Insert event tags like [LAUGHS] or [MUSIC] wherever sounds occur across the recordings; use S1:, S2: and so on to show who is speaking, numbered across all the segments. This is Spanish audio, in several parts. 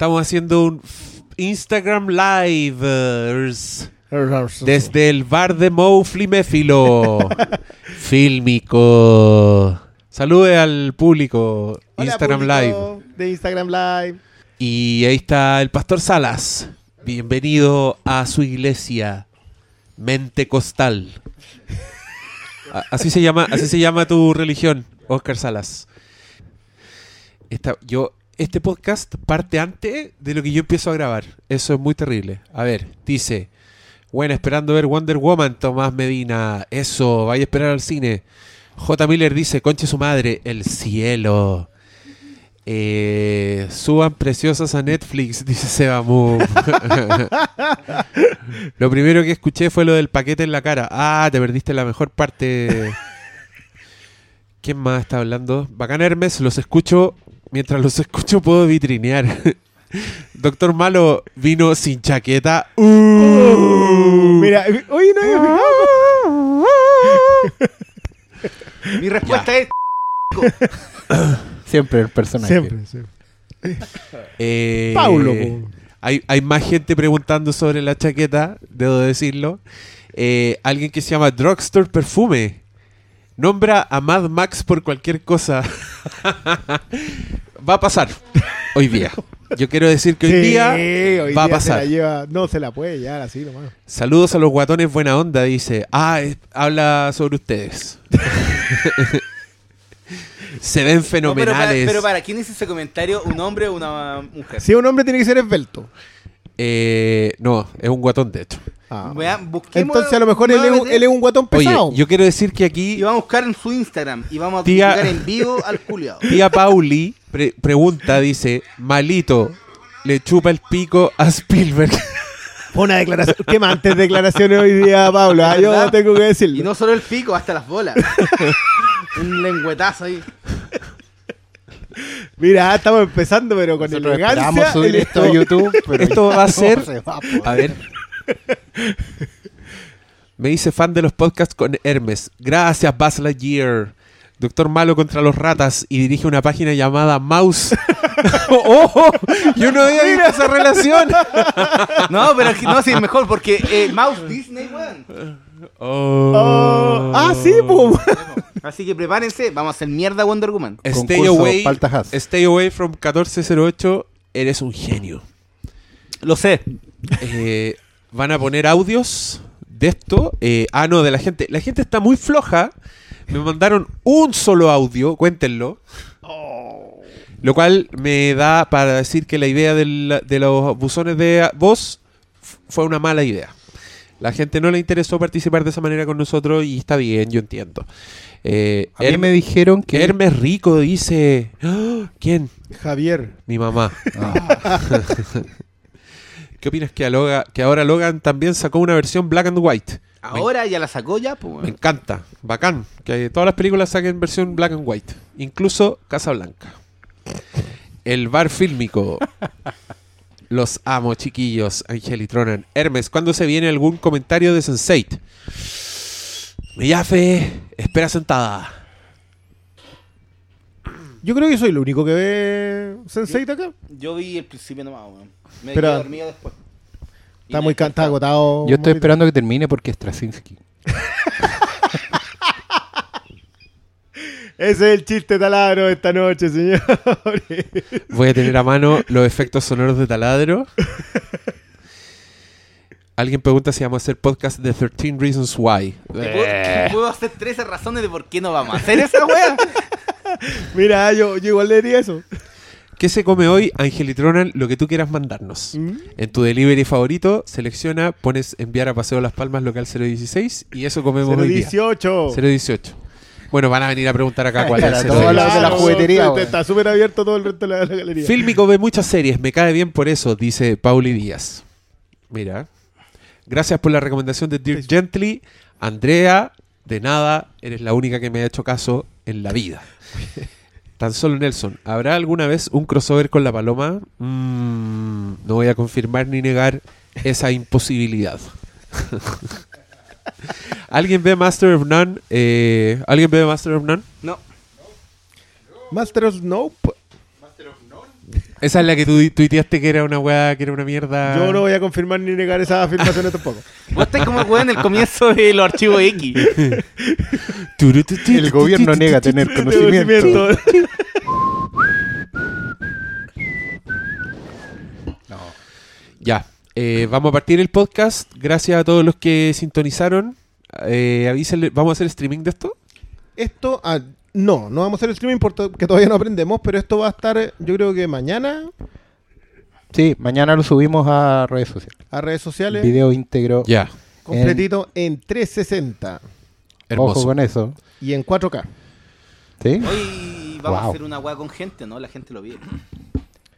S1: Estamos haciendo un Instagram Live desde el bar de Mo Fliméfilo. [LAUGHS] Fílmico. Salude al público.
S2: Hola,
S1: Instagram
S2: público
S1: Live.
S2: De Instagram Live.
S1: Y ahí está el Pastor Salas. Bienvenido a su iglesia. Mente Costal. [LAUGHS] A- Así se llama, así se llama tu religión, Oscar Salas. Esta- yo, este podcast parte antes de lo que yo empiezo a grabar. Eso es muy terrible. A ver, dice. Bueno, esperando ver Wonder Woman, Tomás Medina. Eso, vaya a esperar al cine. J. Miller dice, conche su madre, el cielo. Eh, suban preciosas a Netflix, [LAUGHS] dice Seba [LAUGHS] lo primero que escuché fue lo del paquete en la cara. Ah, te perdiste la mejor parte. [LAUGHS] ¿Quién más está hablando? Bacán Hermes, los escucho. Mientras los escucho puedo vitrinear. [LAUGHS] Doctor Malo vino sin chaqueta. Uh.
S2: Mira, oye, no había.
S3: Mi respuesta es.
S4: Siempre el personaje.
S2: Siempre, siempre.
S1: Eh,
S2: Paulo.
S1: Hay, hay más gente preguntando sobre la chaqueta, debo decirlo. Eh, alguien que se llama Drugstore Perfume. Nombra a Mad Max por cualquier cosa. [LAUGHS] va a pasar hoy día. Yo quiero decir que hoy
S2: Sí,
S1: día
S2: hoy
S1: va a pasar.
S2: Se la lleva, no se la puede llevar así nomás.
S1: Saludos a los guatones buena onda, dice. Ah, es- habla sobre ustedes. [LAUGHS] Se ven
S3: No, pero, para,
S1: fenomenales.
S3: pero para, ¿quién hizo ese comentario? ¿Un hombre o una mujer?
S2: Si un hombre tiene que ser esbelto.
S1: Eh, no, es un guatón de hecho.
S2: Ah. Entonces a lo mejor él es, un,
S3: nuevamente
S2: él es un guatón
S1: Oye,
S2: pesado.
S1: yo quiero decir que
S3: Y
S1: aquí
S3: vamos a buscar en su Instagram y vamos a
S1: Tía-
S3: criticar en vivo al culiado. [LAUGHS]
S1: tía Pauli pre- pregunta, dice, Malito, le chupa el pico a Spielberg. [LAUGHS]
S2: Fue una declaración. ¿Qué más antes declaraciones hoy día, Pablo? Ah, Yo tengo que decirlo.
S3: Y no solo el pico, hasta las bolas. [LAUGHS] Un lengüetazo ahí.
S2: Mira, estamos empezando, pero con
S4: Nosotros
S2: elegancia.
S4: esperamos subir
S2: el-
S4: esto a YouTube, [LAUGHS] pero
S1: esto va a ser-
S4: se va a.
S1: A ver. Me hice fan de los podcasts con Hermes. Gracias, Buzz Lightyear. Doctor Malo contra los ratas y dirige una página llamada Mouse. [LAUGHS] ¡Oh! Yo no había visto esa relación. [LAUGHS]
S3: No, pero aquí- no, sí, es mejor porque eh, Mouse Disney, weón.
S2: Oh, ah, sí, pum. [LAUGHS]
S3: Así que prepárense, vamos a hacer mierda Wonder Woman.
S1: Stay
S4: Concurso
S1: away,
S4: Paltajas.
S1: stay away from 1408. Eres un genio.
S3: Lo sé.
S1: Eh, van a poner audios de esto. Eh, ah, no, de la gente. La gente está muy floja. Me mandaron un solo audio, cuéntenlo. Lo cual me da para decir que la idea del- de los buzones de voz fue una mala idea. La gente no le interesó participar de esa manera con nosotros y está bien, yo entiendo. Eh,
S4: A mí me dijeron que...
S1: Hermes Rico dice... ¡Ah! ¿Quién?
S2: Javier.
S1: Mi mamá.
S4: Ah, [LAUGHS]
S1: ¿Qué opinas que, a Loga- que ahora Logan también sacó una versión black and white?
S3: Ahora ya la sacó ya, pues.
S1: Me encanta, bacán, que todas las películas saquen versión black and white, incluso Casa Blanca. El bar fílmico. Los amo, chiquillos, Angel y Tronan. Hermes, ¿cuándo se viene algún comentario de Sense8? Millafe, espera sentada.
S2: Yo creo que soy el único que ve Sensei acá.
S3: Yo vi el principio nomás, weón. Me
S2: Pero-
S3: quedé dormido después.
S2: Está
S3: me
S2: muy can- está
S3: despertaba.
S2: agotado.
S4: Yo estoy esperando que termine porque es Straczynski. [LAUGHS]
S2: Ese es el chiste taladro de esta noche, señores.
S1: Voy a tener a mano los efectos sonoros de taladro. Alguien pregunta si vamos a hacer podcast de 13 Reasons Why.
S3: Te puedo, hacer 13 razones de por qué no vamos a hacer esa wea. [LAUGHS]
S2: Mira, yo, yo igual le diría eso.
S1: ¿Qué se come hoy? Angel y Tronan, lo que tú quieras mandarnos.
S2: ¿Mm?
S1: En tu delivery favorito, selecciona, pones enviar a Paseo Las Palmas local 016 y eso comemos hoy día.
S2: 018.
S1: 018. Bueno, van a venir a preguntar acá [LAUGHS] cuál es
S4: todos
S1: 018.
S4: los de la juguetería,
S2: Está- súper abierto todo el resto de la, la galería.
S1: Fílmico ve muchas series, me cae bien por eso, dice Pauli Díaz. Mira. Gracias por la recomendación de Dirk Gently. Andrea, de nada, eres la única que me ha hecho caso en la vida. Tan solo Nelson, ¿habrá alguna vez un crossover con la paloma? Mm, no voy a confirmar ni negar esa imposibilidad. [LAUGHS] [LAUGHS] ¿Alguien ve Master of None? Eh, ¿Alguien ve Master of None?
S3: No.
S2: Master of Nope.
S1: Esa es la que tú tuiteaste que era una weá, que era una mierda.
S2: Yo no voy a confirmar ni negar esas afirmaciones [LAUGHS] tampoco.
S3: Vos estás como el weón en el comienzo de los archivos X. [LAUGHS]
S4: El gobierno niega tener conocimiento.
S1: Ya, eh, vamos a partir el podcast. Gracias a todos los que sintonizaron. Eh, avísenle- ¿Vamos a hacer streaming de esto?
S2: Esto, ah, no, no vamos a hacer streaming porque todavía no aprendemos, pero esto va a estar, yo creo que mañana,
S4: Sí, mañana lo subimos a redes sociales.
S2: a redes sociales,
S4: Video íntegro.
S1: Ya,
S2: completito en 360
S1: hermoso.
S4: Ojo con eso.
S2: y en 4K.
S4: ¿Sí?
S3: Hoy vamos a hacer una weá con gente, ¿no? La gente lo viene.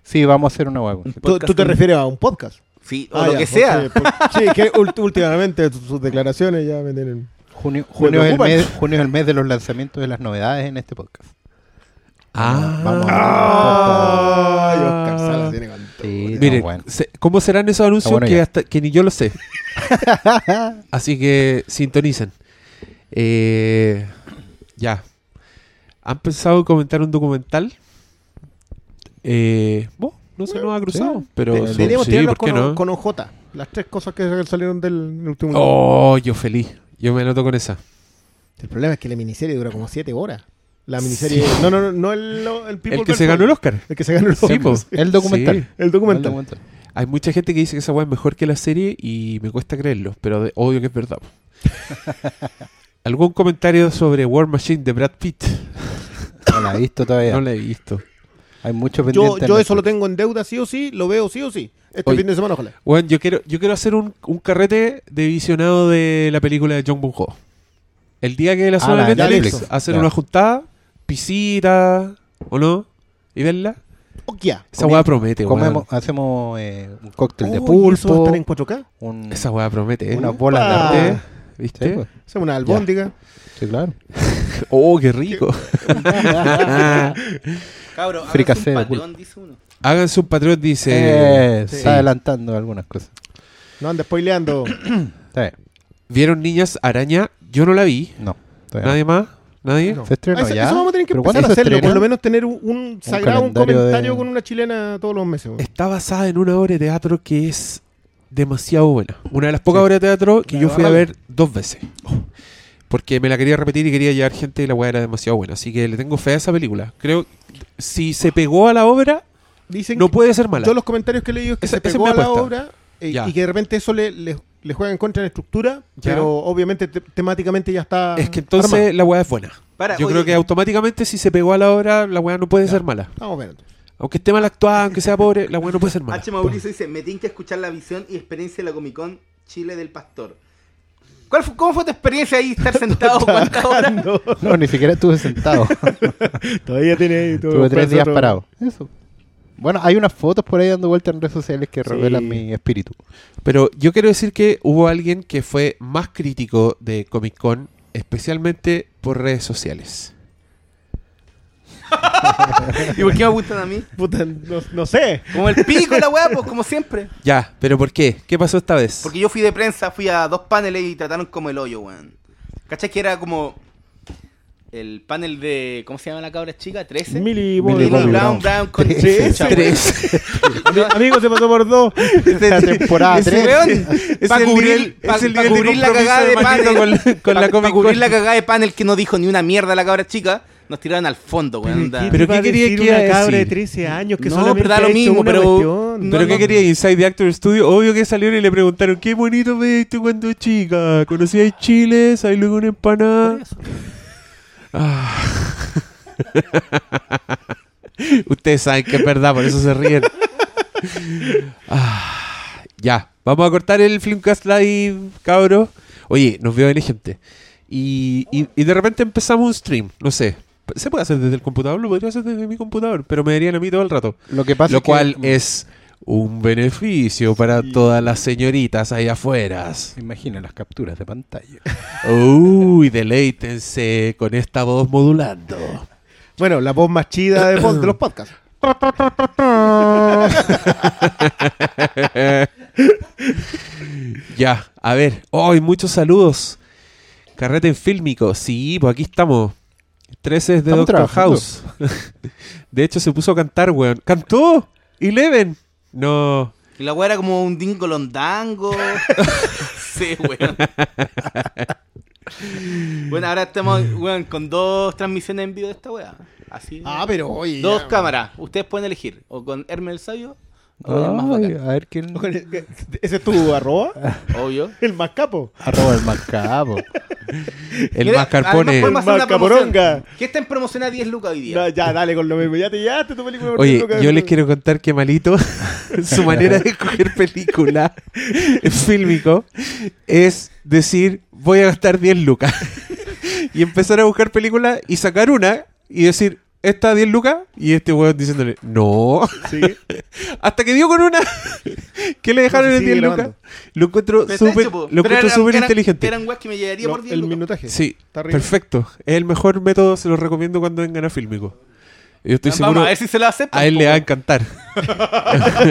S4: Sí, vamos a hacer una.
S3: Un
S2: ¿Tú,
S3: podcast
S2: tú te
S3: con-
S2: refieres a un podcast?
S3: Sí, o
S2: Ah,
S3: lo
S2: ya,
S3: que
S2: porque-
S3: sea.
S2: porque- sí, que ult- últimamente sus declaraciones ya me tienen...
S4: Junio, junio, es el mes, junio es el mes de los lanzamientos de las novedades en este podcast.
S1: Ah,
S4: Vamos
S2: ¡Ay, Oscar Salas tiene con todo.
S4: Sí,
S1: Miren,
S4: no, bueno.
S1: se- ¿cómo serán esos anuncios
S4: bueno
S1: que, hasta, que ni yo lo sé? [LAUGHS] Así que sintonicen. Eh, ya. ¿Han pensado en comentar un documental? Eh, bueno, no se nos ha cruzado,
S4: sí.
S1: pero
S2: De-
S1: sí,
S2: Deberíamos
S1: sí,
S2: tirarnos
S1: ¿por qué
S2: con,
S1: no?
S2: con OJ. Las tres cosas que salieron del último...
S1: Oh, yo feliz. Yo me anoto con esa.
S2: El problema es que la miniserie dura como 7 horas. La miniserie...
S1: Sí.
S2: No, no, no, no el, el People
S1: El que se ganó el Oscar.
S2: El que se ganó el
S1: Sí,
S2: Oscar.
S1: pues.
S4: El documental.
S1: Sí.
S2: El documental.
S4: El documental.
S1: Hay mucha gente que dice que esa weá es mejor que la serie y me cuesta creerlo, pero de- obvio que es verdad. [LAUGHS] ¿Algún comentario sobre War Machine de Brad Pitt?
S4: No la he visto todavía.
S1: No la he visto.
S4: Hay mucho
S2: Yo,
S4: pendiente.
S2: yo
S4: en
S2: eso lo tengo en deuda sí o sí, lo veo sí o sí. Este
S1: Oye.
S2: fin de semana, ojalá.
S1: Bueno, yo quiero, yo quiero hacer un, un carrete de visionado de la película de Bun Ho. El día que la
S4: Ah,
S1: suban
S4: de
S1: Netflix,
S2: Netflix.
S1: hacer
S4: Ya.
S1: una juntada, pisita, ¿o no? ¿Y verla?
S2: Oh.
S1: Esa weá promete, weón.
S4: Comemos, hacemos eh, un cóctel de
S2: Oh, ¿y eso va a
S4: pulpo,
S2: estar en 4K?
S4: un,
S1: Esa weá promete, ¿eh?
S4: unas bolas
S2: Ah.
S4: de
S1: ¿Viste?
S4: arroz.
S1: ¿Viste?
S4: Sí, pues.
S2: Es una albóndiga.
S4: Sí, claro. [LAUGHS]
S1: Oh, qué rico. [LAUGHS]
S3: Cabro, háganse un
S4: de
S3: Patreon, dice uno.
S1: Háganse un patrón, dice.
S4: Eh,
S2: sí.
S4: Está adelantando algunas cosas.
S2: No andes spoileando. [CLEARS THROAT]
S1: ¿Vieron Niñas Araña? Yo no la vi.
S4: No. todavía
S1: ¿Nadie más? ¿Nadie?
S2: No.
S4: Se estrenó
S2: Ah, eso,
S4: ya.
S2: eso vamos a tener que
S4: ¿Pero
S2: empezar a hacerlo. Por lo menos tener un, un sagrado, un comentario
S4: de-
S2: con una chilena todos los meses.
S1: Está basada en una obra de teatro que es demasiado buena. Una de las pocas
S2: Sí.
S1: obras de teatro que
S2: La
S1: yo fui a ver dos veces. Porque me la quería repetir y quería llevar gente y la weá era demasiado buena. Así que le tengo fe a esa película. Creo si se pegó a la obra,
S2: Dicen
S1: no puede ser mala.
S2: Yo los comentarios que he leído es que
S1: Esa-
S2: se pegó a la obra eh, y que de repente eso le, le, le juega en contra en estructura,
S1: Ya.
S2: pero obviamente te- temáticamente ya está
S1: Es que entonces
S2: armado.
S1: la weá es buena.
S3: Para,
S1: yo
S3: oye,
S1: creo que automáticamente si se pegó a la obra, la weá no puede ser mala.
S2: Vamos a ver.
S1: Aunque esté mal actuada, aunque sea pobre, la weá no puede ser mala.
S3: H. Mauricio dice, me tienen que escuchar la visión y experiencia de la Comic Con Chile del Pastor. ¿Cuál fu- ¿Cómo fue tu experiencia ahí estar [LAUGHS] sentado cuántas horas? [LAUGHS]
S4: No, ni siquiera estuve sentado. [LAUGHS]
S2: Todavía tiene ahí todo
S4: Estuve tres días
S2: otro-
S4: parado. Eso. Bueno, hay unas fotos por ahí dando vueltas en redes sociales que
S2: Sí.
S4: revelan mi espíritu.
S1: Pero yo quiero decir que hubo alguien que fue más crítico de Comic Con, especialmente por redes sociales. [LAUGHS]
S3: ¿Y por qué me gustan a mí?
S2: Puta, no, no sé.
S3: Como el pico la weá, pues como siempre.
S1: Ya, pero ¿por qué? ¿Qué pasó esta vez?
S3: Porque yo fui de prensa, fui a dos paneles y trataron como el hoyo, weón. ¿Cachai que era como el panel de. ¿Cómo se llama la cabra chica? ¿13?
S2: Millie Bobby
S3: Brown,
S4: Brown.
S3: Brown con
S2: Tres.
S1: Tres.
S2: Ami- Amigo, se pasó por dos.
S4: La temporada
S1: Ese
S4: 3.
S3: Weón,
S1: Es
S3: para cubrir, pa- pa cubrir la cagada de panel,
S1: con- con
S3: pa-
S1: la Comic
S3: cubrir la cagada de panel que no dijo ni una mierda la cabra chica, nos tiraron al fondo, weón.
S1: ¿Pero qué quería que iba a
S2: una cabra de
S1: decir?
S2: 13 años que
S3: No,
S2: solamente
S3: pero da lo mismo,
S2: una
S3: pero-
S2: cuestión?
S1: ¿Pero
S3: No,
S1: qué
S3: no.
S1: quería Inside the Actor Studio? Obvio que salieron y le preguntaron, qué bonito viste cuando chica. ¿Conocías Chile? ¿Sabes luego una empanada? Ah. [LAUGHS] Ustedes saben que es verdad, por eso se ríen. Ah, ya, vamos a cortar el Filmcast Live, cabros. Oye, nos veo en gente. Y, y, y de repente empezamos un stream, no sé. ¿Se puede hacer desde el computador? Lo podría hacer desde mi computador, pero me darían a mí todo el rato.
S4: Lo que pasa
S1: Lo
S4: es que-
S1: cual es un beneficio para todas las señoritas ahí afuera.
S4: Imagina las capturas de pantalla.
S1: Uy, deleítense con esta voz modulando.
S2: Bueno, la voz más chida de, de los podcasts.
S1: Ya, a ver. Hoy muchos saludos. Carrete en fílmico. Sí, pues aquí estamos. 13 es de
S4: Estamos
S1: Doctor
S4: trabajando.
S1: House. [LAUGHS] de hecho, se puso a cantar, weón. ¡Cantó! ¡Eleven! No.
S3: Y la weá era como un dingolondango. [LAUGHS] sí, weón. bueno, ahora estamos, weón, con dos transmisiones en vivo de esta weá. Así.
S2: Ah, pero oye.
S3: Dos
S2: ya.
S3: cámaras. Ustedes pueden elegir. O con Hermes el Sabio. O el más
S4: Ay,
S3: bacán.
S4: a ver quién.
S2: ¿Ese es tu [LAUGHS] arroba?
S3: Obvio. [LAUGHS]
S2: El más capo.
S4: Arroba el más capo. [LAUGHS]
S1: El mascarpone.
S3: además podemos hacer
S2: El
S3: una promoción.
S2: mascaporonga.
S3: ¿Qué está en promoción a 10 lucas hoy día?
S2: No, ya, dale con lo mismo. Ya te llevaste tu película. por
S1: Oye,
S2: lucas.
S1: yo les quiero contar que Malito, su manera de escoger película fílmico es decir, voy a gastar 10 lucas. y empezar a buscar películas y sacar una y decir, ¿esta 10 lucas? Y este weón diciéndole, no.
S2: Sí. [LAUGHS]
S1: Hasta que dio con una [LAUGHS] que le dejaron
S2: No,
S1: en
S2: sí, sigue
S1: 10 lucas. Lo encuentro súper lo encuentro inteligente.
S3: Eran weas que me llevaría
S2: No,
S3: por 10
S2: el
S3: lucas.
S2: minutaje.
S1: Sí, perfecto. Es el mejor método, se lo recomiendo cuando vengan a Fílmico. Yo estoy
S3: Vamos
S1: seguro
S3: a ver si se lo aceptan.
S1: a él le va a encantar. [LAUGHS]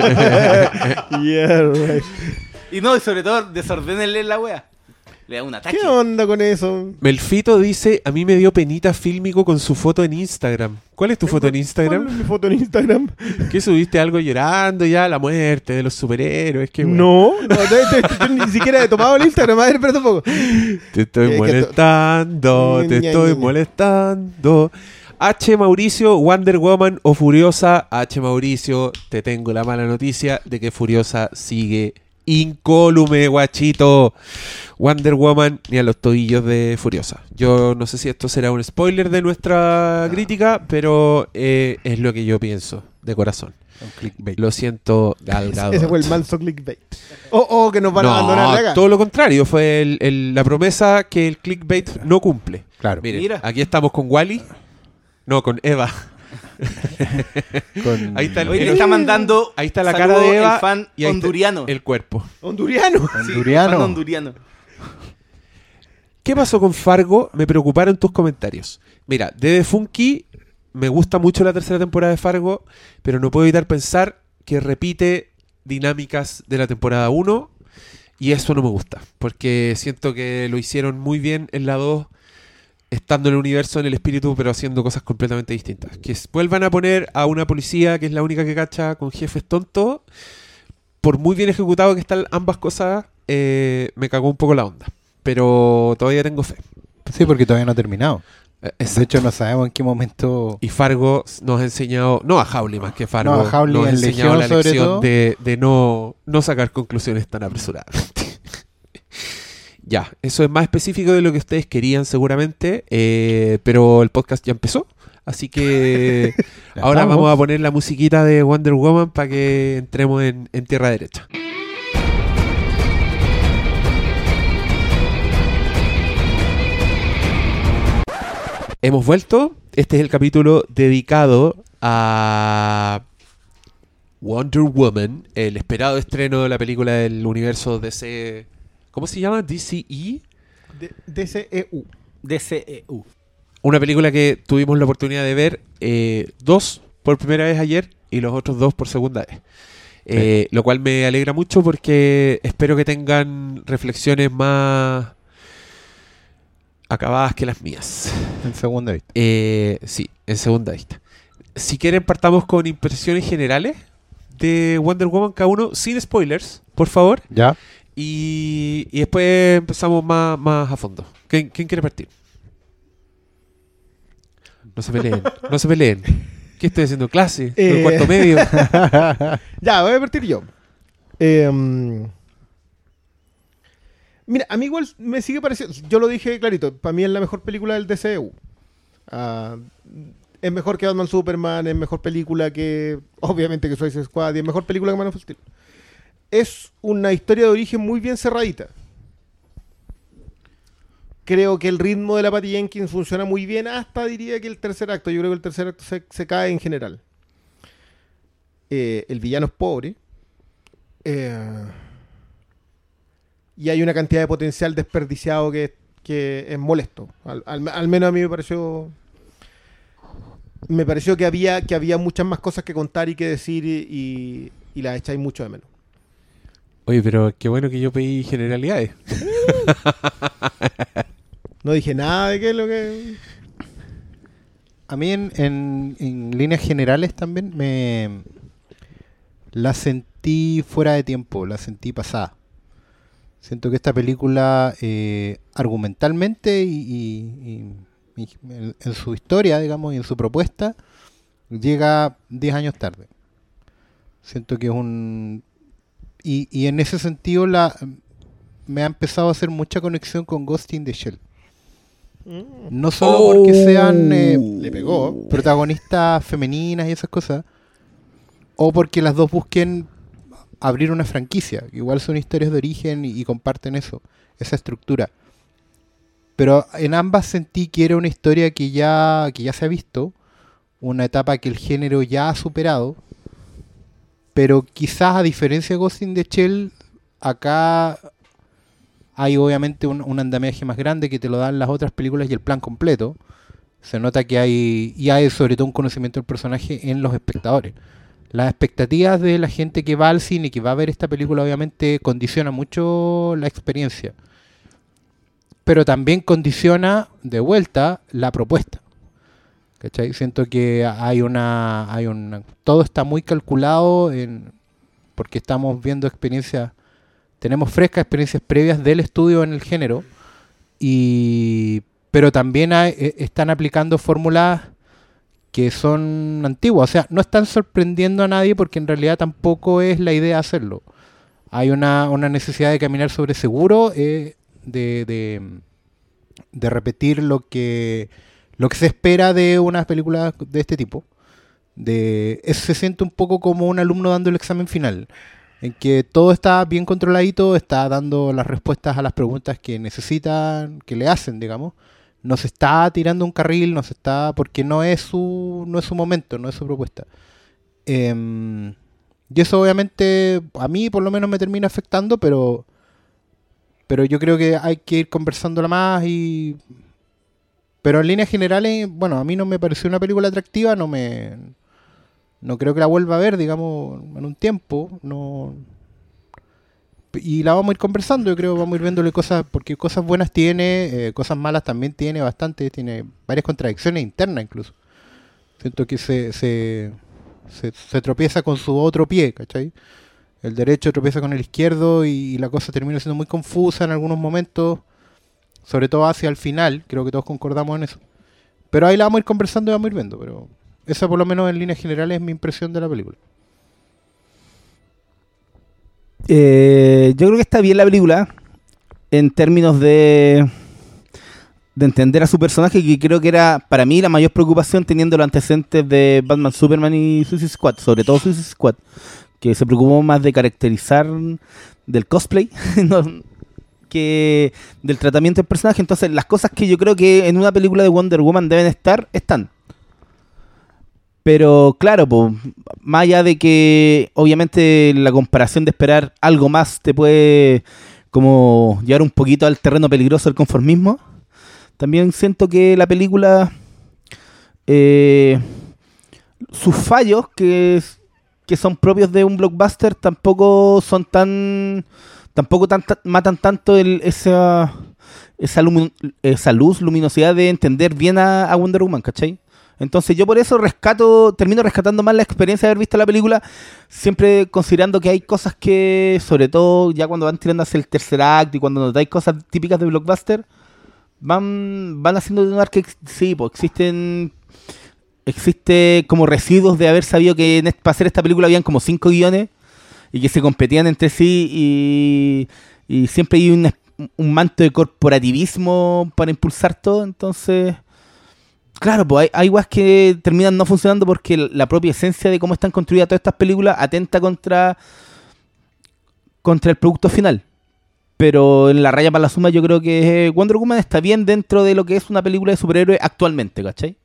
S2: Yeah, right.
S3: Y no, y sobre todo, desordenenle la wea. Le da un ataque.
S2: ¿Qué onda con eso?
S1: Melfito dice, a mí me dio penita fílmico con su foto en Instagram. ¿Cuál es tu foto en
S2: ¿Cuál
S1: Instagram?
S2: es mi foto en Instagram? [LAUGHS]
S1: ¿Qué subiste algo llorando ya? La muerte de los superhéroes. Qué bueno.
S2: No, no, te- te- te- yo ni siquiera he tomado el Instagram. A ver, espera un poco.
S1: Te estoy
S2: to-
S1: molestando, te
S2: Ña,
S1: estoy
S2: Ña, Ña.
S1: molestando. H. Mauricio, Wonder Woman o Furiosa. H. Mauricio, te tengo la mala noticia de que Furiosa sigue incólume, guachito. Wonder Woman ni a los tobillos de Furiosa. Yo no sé si esto será un spoiler de nuestra crítica, pero eh, es lo que yo pienso, de corazón.
S4: Un clickbait.
S1: Lo siento, Gal Gadot.
S2: Ese fue el manso clickbait. O oh, que nos van a abandonar acá.
S1: todo lo contrario, fue el- el- la promesa que el clickbait no cumple.
S4: Claro.
S1: Miren,
S3: Mira.
S1: aquí estamos con Wally. No, con Eva. [LAUGHS]
S4: Con-
S1: Ahí está el-
S3: Hoy está mandando.
S1: Ahí está la cara de Eva.
S3: El fan
S1: y
S3: honduriano.
S1: El cuerpo.
S2: Honduriano.
S3: Sí,
S4: Honduriano.
S3: fan honduriano.
S1: ¿Qué pasó con Fargo? Me preocuparon tus comentarios. Mira, de Funky me gusta mucho la tercera temporada de Fargo, pero no puedo evitar pensar que repite dinámicas de la temporada 1 y eso no me gusta, porque siento que lo hicieron muy bien en la 2, estando en el universo, en el espíritu, pero haciendo cosas completamente distintas. Que vuelvan a poner a una policía que es la única que cacha con jefes tontos, por muy bien ejecutado que están ambas cosas, eh, me cagó un poco la onda. Pero todavía tengo fe.
S4: Sí, porque todavía no ha terminado.
S1: Eh,
S4: De hecho, no sabemos en qué momento.
S1: Y Fargo nos ha enseñado, no a Howley más que Fargo,
S4: No, a Howley
S1: nos ha
S4: en
S1: enseñado
S4: Legión,
S1: la lección de, de no, no sacar conclusiones tan apresuradamente. Ya, eso es más específico de lo que ustedes querían seguramente, eh, pero el podcast ya empezó. Así que [LAUGHS] [LAUGHS] ahora
S4: estamos.
S1: vamos a poner la musiquita de Wonder Woman para que entremos en, en tierra derecha. Hemos vuelto. Este es el capítulo dedicado a Wonder Woman, el esperado estreno de la película del universo DC. ¿Cómo se llama? DCE.
S2: D- DCEU.
S3: DCEU.
S1: Una película que tuvimos la oportunidad de ver eh, dos por primera vez ayer y los otros dos por segunda vez. Eh, Lo cual me alegra mucho porque espero que tengan reflexiones más acabadas que las mías.
S4: En segunda vista.
S1: Eh, sí, en segunda vista. Si quieren, partamos con impresiones generales de Wonder Woman cada uno, sin spoilers, por favor.
S4: ¿Ya?
S1: Y, y después empezamos más, más a fondo. ¿Quién, quién quiere partir? No se peleen, no se peleen. ¿Qué estoy haciendo? ¿Clase? ¿El
S2: Eh.
S1: cuarto medio? [LAUGHS]
S2: Ya, voy a partir yo. Em, mira, a mí igual me sigue pareciendo. Yo lo dije clarito. Para mí es la mejor película del DCU. Ah, es mejor que Batman Superman. Es mejor película que. Obviamente que Suicide Squad. Y es mejor película que Man of Steel. Es una historia de origen muy bien cerradita. Creo que el ritmo de la Patty Jenkins funciona muy bien. Hasta diría que el tercer acto. Yo creo que el tercer acto se, cae en general. Eh, el villano es pobre. Eh, y hay una cantidad de potencial desperdiciado que, es molesto. Al, menos a mí me pareció. Me pareció que había, que había muchas más cosas que contar y que decir y, y las echáis mucho de menos.
S1: Oye, pero qué bueno que yo pedí generalidades. [LAUGHS]
S2: No dije nada de qué es lo que.
S4: A mí en, líneas generales también me la sentí fuera de tiempo, la sentí pasada. Siento que esta película eh, argumentalmente y, en su historia, digamos, y en su propuesta, llega 10 años tarde. Siento que es un... Y, y en ese sentido la, me ha empezado a hacer mucha conexión con Ghost in the Shell. No solo porque sean eh,
S2: Le pegó.
S4: protagonistas femeninas y esas cosas, o porque las dos busquen abrir una franquicia. Igual son historias de origen y, y comparten eso, esa estructura. Pero en ambas sentí que era una historia que ya, que ya se ha visto, una etapa que el género ya ha superado, pero quizás a diferencia de Ghost in the Shell, acá hay obviamente un, un andamiaje más grande que te lo dan las otras películas y el plan completo. Se nota que hay, y hay sobre todo un conocimiento del personaje en los espectadores. Las expectativas de la gente que va al cine y que va a ver esta película obviamente condiciona mucho la experiencia. Pero también condiciona de vuelta la propuesta. ¿Cachai? Siento que hay una, hay una. Todo está muy calculado en, porque estamos viendo experiencias. Tenemos frescas experiencias previas del estudio en el género. Y. Pero también eh, están aplicando fórmulas que son antiguas. O sea, no están sorprendiendo a nadie porque en realidad tampoco es la idea hacerlo. Hay una, necesidad de caminar sobre seguro, eh, de, de repetir lo que, lo que se espera de unas películas de este tipo. De, se siente un poco como un alumno dando el examen final, en que todo está bien controladito, está dando las respuestas a las preguntas que necesitan, que le hacen, digamos. No se está tirando un carril, no se está, porque no es su, no es su momento, no es su propuesta. Em, y eso obviamente a mí por lo menos me termina afectando, pero pero yo creo que hay que ir conversándola más y pero en líneas generales, bueno, a mí no me pareció una película atractiva, no me no creo que la vuelva a ver, digamos, en un tiempo, y la vamos a ir conversando, yo creo, vamos a ir viéndole cosas, porque cosas buenas tiene, eh, cosas malas también tiene bastante, tiene varias contradicciones internas incluso. Siento que se, se, se tropieza con su otro pie, ¿cachai? El derecho tropieza con el izquierdo y, la cosa termina siendo muy confusa en algunos momentos, sobre todo hacia el final, creo que todos concordamos en eso. Pero ahí la vamos a ir conversando y vamos a ir viendo, pero esa por lo menos en líneas generales es mi impresión de la película.
S3: Eh, yo creo que está bien la película en términos de de entender a su personaje que creo que era para mí la mayor preocupación teniendo los antecedentes de Batman, Superman y Suicide Squad, sobre todo Suicide Squad, que se preocupó más de caracterizar del cosplay [LAUGHS] que del tratamiento del personaje. Entonces, las cosas que yo creo que en una película de Wonder Woman deben estar, están. Pero claro, po, más allá de que obviamente la comparación de esperar algo más te puede como llevar un poquito al terreno peligroso del conformismo, también siento que la película, eh, sus fallos que, que son propios de un blockbuster tampoco son tan, tampoco tan, tan- matan tanto el, esa, esa, lumi- esa luz, luminosidad de entender bien a, Wonder Woman, ¿cachai? Entonces yo por eso rescato, termino rescatando más la experiencia de haber visto la película, siempre considerando que hay cosas que, sobre todo ya cuando van tirando hacia el tercer acto y cuando notáis cosas típicas de blockbuster, van, van haciendo de que ex- sí, pues existen existe como residuos de haber sabido que para hacer esta película habían como cinco guiones y que se competían entre sí y, y siempre hay un, manto de corporativismo para impulsar todo, entonces claro, pues hay, hay que terminan no funcionando porque la propia esencia de cómo están construidas todas estas películas atenta contra contra el producto final. Pero en la raya para la suma yo creo que Wonder Woman está bien dentro de lo que es una película de superhéroes actualmente, ¿cachai?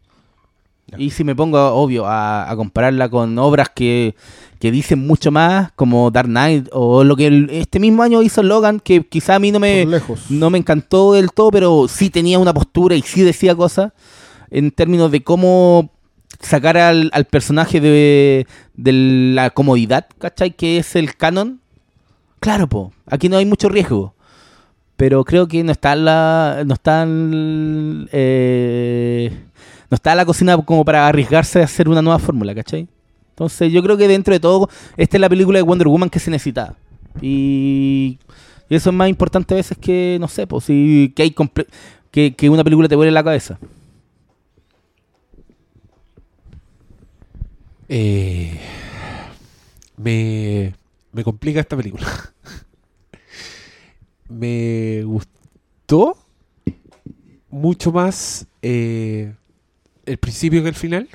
S3: Y si me pongo, obvio, a, a compararla con obras que, que dicen mucho más, como Dark Knight, o lo que el- este mismo año hizo Logan, que quizá a mí no me, no me encantó del todo, pero sí tenía una postura y sí decía cosas en términos de cómo sacar al, al personaje de, de la comodidad, ¿cachai? Que es el canon. Claro, po, aquí no hay mucho riesgo. Pero creo que no están la, no están eh, no está la cocina como para arriesgarse a hacer una nueva fórmula, ¿cachai? Entonces yo creo que dentro de todo, esta es la película de Wonder Woman que se necesitaba. Y, y eso es más importante a veces que, no sé, pues si, que, hay que, que una película te vuele la cabeza.
S1: Eh, me, me complica esta película. [LAUGHS] me gustó mucho más eh, el principio que el final.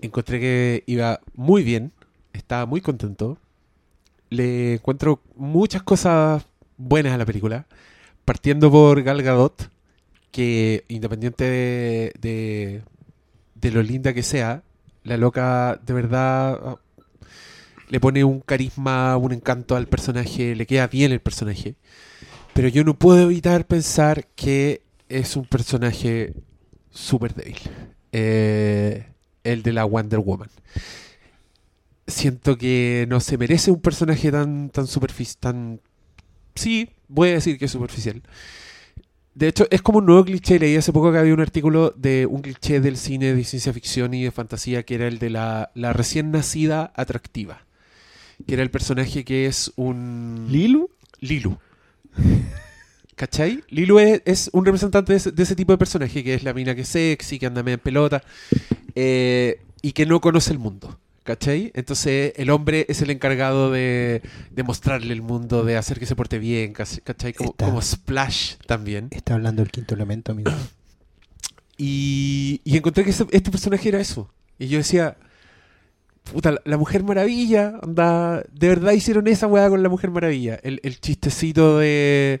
S1: Encontré que iba muy bien, estaba muy contento. Le encuentro muchas cosas buenas a la película, partiendo por Gal Gadot, que independiente de, de, de lo linda que sea, la loca de verdad ah, le pone un carisma, un encanto al personaje, le queda bien el personaje. Pero yo no puedo evitar pensar que es un personaje súper débil. Eh, el de la Wonder Woman. Siento que no se merece un personaje tan, tan superficial, tan... Sí, voy a decir que es superficial. De hecho, es como un nuevo cliché. Leí hace poco que había un artículo de un cliché del cine de ciencia ficción y de fantasía que era el de la, la recién nacida atractiva. Que era el personaje que es un...
S2: ¿Lilu?
S1: Lilu. ¿Cachai? Lilu es, es un representante de ese, de ese tipo de personaje, que es la mina que es sexy, que anda medio en pelota, eh, y que no conoce el mundo. ¿Cachai? Entonces el hombre es el encargado de, de mostrarle el mundo, de hacer que se porte bien, ¿cachai? Como,
S4: Está-
S1: como Splash también.
S4: Está hablando del quinto elemento, amigo. [COUGHS]
S1: Y, y encontré que este personaje era eso. Y yo decía, puta, la, la Mujer Maravilla, anda, de verdad hicieron esa weá con la Mujer Maravilla. El, el chistecito de,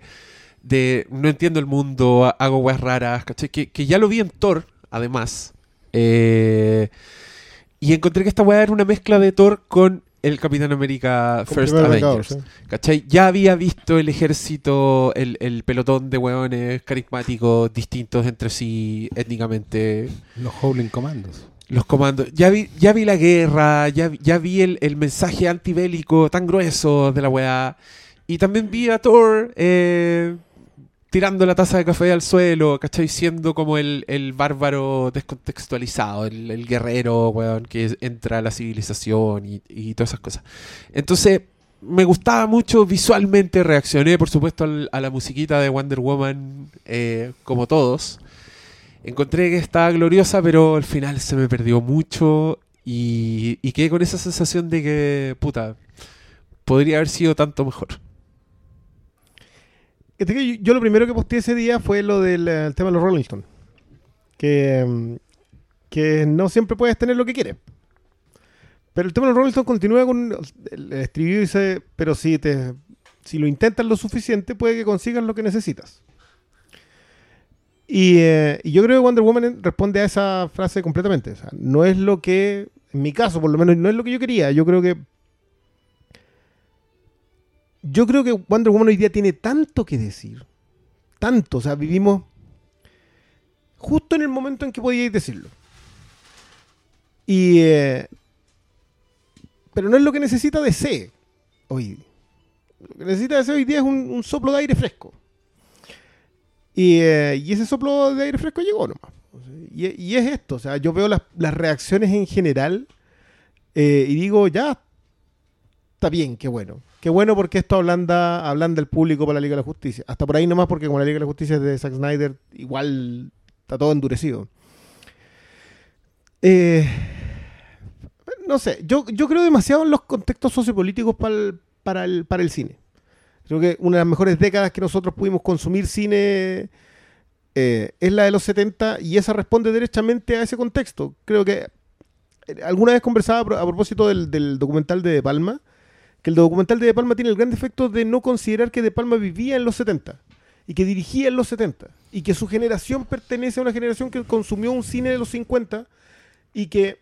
S1: de no entiendo el mundo, ha- hago weas raras, ¿cachai? Que, que ya lo vi en Thor, además. Eh, y encontré que esta weá era una mezcla de Thor con el Capitán América
S2: Con
S1: First Avengers.
S2: sí.
S1: ¿Cachai? Ya había visto el ejército, el, el pelotón de hueones carismáticos distintos entre sí étnicamente.
S4: Los Howling Commandos.
S1: Los comandos. Ya vi, ya vi la guerra, ya, vi- ya vi el, el mensaje antibélico tan grueso de la weá. Y también vi a Thor eh, tirando la taza de café al suelo, ¿cachai? Siendo como el, el bárbaro descontextualizado, el, el guerrero, weón, que entra a la civilización y, y todas esas cosas. Entonces, me gustaba mucho visualmente, reaccioné por supuesto a la musiquita de Wonder Woman, eh, como todos. Encontré que estaba gloriosa, pero al final se me perdió mucho y, y quedé con esa sensación de que, puta, podría haber sido tanto mejor.
S2: Yo, lo primero que posteé ese día fue lo del eh, tema de los Rolling Stones. Que, mm, que no siempre puedes tener lo que quieres. Pero el tema de los Rolling Stones continúa con el estribillo dice, pero si te si lo intentas lo suficiente puede que consigas lo que necesitas. Y, eh, yo creo que Wonder Woman responde a esa frase completamente. No es lo que, en mi caso por lo menos, no es lo que yo quería. Yo creo que yo creo que Wonder Woman hoy día tiene tanto que decir. Tanto. O sea, vivimos justo en el momento en que podíais decirlo. Y. eh, pero no es lo que necesita DC hoy. Lo que necesita DC hoy día es un, soplo de aire fresco. Y, eh, y ese soplo de aire fresco llegó nomás. Y, y es esto. O sea, yo veo las, las reacciones en general eh, y digo, ya, está bien, qué bueno. Qué bueno porque esto ablanda, ablanda el público para la Liga de la Justicia. Hasta por ahí nomás porque como la Liga de la Justicia es de Zack Snyder, igual está todo endurecido. Eh, no sé, yo, yo creo demasiado en los contextos sociopolíticos para el, para, el, para el cine. Creo que una de las mejores décadas que nosotros pudimos consumir cine eh, es la de los 70 y esa responde derechamente a ese contexto. Creo que eh, alguna vez conversaba a pro- a propósito del, del documental De Palma, que el documental de De Palma tiene el gran defecto de no considerar que De Palma vivía en los 70 y que dirigía en los 70 y que su generación pertenece a una generación que consumió un cine de los 50 y que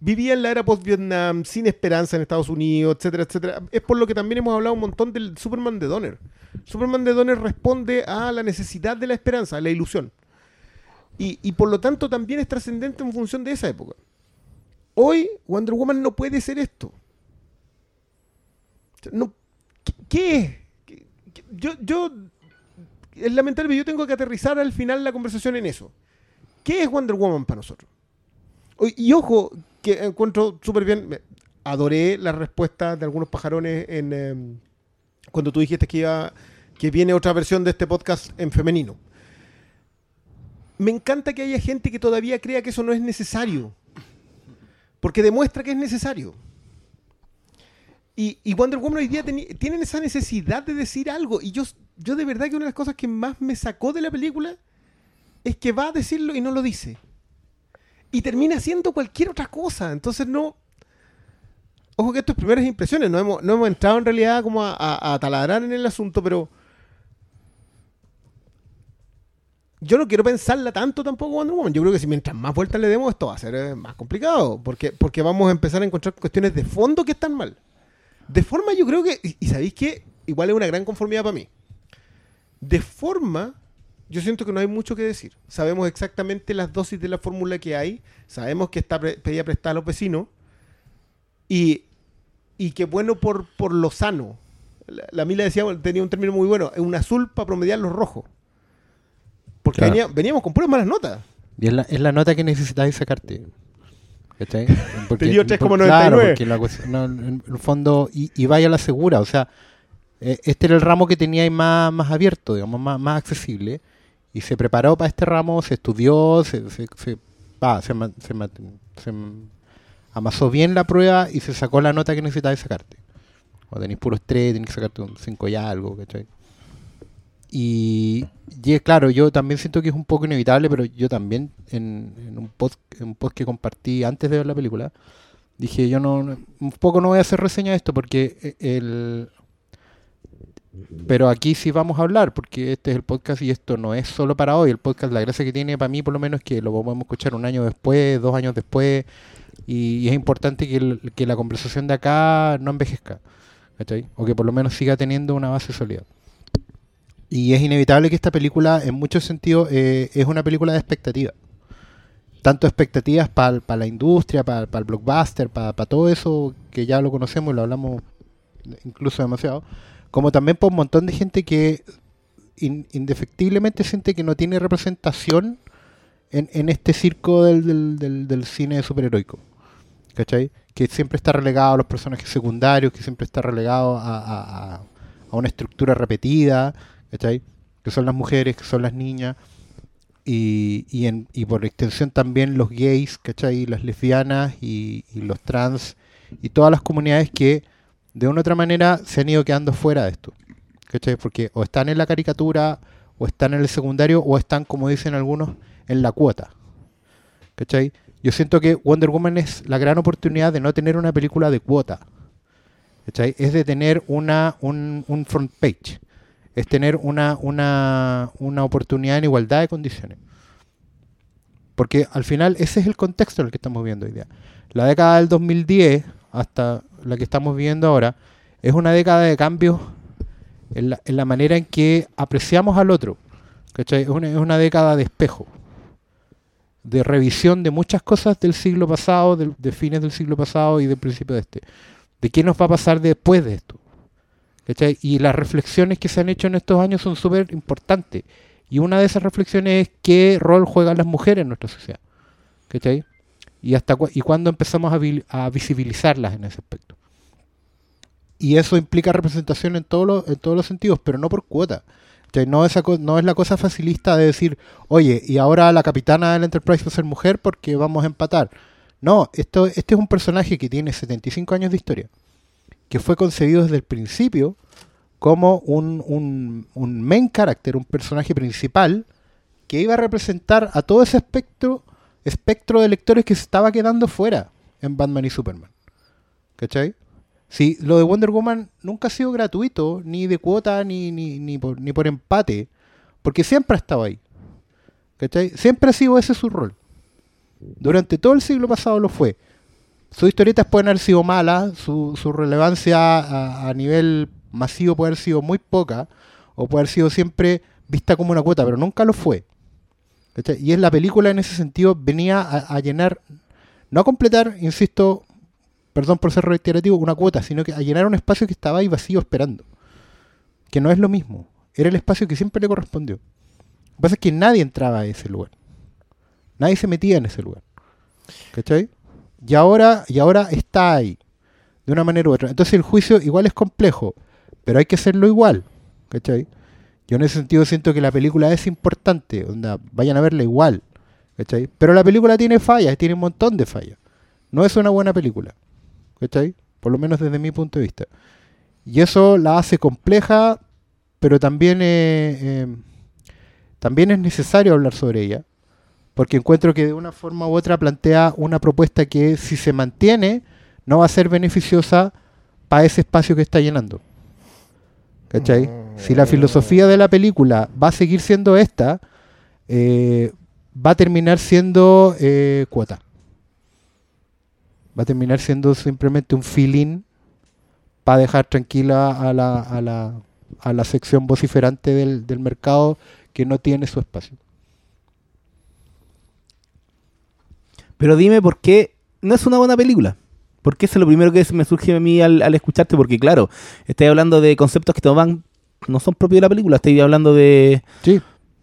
S2: vivía en la era post-Vietnam, sin esperanza en Estados Unidos, etcétera, etcétera. Es por lo que también hemos hablado un montón del Superman de Donner. Superman de Donner responde a la necesidad de la esperanza, a la ilusión. Y, y por lo tanto también es trascendente en función de esa época. Hoy Wonder Woman no puede ser esto. No, ¿qué, qué Yo, yo es lamentable, yo tengo que aterrizar al final la conversación en eso. ¿Qué es Wonder Woman para nosotros? Y ojo, que encuentro súper bien, adoré la respuesta de algunos pajarones en em, cuando tú dijiste que iba que viene otra versión de este podcast en femenino. Me encanta que haya gente que todavía crea que eso no es necesario. Porque demuestra que es necesario. Y, y Wonder Woman hoy día tienen esa necesidad de decir algo. Y yo, yo de verdad que una de las cosas que más me sacó de la película es que va a decirlo y no lo dice. Y termina haciendo cualquier otra cosa. Entonces no... Ojo que esto es primeras impresiones. No hemos, no hemos entrado en realidad como a, a- a taladrar en el asunto, pero... Yo no quiero pensarla tanto tampoco Wonder Woman. Yo creo que si mientras más vueltas le demos, esto va a ser eh, más complicado. Porque, porque vamos a empezar a encontrar cuestiones de fondo que están mal. De forma, yo creo que. Y, y sabéis que igual es una gran conformidad para mí. De forma, yo siento que no hay mucho que decir. Sabemos exactamente las dosis de la fórmula que hay. Sabemos que está pre- pedida prestada a los vecinos. Y, y que bueno por, por lo sano. La, la Mila decía, tenía un término muy bueno. Un azul para promediar los rojos. Porque
S4: Claro.
S2: venía- veníamos con puras malas notas.
S4: Y es la, es la nota que necesitáis sacarte. ¿Cachai?
S2: Te dio 3,99.
S4: Claro, porque la cuestión- no, en el fondo, y, y vaya a la segura, o sea, eh, este era el ramo que tenía ahí más, más abierto, digamos, más, más accesible, y se preparó para este ramo, se estudió, se, se, se, amasó bien la prueba y se sacó la nota que necesitabais sacarte. O tenéis puros 3, tenéis que sacarte un 5 y algo, ¿cachai? Y, claro, yo también siento que es un poco inevitable, pero yo también en, un, post, en un post que compartí antes de ver la película, dije yo no, un poco no voy a hacer reseña de esto porque eh, el... Pero aquí sí vamos a hablar, porque este es el podcast y esto no es solo para hoy. El podcast, la gracia que tiene para mí por lo menos es que lo podemos escuchar un año después, dos años después, y, es importante que, el- que la conversación de acá no envejezca. O que por lo menos siga teniendo una base sólida. Y es inevitable que esta película, en muchos sentidos, eh, es una película de expectativa. Tanto expectativas para la industria, para el blockbuster, para todo eso que ya lo conocemos y lo hablamos incluso demasiado, como también por un montón de gente que in- indefectiblemente siente que no tiene representación en, en este circo del, del, cine superheroico. ¿Cachai? Que siempre está relegado a los personajes secundarios, que siempre está relegado a- a- a una estructura repetida, ¿cachai? Que son las mujeres, que son las niñas, y, y, en, y por extensión también los gays, ¿cachai? Las lesbianas y, los trans, y todas las comunidades que de una u otra manera se han ido quedando fuera de esto, ¿cachai? Porque o están en la caricatura, o están en el secundario, o están, como dicen algunos, en la cuota, ¿cachai? Yo siento que Wonder Woman es la gran oportunidad de no tener una película de cuota, ¿cachai? Es de tener una, un, un front page, es tener una, una, una oportunidad en igualdad de condiciones. Porque al final ese es el contexto en el que estamos viendo hoy día. La década del 2010 hasta la que estamos viviendo ahora es una década de cambios en la, en la manera en que apreciamos al otro. Es, una, es una década de espejo, de revisión de muchas cosas del siglo pasado, del- de fines del siglo pasado y del principio de este. De qué nos va a pasar después de esto. Y las reflexiones que se han hecho en estos años son súper importantes. Y una de esas reflexiones es qué rol juegan las mujeres en nuestra sociedad. ¿cachai? Y, hasta y cuándo empezamos a, vi- a visibilizarlas en ese aspecto. Y eso implica representación en, todos los- en todos los sentidos, pero no por cuota. No, co- no es la cosa facilista de decir, oye, y ahora la capitana del Enterprise va a ser mujer porque vamos a empatar. No, esto, este es un personaje que tiene 75 años de historia, que fue concebido desde el principio como un, un, un main character, un personaje principal, que iba a representar a todo ese espectro, espectro de lectores que se estaba quedando fuera en Batman y Superman. ¿Cachai? Sí, lo de Wonder Woman nunca ha sido gratuito, ni de cuota, ni, ni, ni, por, ni por empate, porque siempre ha estado ahí. ¿Cachai? Siempre ha sido ese su rol. Durante todo el siglo pasado lo fue. Sus historietas pueden haber sido malas, su, relevancia a, nivel masivo puede haber sido muy poca, o puede haber sido siempre vista como una cuota, pero nunca lo fue. Y es la película en ese sentido venía a, a llenar, no a completar, insisto, perdón por ser reiterativo, una cuota, sino que a llenar un espacio que estaba ahí vacío esperando. Que no es lo mismo. era el espacio que siempre le correspondió. Lo que pasa es que nadie entraba a ese lugar. Nadie se metía en ese lugar. ¿Cachai? Y ahora, y ahora está ahí, de una manera u otra. Entonces el juicio igual es complejo, pero hay que hacerlo igual. ¿Cachai? Yo en ese sentido siento que la película es importante, onda, vayan a verla igual. ¿Cachai? Pero la película tiene fallas, tiene un montón de fallas. No es una buena película. ¿Cachai? Por lo menos desde mi punto de vista. Y eso la hace compleja, pero también, eh, eh, también es necesario hablar sobre ella. Porque encuentro que de una forma u otra plantea una propuesta que si se mantiene no va a ser beneficiosa para ese espacio que está llenando. ¿Cachai? Si la filosofía de la película va a seguir siendo esta, eh, va a terminar siendo eh, cuota. Va a terminar siendo simplemente un feeling para dejar tranquila a la, a la, a la sección vociferante del, del mercado que no tiene su espacio.
S3: Pero dime por qué no es una buena película. Porque eso es lo primero que me surge a mí al, al escucharte, porque claro, estoy hablando de conceptos que no van, no son propios de la película, estoy hablando de...
S4: Sí,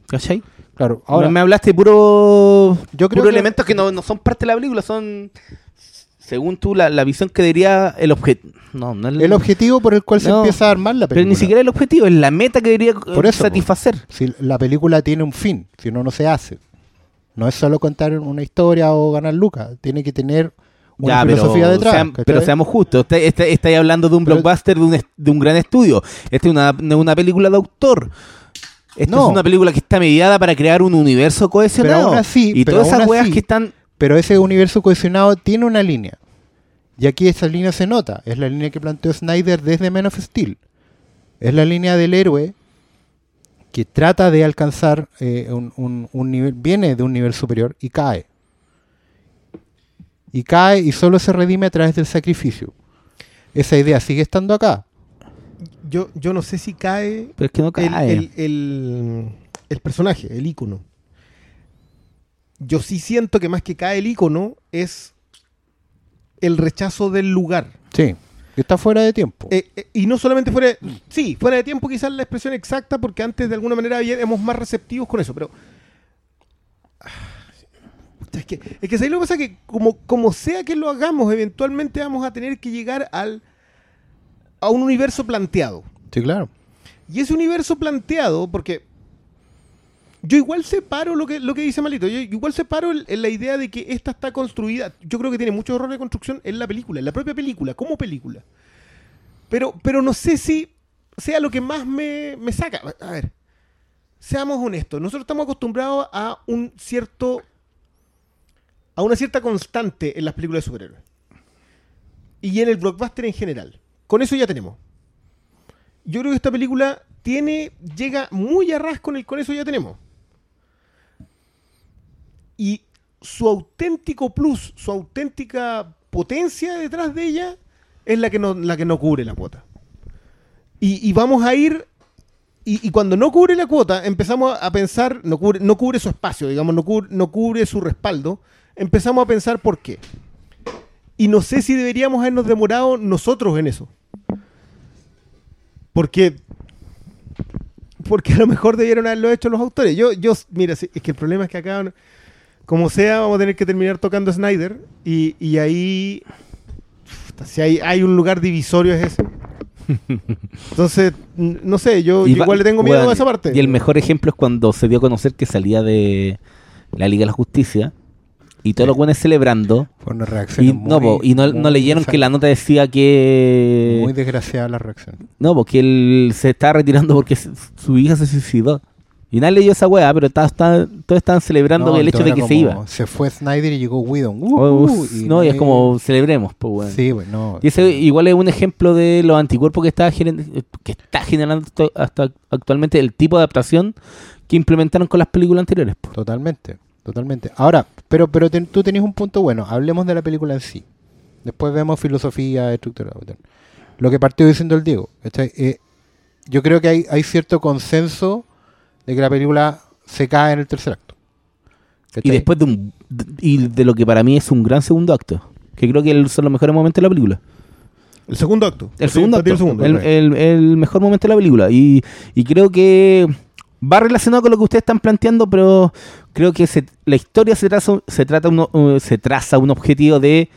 S3: ¿Cachai?
S4: claro.
S3: Ahora me hablaste puro,
S4: yo creo
S3: puro
S4: que-
S3: elementos que no, no son parte de la película, son, según tú, la, la visión que diría el objeto. No, no es
S4: el objetivo por el cual se empieza a armar la
S3: Pero
S4: película.
S3: ni siquiera el objetivo, es la meta que debería
S4: Por
S3: eh,
S4: eso,
S3: satisfacer.
S4: Si la película tiene un fin, si no, no se hace. No es solo contar una historia o ganar lucas, tiene que tener una
S3: Ya, pero,
S4: filosofía detrás.
S3: pero seamos justos, está, estáis hablando de un
S4: Pero-
S3: blockbuster de un, est- de un gran estudio. Esta es una, película de autor. Esta
S4: No.
S3: es una película que está mediada para crear un universo cohesionado.
S4: Pero aún así-
S3: y todas esas weas
S4: así-
S3: que están.
S4: Pero ese universo cohesionado tiene una línea. Y aquí esa línea se nota. Es la línea que planteó Snyder desde Men of Steel. Es la línea del héroe que trata de alcanzar eh, un, un- un nivel, viene de un nivel superior y cae. Y cae y solo se redime a través del sacrificio. Esa idea sigue estando acá.
S2: Yo, yo no sé si cae
S3: Pero es que no
S2: el,
S3: cae.
S2: el- el- el personaje, el icono. Yo sí siento que más que cae el icono es el rechazo del lugar.
S4: Sí. Que está fuera de tiempo.
S2: Eh, eh, y no solamente fuera, sí, fuera de tiempo quizás la expresión exacta, porque antes de alguna manera éramos más receptivos con eso, pero... [SIGHS] Es que, es que ¿sabes lo que pasa? Que como, como sea que lo hagamos, eventualmente vamos a tener que llegar al, a un universo planteado.
S4: sí, claro.
S2: Y ese universo planteado, porque yo igual separo lo que, lo que dice Malito, yo igual separo el- en la idea de que esta está construida, yo creo que tiene mucho error de construcción en la película, en la propia película, como película. Pero, pero no sé si sea lo que más me, me saca. A ver, seamos honestos, nosotros estamos acostumbrados a un cierto a una cierta constante en las películas de superhéroes. Y en el blockbuster en general. Con eso ya tenemos yo creo que esta película tiene llega muy a ras con el con eso ya tenemos y su auténtico plus su auténtica potencia detrás de ella es la que no la que no cubre la cuota. Y, vamos a ir y, cuando no cubre la cuota empezamos a pensar no cubre no cubre su espacio digamos no cubre, no cubre su respaldo empezamos a pensar por qué. Y no sé si deberíamos habernos demorado nosotros en eso. Porque porque a lo mejor debieron haberlo hecho los autores. Yo, yo, mira, es que el problema es que acá, como sea, vamos a tener que terminar tocando Snyder y, y ahí, si hay, hay un lugar divisorio es ese. [LAUGHS] Entonces, no sé, yo, igual le tengo miedo a esa parte.
S3: Y el mejor ejemplo es cuando se dio a conocer que salía de la Liga de la Justicia y todos los buenos celebrando.
S4: Fue una reacción.
S3: Y no, po, y no, no leyeron que la nota decía que.
S4: Muy desgraciada la reacción.
S3: No, porque él se estaba retirando porque su hija se suicidó. Y nadie leyó esa weá, pero todos estaban celebrando
S4: No,
S3: el hecho de que se iba.
S4: Se fue Snyder y llegó Whedon. Uh,
S3: Oh,
S4: uh,
S3: uf, no, y es como celebremos, pues weón.
S4: Sí, no.
S3: Y ese igual es un ejemplo de los anticuerpos que está, gener- que está generando hasta actualmente el tipo de adaptación que implementaron con las películas anteriores. po.
S4: Totalmente, totalmente. Ahora, pero, pero ten- tú tenías un punto bueno. Hablemos de la película en sí. Después vemos filosofía, estructura. Lo que partió diciendo el Diego. Eh, yo creo que hay, hay cierto consenso de que la película se cae en el tercer acto.
S3: Y después de un y de lo que para mí es un gran segundo acto, que creo que son los mejores momentos de la película.
S2: El segundo acto.
S3: El segundo acto,
S2: el segundo,
S3: el,
S2: ok.
S3: el- el mejor momento de la película. Y, y creo que va relacionado con lo que ustedes están planteando, pero creo que se- la historia se traza, se, trata uno- uh, se traza un objetivo de,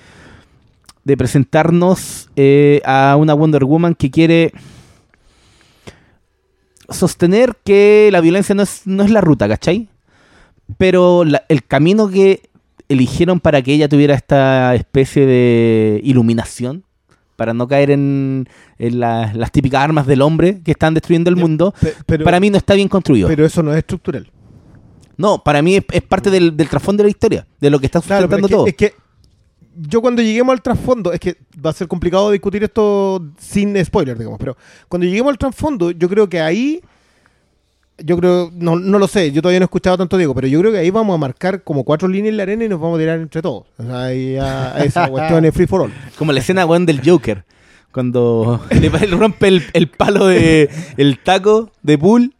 S3: de presentarnos eh, a una Wonder Woman que quiere sostener que la violencia no es, no es la ruta, ¿cachai? Pero la- el camino que eligieron para que ella tuviera esta especie de iluminación, para no caer en, en la- las típicas armas del hombre que están destruyendo el mundo,
S2: Pe- pero,
S3: para mí no está bien construido.
S2: pero eso no es estructural.
S3: no, para mí es, es parte del, del trasfondo de la historia, de lo que está
S2: Claro,
S3: sustentando
S2: es que,
S3: todo.
S2: es que yo cuando lleguemos al trasfondo, es que va a ser complicado discutir esto sin spoiler, digamos, pero cuando lleguemos al trasfondo, yo creo que ahí, yo creo, no, no lo sé, yo todavía no he escuchado tanto Diego, pero yo creo que ahí vamos a marcar como cuatro líneas en la arena y nos vamos a tirar entre todos. O sea, ahí ya- esa [LAUGHS] cuestión es free for all.
S3: Como la escena weón, del Joker, cuando le, [LAUGHS] le rompe el, el palo de el taco de pool.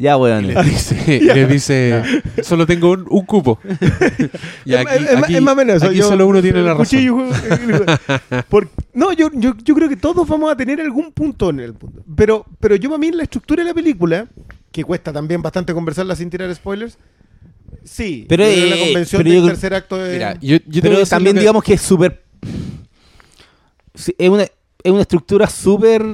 S3: Ya, weón.
S1: Y le [LAUGHS] dice, [LAUGHS] le dice solo tengo un, un cupo. [LAUGHS] y aquí,
S2: es, es-
S1: aquí-
S2: es más o menos eso.
S1: aquí
S2: yo-
S1: solo uno tiene la razón.
S2: cuchillo, no, yo, yo, yo creo que todos vamos a tener algún punto en el punto. Pero, pero yo para mí la estructura de la película, que cuesta también bastante conversarla sin tirar spoilers, sí.
S3: Pero,
S2: la
S3: eh,
S2: convención
S3: pero
S2: del
S3: yo
S2: tercer acto es...
S1: Mira, yo,
S3: Pero también
S1: que-
S3: digamos que es súper... sí, es, una, es una estructura súper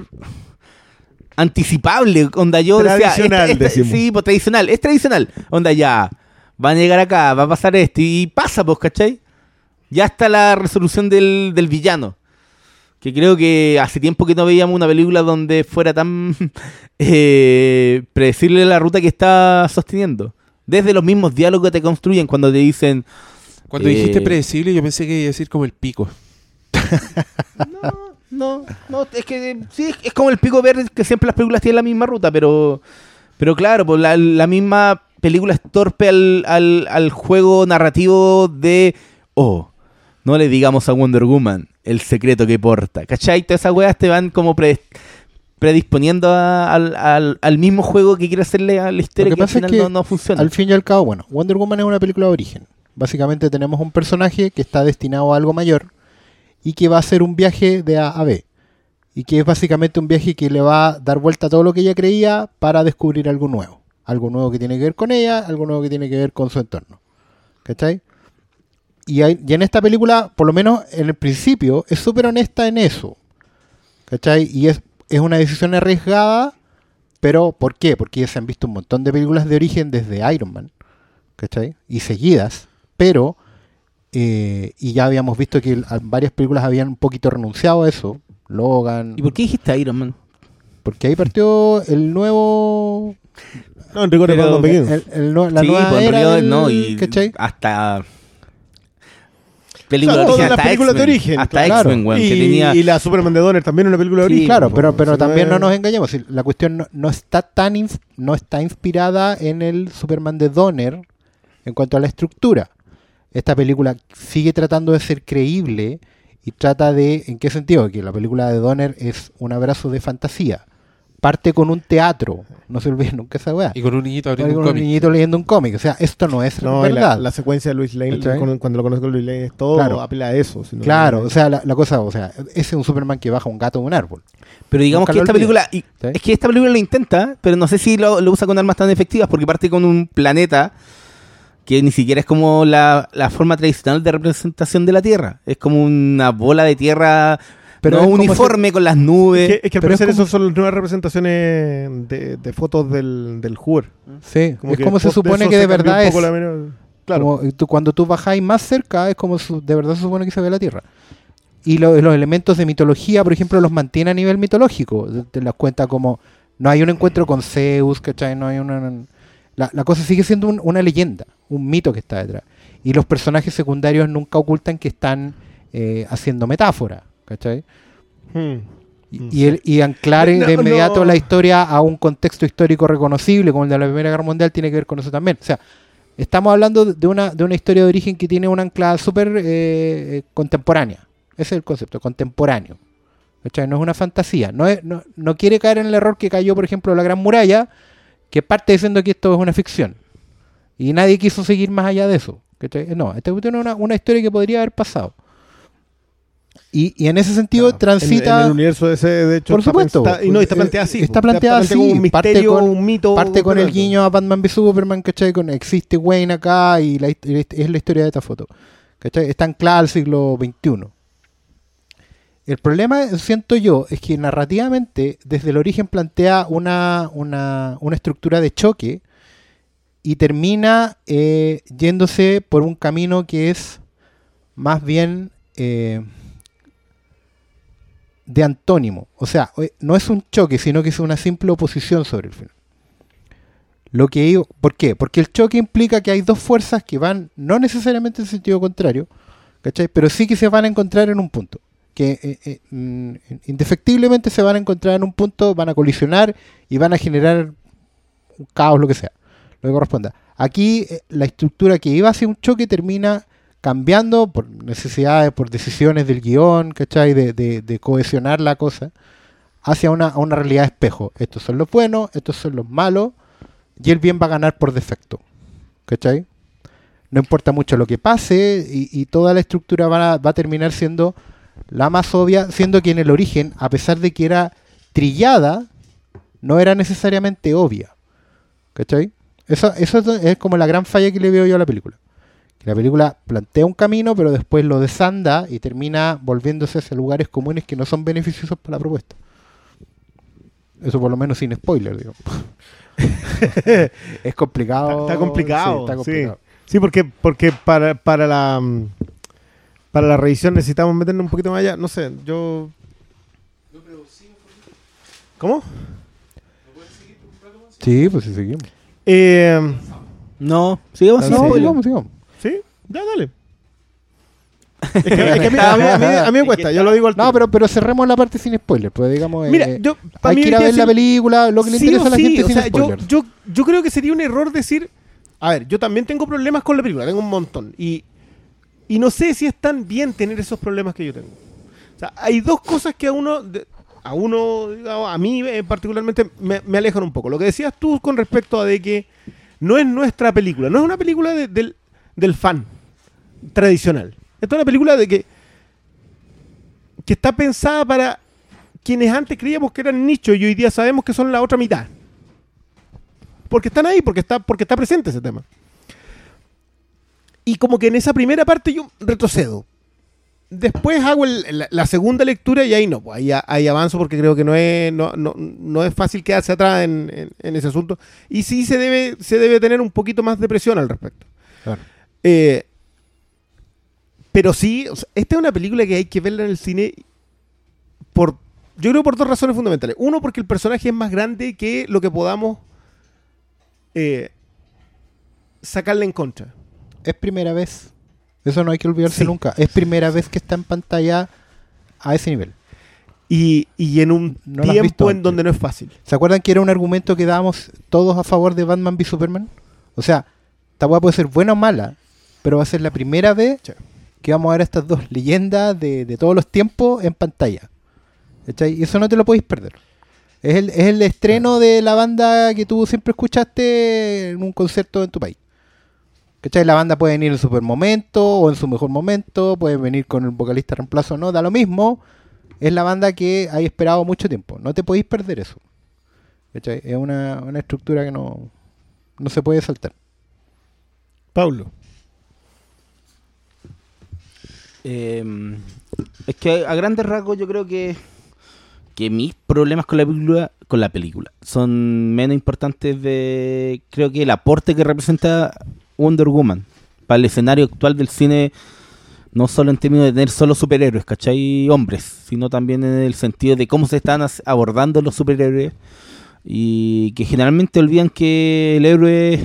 S3: anticipable. Onda yo decía,
S2: Tradicional,
S3: esta- esta-
S2: decimos.
S3: Sí, pues tradicional. Es tradicional. Onda ya, van a llegar acá, va a pasar esto. Y pasa, pues, ¿cachai? Ya está la resolución del, del villano. Que creo que hace tiempo que no veíamos una película donde fuera tan [LAUGHS] eh, predecible la ruta que está sosteniendo. Desde los mismos diálogos que te construyen cuando te dicen...
S1: Cuando
S3: Eh,
S1: dijiste predecible, yo pensé que iba a decir como el pico. [LAUGHS]
S3: No, no, no, es que sí, es- como el pico verde que siempre las películas tienen la misma ruta, pero pero claro, pues la, la misma película es torpe al, al, al juego narrativo de, oh, no le digamos a Wonder Woman el secreto que porta, ¿cachai? Todas esas weas te van como pre- predisponiendo a- al, al- al mismo juego que quiere hacerle a la historia
S4: Lo que
S3: que, al
S4: es
S3: final
S4: que
S3: no, no funciona.
S4: Al fin y al cabo, bueno, Wonder Woman es una película de origen. Básicamente tenemos un personaje que está destinado a algo mayor y que va a hacer un viaje de A a B. Y que es básicamente un viaje que le va a dar vuelta a todo lo que ella creía para descubrir algo nuevo. Algo nuevo que tiene que ver con ella, algo nuevo que tiene que ver con su entorno. ¿Cachai? Y, y en esta película, por lo menos en el principio, es súper honesta en eso. ¿Cachai? Y es, es una decisión arriesgada, pero ¿por qué? Porque ya se han visto un montón de películas de origen desde Iron Man, ¿cachai? Y seguidas, pero, eh, y ya habíamos visto que el- varias películas habían un poquito renunciado a eso, Logan,
S3: ¿Y por qué dijiste Iron Man?
S4: porque ahí partió el nuevo,
S2: No, en rigor
S3: Pero-
S4: el- el nue- la
S3: Sí,
S4: nueva
S3: pues,
S4: era
S3: no, hasta película
S2: Claro,
S3: hasta
S2: películas de origen,
S3: hasta
S4: claro.
S3: X-Men,
S2: y,
S3: tenía
S2: y la Superman de Donner también una película de
S3: Sí,
S2: origen.
S4: Claro,
S2: po,
S4: pero, pero
S2: no
S4: también no
S2: es-
S4: nos engañemos. La cuestión no, no está tan ins- no está inspirada en el Superman de Donner en cuanto a la estructura. Esta película sigue tratando de ser creíble y trata de, ¿en qué sentido? Que la película de Donner es un abrazo de fantasía. Parte con un teatro, no se olviden nunca esa weá.
S1: Y con un niñito abriendo
S4: con
S1: un
S4: un
S1: cómic.
S4: niñito leyendo un cómic. O sea, esto no es
S2: No, la,
S4: verdad.
S2: la secuencia de Luis Lane, con- cuando lo conozco Luis Lane, es todo
S4: Claro.
S2: apela a eso. si no-
S4: Claro, o sea, la, la cosa, o sea, ese es un Superman que baja un gato de un árbol.
S3: Pero digamos
S4: Nunca
S3: que esta película. y-
S4: ¿Sí?
S3: Es que esta película lo intenta, pero no sé si lo, lo usa con armas tan efectivas, porque parte con un planeta que ni siquiera es como la, la forma tradicional de representación de la Tierra. Es como una bola de tierra
S4: Pero
S3: no
S4: es
S3: uniforme con las
S2: Es
S3: nubes.
S2: que, es que al
S4: es
S2: parecer
S4: como-
S2: esas son las nuevas representaciones de, de fotos del, del Hoover.
S4: Sí, es
S2: que
S4: como se supone que de verdad es.
S2: Claro.
S4: Como, tú- cuando tú bajáis más cerca, es como su- de verdad se supone que se ve la Tierra. Y lo- los elementos de mitología, por ejemplo, los mantiene a nivel mitológico. Te- Te las cuenta como. No hay un encuentro con Zeus, ¿cachai? No hay una. La, la cosa sigue siendo un- una leyenda, un mito que está detrás. Y los personajes secundarios nunca ocultan que están eh, haciendo metáfora, ¿cachai?
S2: Hmm.
S4: Y, y el- y anclar
S2: No,
S4: de inmediato
S2: no.
S4: la historia a un contexto histórico reconocible, como el de la Primera Guerra Mundial, tiene que ver con eso también. O sea, estamos hablando de una, de una historia de origen que tiene una ancla súper eh, eh, contemporánea. Ese es el concepto, contemporáneo. ¿Cachai? No es una fantasía. No, es- no, no quiere caer en el error que cayó, por ejemplo, la Gran Muralla, que parte diciendo que esto es una ficción. Y nadie quiso seguir más allá de eso. No, esta cuestión es una, una historia que podría haber pasado. Y, y en ese sentido
S2: Claro,
S4: transita...
S2: En, en el universo ese, de hecho.
S4: Por
S2: está
S4: supuesto.
S2: pens- y no, está
S4: Eh,
S2: planteada así.
S4: está planteada así,
S2: como un
S4: parte
S2: misterio,
S4: con-
S2: un mito.
S4: Parte con el guiño a Batman v Superman, ¿cachai? Con existe Wayne acá y la es la historia de esta foto. ¿Cachai? Está anclada al siglo XXI. El problema, siento yo, es que narrativamente, desde el origen plantea una, una, una estructura de choque y termina eh, yéndose por un camino que es más bien eh, de antónimo. O sea, no es un choque, sino que es una simple oposición sobre el final. Lo que digo- ¿Por qué? Porque el choque implica que hay dos fuerzas que van no necesariamente en sentido contrario, ¿cachai? Pero sí que se van a encontrar en un punto. Que eh, eh, mm, indefectiblemente se van a encontrar en un punto, van a colisionar y van a generar un caos, lo que sea, lo que corresponda. Aquí eh, la estructura que iba hacia un choque termina cambiando por necesidades, por decisiones del guion, ¿cachai? De, de- cohesionar la cosa hacia una, una realidad espejo. Estos son los buenos, estos son los malos, y el bien va a ganar por defecto. ¿Cachai? No importa mucho lo que pase, y, toda la estructura va a terminar siendo la más obvia, siendo que en el origen, a pesar de que era trillada, no era necesariamente obvia. ¿Cachai? Eso, eso es- como la gran falla que le veo yo a la película. Que la película plantea un camino, pero después lo desanda y termina volviéndose hacia lugares comunes que no son beneficiosos para la propuesta. Eso por lo menos sin spoiler, digo. [LAUGHS] es complicado.
S2: Está, está complicado.
S4: sí, está
S2: sí.
S4: complicado.
S2: Sí, porque, porque para, para la para la revisión necesitamos meternos un poquito más allá. No sé, yo. ¿Cómo?
S4: Sí, pues sí, seguimos.
S2: Eh,
S3: No, sigamos
S2: sí.
S4: No,
S3: spoiler.
S4: sigamos, sigamos.
S2: ¿Sí? Ya, dale. [LAUGHS] Es que, es que a, mí, a mí- a mí- a mí me cuesta, yo lo digo al
S4: No, pero, pero cerremos la parte sin spoiler, pues digamos.
S2: Mira,
S4: eh,
S2: yo. pa'
S4: hay
S2: mí
S4: que ir a ver la película, lo que le
S2: Sí
S4: interesa a la
S2: sí,
S4: gente
S2: o
S4: sin
S2: sea, yo,
S4: spoilers.
S2: yo, yo creo que sería un error decir. A ver, yo también tengo problemas con la película, tengo un montón. Y, y no sé si es tan bien tener esos problemas que yo tengo. O sea, hay dos cosas que a uno, a uno, a mí eh, particularmente, me, me alejan un poco. Lo que decías tú con respecto a de que no es nuestra película, no es una película de- del, del fan tradicional. Esta es una película de que, que está pensada para quienes antes creíamos que eran nichos y hoy día sabemos que son la otra mitad. Porque están ahí, porque está, porque está presente ese tema. Y como que en esa primera parte yo retrocedo. Después hago el- la, la segunda lectura y ahí no, pues ahí, ahí avanzo porque creo que no es, no, no, no es fácil quedarse atrás en, en- en ese asunto. Y sí se debe, se debe tener un poquito más de presión al respecto.
S4: Claro.
S2: Eh, pero sí, o sea, esta es una película que hay que verla en el cine por, yo creo por dos razones fundamentales. Uno, porque el personaje es más grande que lo que podamos eh, sacarle en contra.
S4: Es primera vez. Eso no hay que olvidarse
S2: Sí.
S4: nunca. Es primera vez que está en pantalla a ese nivel.
S2: Y, y en un
S4: No visto
S2: tiempo en donde no es fácil.
S4: ¿Se acuerdan que era un argumento que dábamos todos a favor de Batman v Superman? O sea, esta weá puede ser buena o mala, pero va a ser la primera vez
S2: Sí.
S4: que vamos a ver a estas dos leyendas de, de todos los tiempos en pantalla. ¿Cachai? Y eso no te lo podéis perder. Es el, es el estreno de la banda que tú siempre escuchaste en un concierto en tu país. ¿Cachai? La banda puede venir en su super momento o en su mejor momento, puede venir con el vocalista reemplazo, no, da lo mismo. Es la banda que hay esperado mucho tiempo. No te podéis perder eso. ¿Cachai? Es una, una estructura que no, no se puede saltar.
S2: Pablo.
S3: Eh, es que a grandes rasgos yo creo que que mis problemas con la película con la película son menos importantes de creo que el aporte que representa Wonder Woman para el escenario actual del cine no solo en términos de tener solo superhéroes, ¿cachai? Hombres, sino también en el sentido de cómo se están abordando los superhéroes y que generalmente olvidan que el héroe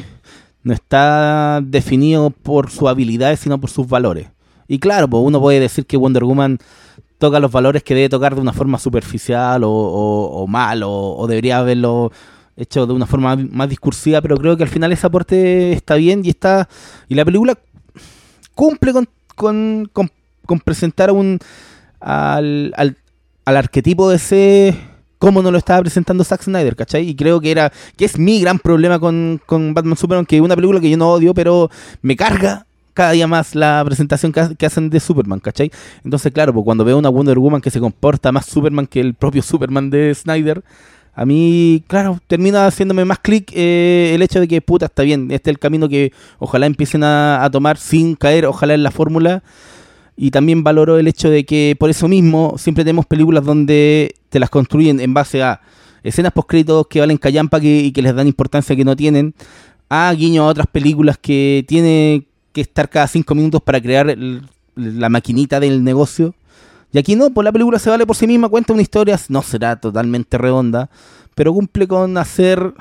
S3: no está definido por sus habilidades, sino por sus valores. Y claro, pues uno puede decir que Wonder Woman toca los valores que debe tocar de una forma superficial o mal, o, o debería haberlo hecho de una forma más discursiva, pero creo que al final ese aporte está bien y está y la película cumple con, con, con- presentar un al, al, al arquetipo de ese como nos lo estaba presentando Zack Snyder, ¿cachai? Y creo que era que es mi gran problema con, con Batman Superman, que es una película que yo no odio, pero me carga cada día más la presentación que hacen de Superman, ¿cachai? Entonces, claro, pues cuando veo una Wonder Woman que se comporta más Superman que el propio Superman de Snyder, a mí, claro, termina haciéndome más clic eh, el hecho de que, puta, está bien, este es el camino que ojalá empiecen a, tomar sin caer, ojalá en la fórmula. Y también valoro el hecho de que por eso mismo siempre tenemos películas donde te las construyen en base a escenas postcréditos que valen callampa y que les dan importancia que no tienen, a guiño a otras películas que tiene que estar cada cinco minutos para crear la maquinita del negocio. Y aquí no, pues la película se vale por sí misma, cuenta una historia, no será totalmente redonda, pero cumple con hacer,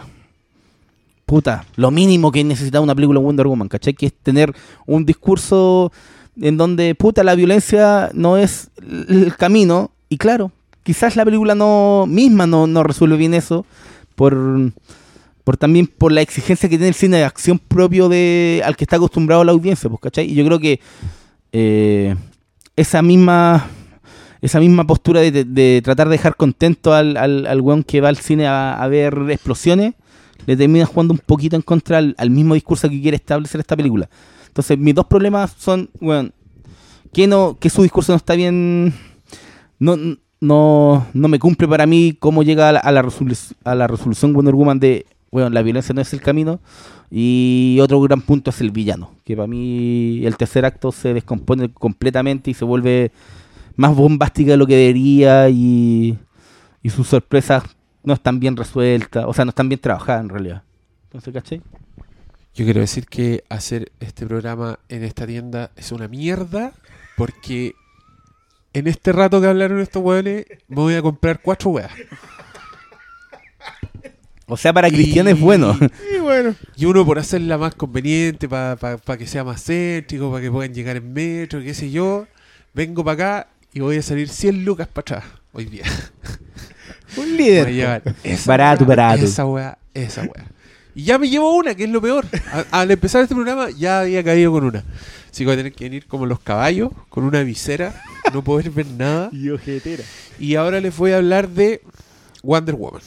S3: puta, lo mínimo que necesita una película Wonder Woman, ¿cachai? Que es tener un discurso en donde, puta, la violencia no es el camino, y claro, quizás la película no misma no, no resuelve bien eso, por, por también por la exigencia que tiene el cine de acción propio de al que está acostumbrado la audiencia, pues, ¿cachai? Y yo creo que eh, esa misma esa misma postura de, de- de tratar de dejar contento al, al, al weón que va al cine a, ver explosiones, le termina jugando un poquito en contra al, mismo discurso que quiere establecer esta película. Entonces, mis dos problemas son, weón, que no, que su discurso no está bien, no, no, no me cumple para mí cómo llega a la, a a la resolución Wonder Woman de, bueno, la violencia no es el camino. Y otro gran punto es el villano, que para mí el tercer acto se descompone completamente y se vuelve más bombástica de lo que debería y, y sus sorpresas no están bien resueltas, o sea, no están bien trabajadas en realidad. Entonces, ¿cachai?
S1: Yo quiero decir que hacer este programa en esta tienda es una mierda porque en este rato que hablaron estos hueones me voy a comprar cuatro weas.
S3: O sea, para
S1: Y-
S3: Cristian es bueno.
S2: Y bueno,
S1: Y uno por hacerla más conveniente, para que sea más céntrico, para que puedan llegar en metro, qué sé yo, vengo para acá y voy a salir 100 lucas para atrás hoy día. [LAUGHS]
S2: un
S1: Voy a
S2: líder.
S1: llevar esa
S3: Barato,
S1: weá,
S3: barato.
S1: Esa weá, esa weá. Y ya me llevo una, que es lo peor. A- al empezar este programa ya había caído con una. Así que voy a tener que venir como los caballos, con una visera, no poder ver nada. [LAUGHS]
S3: Y ojetera.
S1: Y ahora les voy a hablar de Wonder Woman.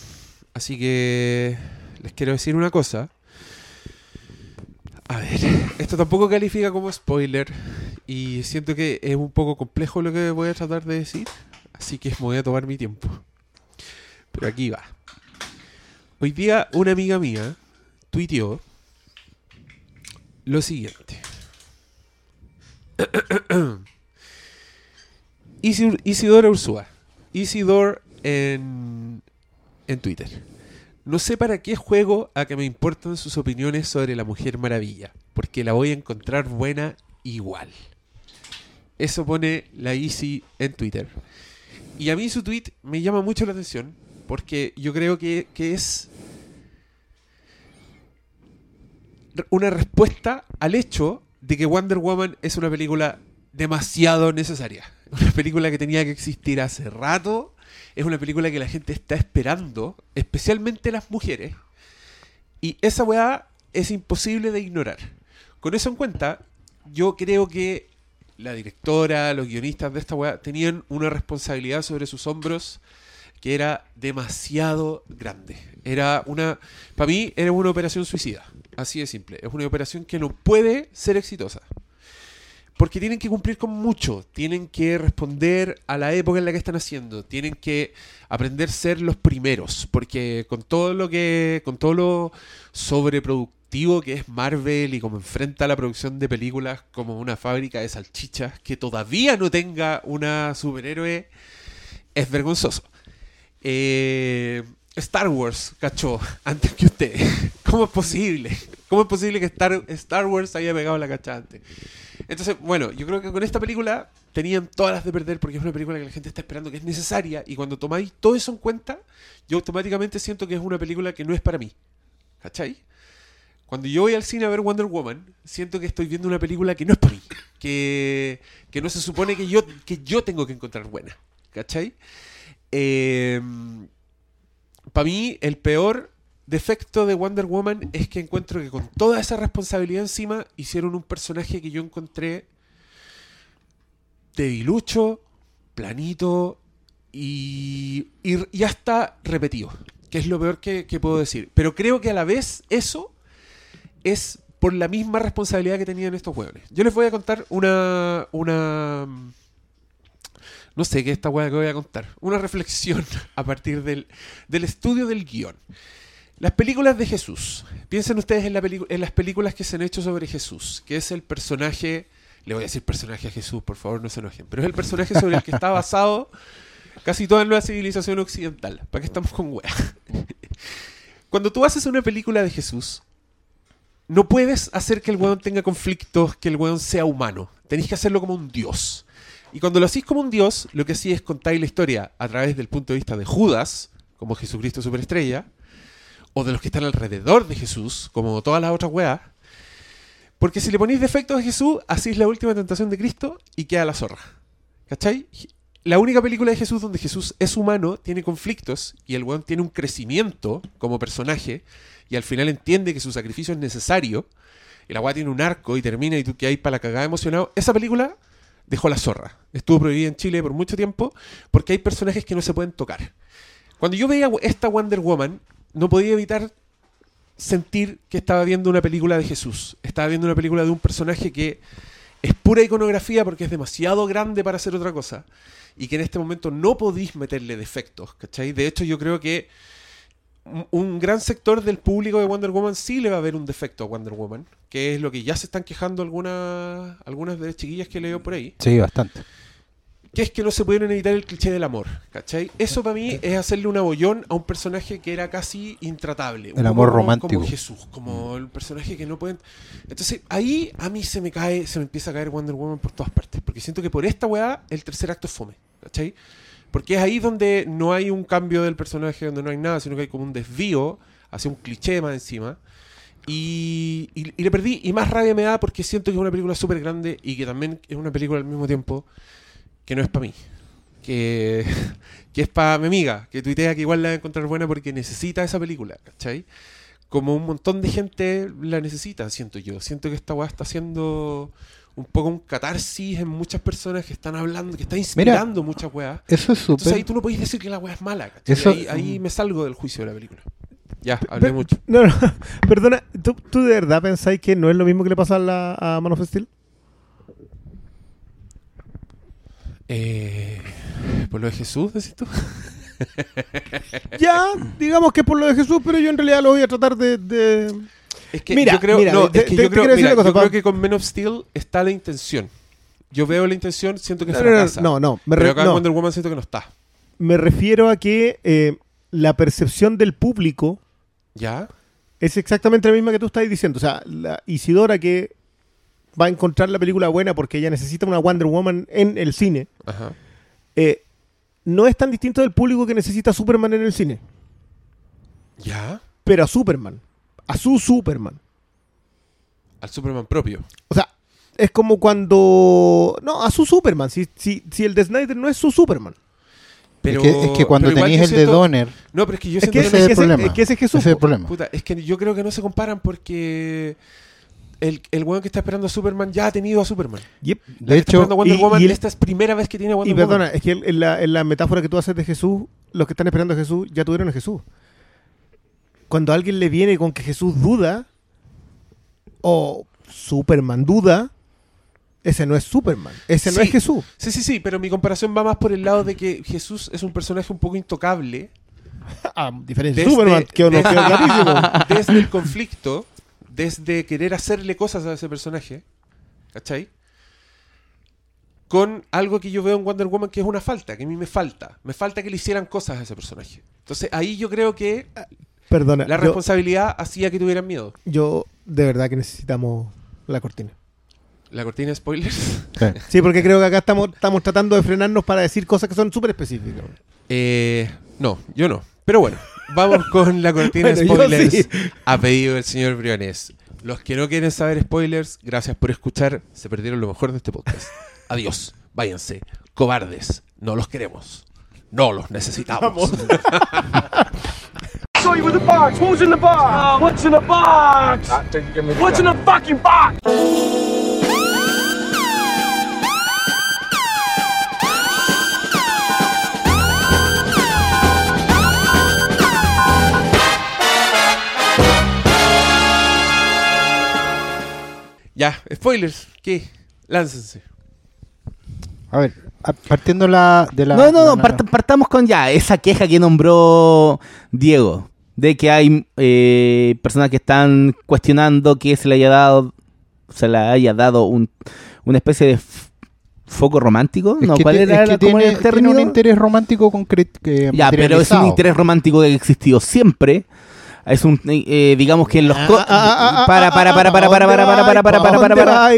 S1: Así que les quiero decir una cosa. A ver, esto tampoco califica como spoiler. Y siento que es un poco complejo lo que voy a tratar de decir. Así que me voy a tomar mi tiempo. Pero aquí va. Hoy día una amiga mía tuiteó lo siguiente. [COUGHS] Isidor, Isidora Ursúa. Isidor en, en Twitter. No sé para qué juego a que me importan sus opiniones sobre la Mujer Maravilla, porque la voy a encontrar buena igual. Eso pone la Easy en Twitter. Y a mí su tweet me llama mucho la atención, porque yo creo que, que es una respuesta al hecho de que Wonder Woman es una película demasiado necesaria. Una película que tenía que existir hace rato. Es una película que la gente está esperando, especialmente las mujeres. Y esa weá es imposible de ignorar. Con eso en cuenta, yo creo que la directora, los guionistas de esta weá tenían una responsabilidad sobre sus hombros que era demasiado grande. Era una. Para mí, era una operación suicida. Así de simple. Es una operación que no puede ser exitosa. Porque tienen que cumplir con mucho. Tienen que responder a la época en la que están haciendo. Tienen que aprender a ser los primeros. Porque con todo lo que. con todo lo sobreproductivo que es Marvel y como enfrenta la producción de películas como una fábrica de salchichas que todavía no tenga una superhéroe. Es vergonzoso. Eh, Star Wars, cachó, [LAUGHS] antes que usted. ¿Cómo es posible? ¿Cómo es posible que Star, Star Wars haya pegado la cacha antes? Entonces, bueno, yo creo que con esta película tenían todas las de perder porque es una película que la gente está esperando que es necesaria y cuando tomáis todo eso en cuenta, yo automáticamente siento que es una película que no es para mí. ¿Cachai? Cuando yo voy al cine a ver Wonder Woman, siento que estoy viendo una película que no es para mí. Que, que no se supone que yo, que yo tengo que encontrar buena. ¿Cachai? Para mí, el peor defecto de Wonder Woman es que encuentro que con toda esa responsabilidad encima hicieron un personaje que yo encontré debilucho, planito y, y, hasta repetido, que es lo peor que, que puedo decir. Pero creo que a la vez eso es por la misma responsabilidad que tenían estos hueones. Yo les voy a contar una. una no sé qué es esta hueá que voy a contar. Una reflexión [LAUGHS] a partir del, del estudio del guion. Las películas de Jesús. Piensen ustedes en, la en las películas que se han hecho sobre Jesús, que es el personaje. Le voy a decir personaje a Jesús, por favor, no se enojen. Pero es el personaje sobre el que está basado casi toda la civilización occidental. ¿Para qué estamos con weá? [LAUGHS] Cuando tú haces una película de Jesús, no puedes hacer que el weón tenga conflictos, que el weón sea humano. Tenés que hacerlo como un dios. Y cuando lo hacís como un dios, lo que hacís es contar la historia a través del punto de vista de Judas, como Jesucristo superestrella, o de los que están alrededor de Jesús, como todas las otras weas. Porque si le ponéis defectos a Jesús, hacéis la última tentación de Cristo y queda la zorra. ¿Cachai? La única película de Jesús donde Jesús es humano, tiene conflictos y el weón tiene un crecimiento como personaje y al final entiende que su sacrificio es necesario y la weá tiene un arco y termina y tú que hay para la cagada emocionado. Esa película dejó la zorra. Estuvo prohibida en Chile por mucho tiempo porque hay personajes que no se pueden tocar. Cuando yo veía esta Wonder Woman, no podía evitar sentir que estaba viendo una película de Jesús. Estaba viendo una película de un personaje que es pura iconografía porque es demasiado grande para hacer otra cosa. Y que en este momento no podéis meterle defectos, ¿cachai? De hecho, yo creo que un- gran sector del público de Wonder Woman sí le va a ver un defecto a Wonder Woman, que es lo que ya se están quejando algunas, algunas de las chiquillas que leo por ahí,
S4: Sí, bastante.
S1: que es que no se pudieron evitar el cliché del amor, ¿cachai? Eso para mí es hacerle un abollón a un personaje que era casi intratable.
S4: El
S1: poco
S4: amor
S1: como-
S4: romántico.
S1: Como Jesús, como el personaje que no pueden... Entonces ahí a mí se me cae, se me empieza a caer Wonder Woman por todas partes, porque siento que por esta weá el tercer acto es fome, ¿cachai? Porque es ahí donde no hay un cambio del personaje, donde no hay nada, sino que hay como un desvío hacia un cliché más encima. Y, y- y le perdí, y más rabia me da porque siento que es una película súper grande y que también es una película al mismo tiempo que no es para mí. Que, [LAUGHS] que es para mi amiga, que tuitea que igual la va a encontrar buena porque necesita esa película, ¿cachai? Como un montón de gente la necesita, siento yo. Siento que esta weá está haciendo un poco un catarsis en muchas personas que están hablando, que está inspirando muchas weas.
S4: Eso es
S1: Entonces ahí
S4: súper.
S1: tú no podés decir que la weá es mala.
S4: Eso-
S1: ahí, ahí me salgo del juicio de la película. Ya, hablé
S2: Pe-
S1: mucho.
S2: No, no, [LAUGHS] perdona, ¿tú, tú de verdad pensáis que no es lo mismo que le pasa a, la, a Man of Steel?
S1: Eh, ¿Por lo de Jesús, decís tú?
S2: Ya, digamos que por lo de Jesús, pero yo en realidad lo voy a tratar de... de-
S1: Es que
S2: Mira,
S1: yo creo,
S2: mira,
S1: no,
S2: te-
S1: es que
S2: te-
S1: yo
S2: te
S1: creo,
S2: decir
S1: mira,
S2: cosa,
S1: yo creo que con Men of Steel está la intención. Yo veo la intención, siento que
S2: No,
S1: fracasa.
S2: no, no, me,
S1: pero acá en
S2: no,
S1: Wonder Woman siento que no está.
S2: me refiero a que eh, la percepción del público
S1: ¿Ya?
S2: es exactamente la misma que tú estás diciendo. O sea, la Isidora que va a encontrar la película buena porque ella necesita una Wonder Woman en el cine,
S1: Ajá.
S2: eh, no es tan distinto del público que necesita Superman en el cine,
S1: ¿Ya?
S2: pero a Superman, a su Superman.
S1: Al Superman propio.
S2: O sea, es como cuando... No, a su Superman, si, si, si el de Snyder no es su Superman.
S1: Pero,
S4: es, que, es que cuando
S1: yo
S4: el de Donner,
S1: No, pero es que yo
S2: Es
S1: siento
S2: que,
S1: que
S2: es,
S4: ese es el problema.
S2: es que ese es Jesús.
S4: ese es el problema.
S1: Puta, es que yo creo que no se comparan porque el, el weón que está esperando a Superman ya ha tenido a Superman.
S2: Yep.
S4: De hecho,
S1: Wonder
S2: y-
S1: Woman,
S2: y el-
S1: esta es primera vez que tiene a Wonder
S2: Y perdona,
S1: Woman.
S2: es que en la, en la metáfora que tú haces de Jesús, los que están esperando a Jesús ya tuvieron a Jesús. Cuando alguien le viene con que Jesús duda, o Superman duda, ese no es Superman, ese no es Jesús.
S1: Sí, sí, sí, pero mi comparación va más por el lado de que Jesús es un personaje un poco intocable [LAUGHS]
S2: A diferencia de
S1: Desde-
S2: Superman, que quedó [LAUGHS] clarísimo.
S1: desde el conflicto, desde querer hacerle cosas a ese personaje, ¿cachai? Con algo que yo veo en Wonder Woman que es una falta, que a mí me falta. Me falta que le hicieran cosas a ese personaje. Entonces ahí yo creo que
S2: Perdona,
S1: la
S2: yo,
S1: responsabilidad hacía que tuvieran miedo.
S2: yo de verdad que necesitamos la cortina.
S1: La cortina de spoilers.
S4: sí. [LAUGHS]
S2: Sí, porque creo que acá estamos, estamos tratando de frenarnos para decir cosas que son súper específicas.
S1: Eh, no, yo no. Pero bueno, vamos con la cortina de
S2: Bueno,
S1: spoilers
S2: sí.
S1: a pedido del señor Briones. Los que no quieren saber spoilers, gracias por escuchar. Se perdieron lo mejor de este podcast. Adiós. Váyanse. Cobardes. No los queremos. No los necesitamos. [LAUGHS]
S5: Show you with the box. Who's in the box? What's in the box? What's in the fucking box?
S1: Ya, spoilers. ¿Qué? Láncense.
S4: A ver, partiendo la, de la...
S3: no, no, no, part- partamos con ya esa queja que nombró Diego, de que hay eh, personas que están cuestionando que se le haya dado, se le haya dado un, una especie de foco romántico,
S4: Es
S3: ¿no? ¿Cuál
S4: te-
S3: era
S4: es que tiene,
S3: el
S4: tiene
S3: término?
S4: un interés romántico concreto
S3: Ya, pero es un interés romántico que ha existido siempre. Es un, eh, digamos que en los... para, para, para, para,
S2: ¿pa'
S3: para, para, para, para, para,
S2: ¿Pa'
S3: para, para, para.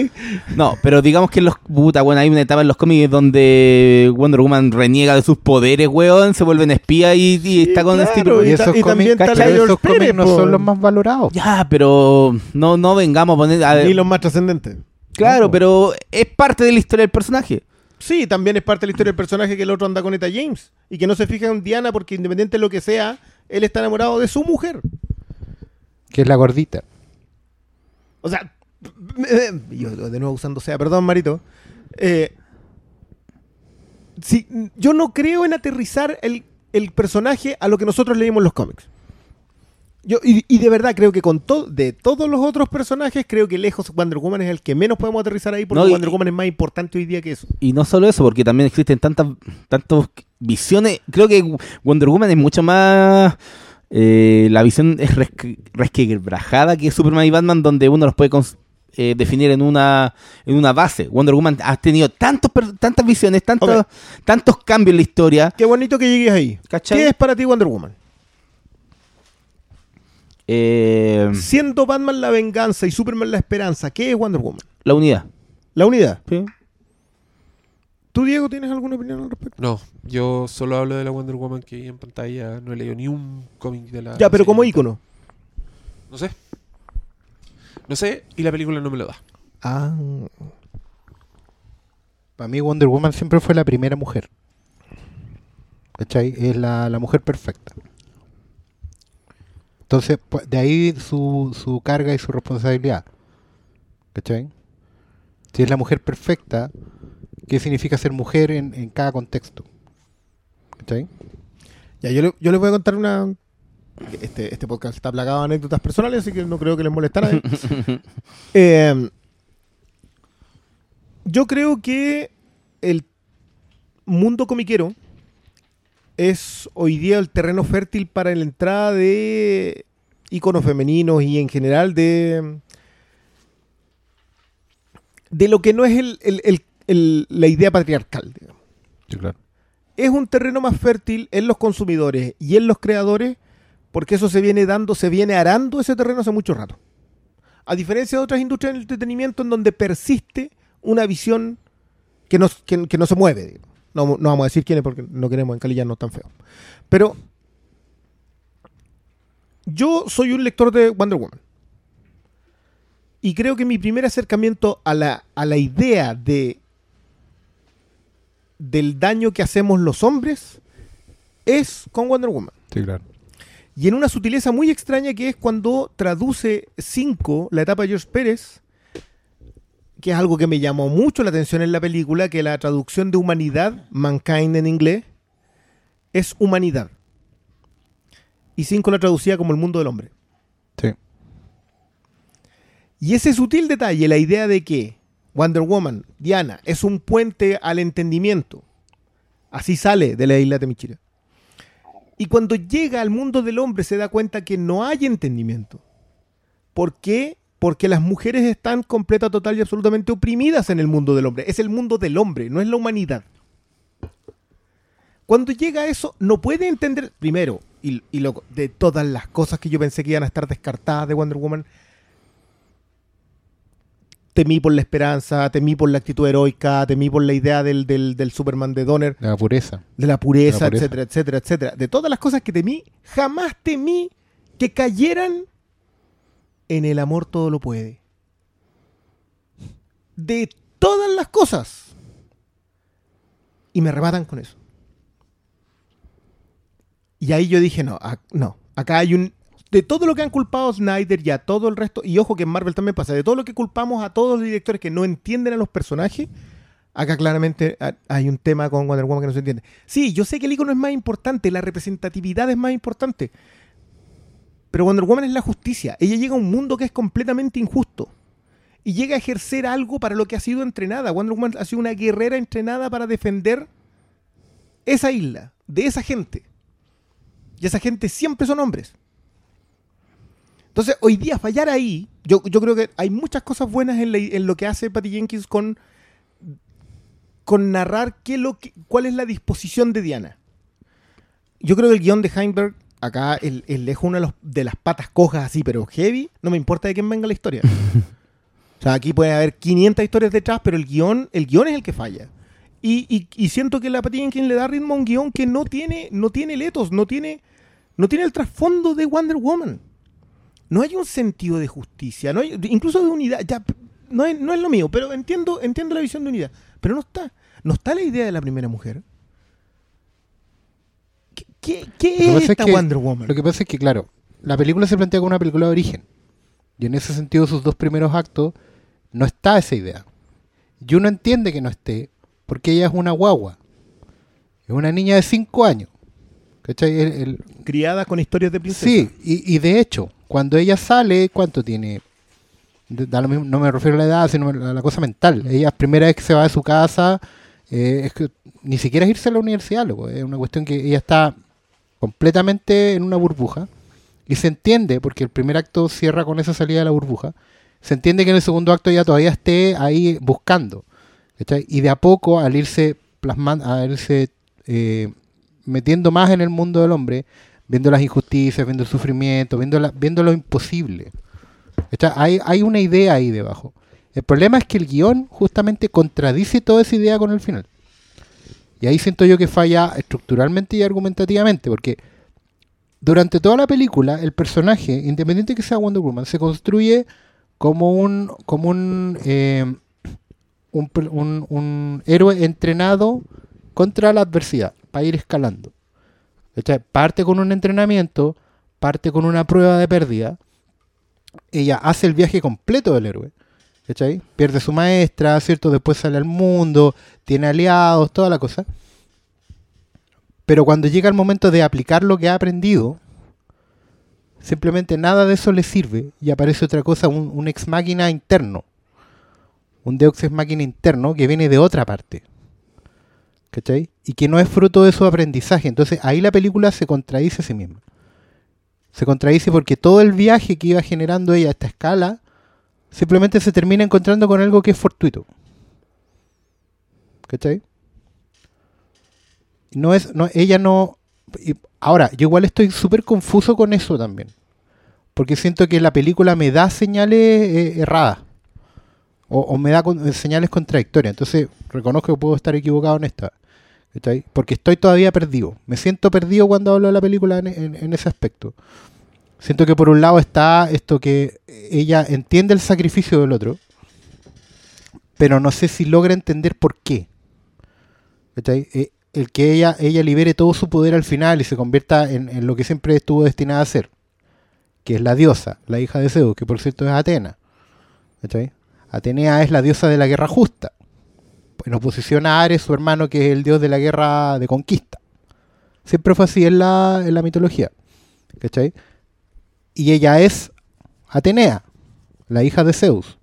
S3: No, pero digamos que en los... Puta, bueno, hay una etapa en los cómics donde Wonder Woman reniega de sus poderes, weón, se vuelve en espía y, y está con Steve...
S2: y
S4: esos
S2: y también
S4: cómics, no son los más valorados.
S3: Ya, pero no, no vengamos a poner... a ver,
S2: Ni los más trascendentes.
S3: claro, pero es parte de la historia del personaje.
S2: Sí, también es parte de la historia del personaje que el otro anda con Eta James. Y que no se fija en Diana porque independiente de lo que sea, él está enamorado de su mujer.
S4: Que es la gordita.
S2: O sea, [LAUGHS] yo de nuevo usando sea, perdón, Marito. Eh, yo no creo en aterrizar el, el personaje a lo que nosotros leímos en los cómics. Yo, y, y de verdad creo que con to- de todos los otros personajes, creo que lejos Wonder Woman es el que menos podemos aterrizar ahí porque
S3: No, y-
S2: Wonder Woman es más importante hoy día que eso.
S3: Y no solo eso, porque también existen tantas tantas visiones. Creo que Wonder Woman es mucho más. eh, la visión es resque- resquebrajada que Superman y Batman, donde uno los puede eh, definir en una en una base. Wonder Woman ha tenido tantos tantas visiones, tantos, tantos cambios en la historia.
S2: Qué bonito que llegues ahí.
S3: ¿Cachai?
S2: ¿Qué es para ti Wonder Woman?
S3: Eh,
S2: Siendo Batman la venganza y Superman la esperanza, ¿qué es Wonder Woman?
S3: la unidad.
S2: La unidad.
S3: ¿sí?
S2: ¿Tú, Diego, tienes alguna opinión al respecto?
S1: No, yo solo hablo de la Wonder Woman que vi en pantalla. No he leído ni un cómic de la.
S2: Ya, pero como ícono.
S1: No sé. No sé, y la película no me lo da.
S2: Ah.
S4: Para mí Wonder Woman siempre fue la primera mujer. ¿Cachai? Es la, la mujer perfecta. Entonces, pues, de ahí su, su carga y su responsabilidad. ¿Cachai? Si es la mujer perfecta, ¿qué significa ser mujer en, en cada contexto? ¿Cachai?
S2: Ya, yo, le- yo les voy a contar una. Este, este podcast está plagado de anécdotas personales, así que no creo que les moleste a nadie. Eh, [LAUGHS] yo creo que el mundo comiquero es hoy día el terreno fértil para la entrada de iconos femeninos y en general de de lo que no es el- el- el- el- la idea patriarcal. digamos
S4: Sí, claro.
S2: es un terreno más fértil en los consumidores y en los creadores, porque eso se viene dando, se viene arando ese terreno hace mucho rato. A diferencia de otras industrias del entretenimiento en donde persiste una visión que no, que, que no se mueve. digo. No, no vamos a decir quién es porque no queremos encalillarnos tan feo. Pero yo soy un lector de Wonder Woman. Y creo que mi primer acercamiento a la, a la idea de del daño que hacemos los hombres es con Wonder Woman.
S4: Sí, claro.
S2: Y en una sutileza muy extraña que es cuando traduce 5, la etapa de George Pérez, que es algo que me llamó mucho la atención en la película, que la traducción de humanidad, mankind en inglés, es humanidad. Y 5 la traducía como el mundo del hombre.
S4: Sí.
S2: Y ese sutil detalle, la idea de que Wonder Woman, Diana, es un puente al entendimiento. Así sale de la isla de Michira. Y cuando llega al mundo del hombre se da cuenta que no hay entendimiento. ¿Por qué? Porque las mujeres están completa, total y absolutamente oprimidas en el mundo del hombre. Es el mundo del hombre, no es la humanidad. Cuando llega a eso, no puede entender, primero, y, y lo- de todas las cosas que yo pensé que iban a estar descartadas de Wonder Woman, temí por la esperanza, temí por la actitud heroica, temí por la idea del, del, del Superman de Donner,
S4: La pureza.
S2: de la pureza,
S4: La pureza.
S2: etcétera, etcétera, etcétera. De todas las cosas que temí, jamás temí que cayeran en el amor todo lo puede. De todas las cosas. Y me rematan con eso. Y ahí yo dije, no, ac- no, acá hay un... De todo lo que han culpado a Snyder y a todo el resto, y ojo que en Marvel también pasa, de todo lo que culpamos a todos los directores que no entienden a los personajes, Acá claramente ha- hay un tema con Wonder Woman que no se entiende. Sí, yo sé que el icono es más importante, la representatividad es más importante. Pero Wonder Woman es la justicia. Ella llega a un mundo que es completamente injusto. y llega a ejercer algo para lo que ha sido entrenada. Wonder Woman ha sido una guerrera entrenada para defender esa isla, de esa gente. Y esa gente siempre son hombres. Entonces, hoy día fallar ahí, yo, yo creo que hay muchas cosas buenas en, la- en lo que hace Patty Jenkins con, con narrar qué lo que- cuál es la disposición de Diana. Yo creo que el guion de Heinberg, acá, el, el lejos una de, los- de las patas cojas así, pero heavy, no me importa de quién venga la historia. [LAUGHS] o sea, aquí puede haber 500 historias detrás, pero el guion, el guion es el que falla. Y, y- y siento que la Patty Jenkins le da ritmo a un guion que no tiene, no tiene letos, no tiene, no tiene el trasfondo de Wonder Woman. No hay un sentido de justicia, no hay, incluso de unidad. Ya, no, es, no es lo mío, pero entiendo, entiendo la visión de unidad. Pero no está. No está la idea de la primera mujer. ¿Qué, es
S4: es
S2: esta
S4: que-
S2: Wonder Woman?
S4: Lo que pasa es que, claro, la película se plantea como una película de origen. Y en ese sentido, sus dos primeros actos, no está esa idea. Y uno entiende que no esté, porque ella es una guagua. Es una niña de 5 años. ¿Cachai? El- el-
S2: Criada con historias de princesa.
S4: Sí, y, y de hecho, cuando ella sale, ¿cuánto tiene? Da lo mismo- no me refiero a la edad, sino a la, cosa mental. Ella, primera vez que se va de su casa, eh, es que ni siquiera es irse a la universidad, loco. Es una cuestión que ella está completamente en una burbuja. Y se entiende, porque el primer acto cierra con esa salida de la burbuja, se entiende que en el segundo acto ella todavía esté ahí buscando. Y de a poco, al irse plasmando, al irse eh, metiendo más en el mundo del hombre, viendo las injusticias, viendo el sufrimiento, viendo, lo imposible. Hay, hay una idea ahí debajo. El problema es que el guion justamente contradice toda esa idea con el final. Y ahí siento yo que falla estructuralmente y argumentativamente, porque durante toda la película el personaje, independiente que sea Wonder Woman, se construye como un, como un, eh, un, héroe entrenado contra la adversidad, para ir escalando. Parte con un entrenamiento, parte con una prueba de pérdida. Ella hace el viaje completo del héroe. ¿Cachai? Pierde su maestra, ¿cierto? Después sale al mundo, tiene aliados, toda la cosa. Pero cuando llega el momento de aplicar lo que ha aprendido, simplemente nada de eso le sirve y aparece otra cosa, un, ex máquina interno. Un Deus ex máquina interno que viene de otra parte. ¿Cachai? Y que no es fruto de su aprendizaje. Entonces ahí la película se contradice a sí misma. Se contradice porque todo el viaje que iba generando ella a esta escala simplemente se termina encontrando con algo que es fortuito. ¿Cachai? No es, no, ella no. y ahora, yo igual estoy súper confuso con eso también. Porque siento que la película me da señales eh, erradas. O, me da con- señales contradictorias. Entonces, reconozco que puedo estar equivocado en esta. ¿cachai? Porque estoy todavía perdido. Me siento perdido cuando hablo de la película en ese aspecto. Siento que por un lado está esto que ella entiende el sacrificio del otro, pero no sé si logra entender por qué. Eh, el que ella, ella libere todo su poder al final y se convierta en, lo que siempre estuvo destinada a ser, que es la diosa, la hija de Zeus, que por cierto es Atena. Atenea es la diosa de la guerra justa, en oposición a Ares, su hermano, que es el dios de la guerra de conquista. Siempre fue así en la, en la mitología. ¿Cachai? Y ella es Atenea, la hija de Zeus.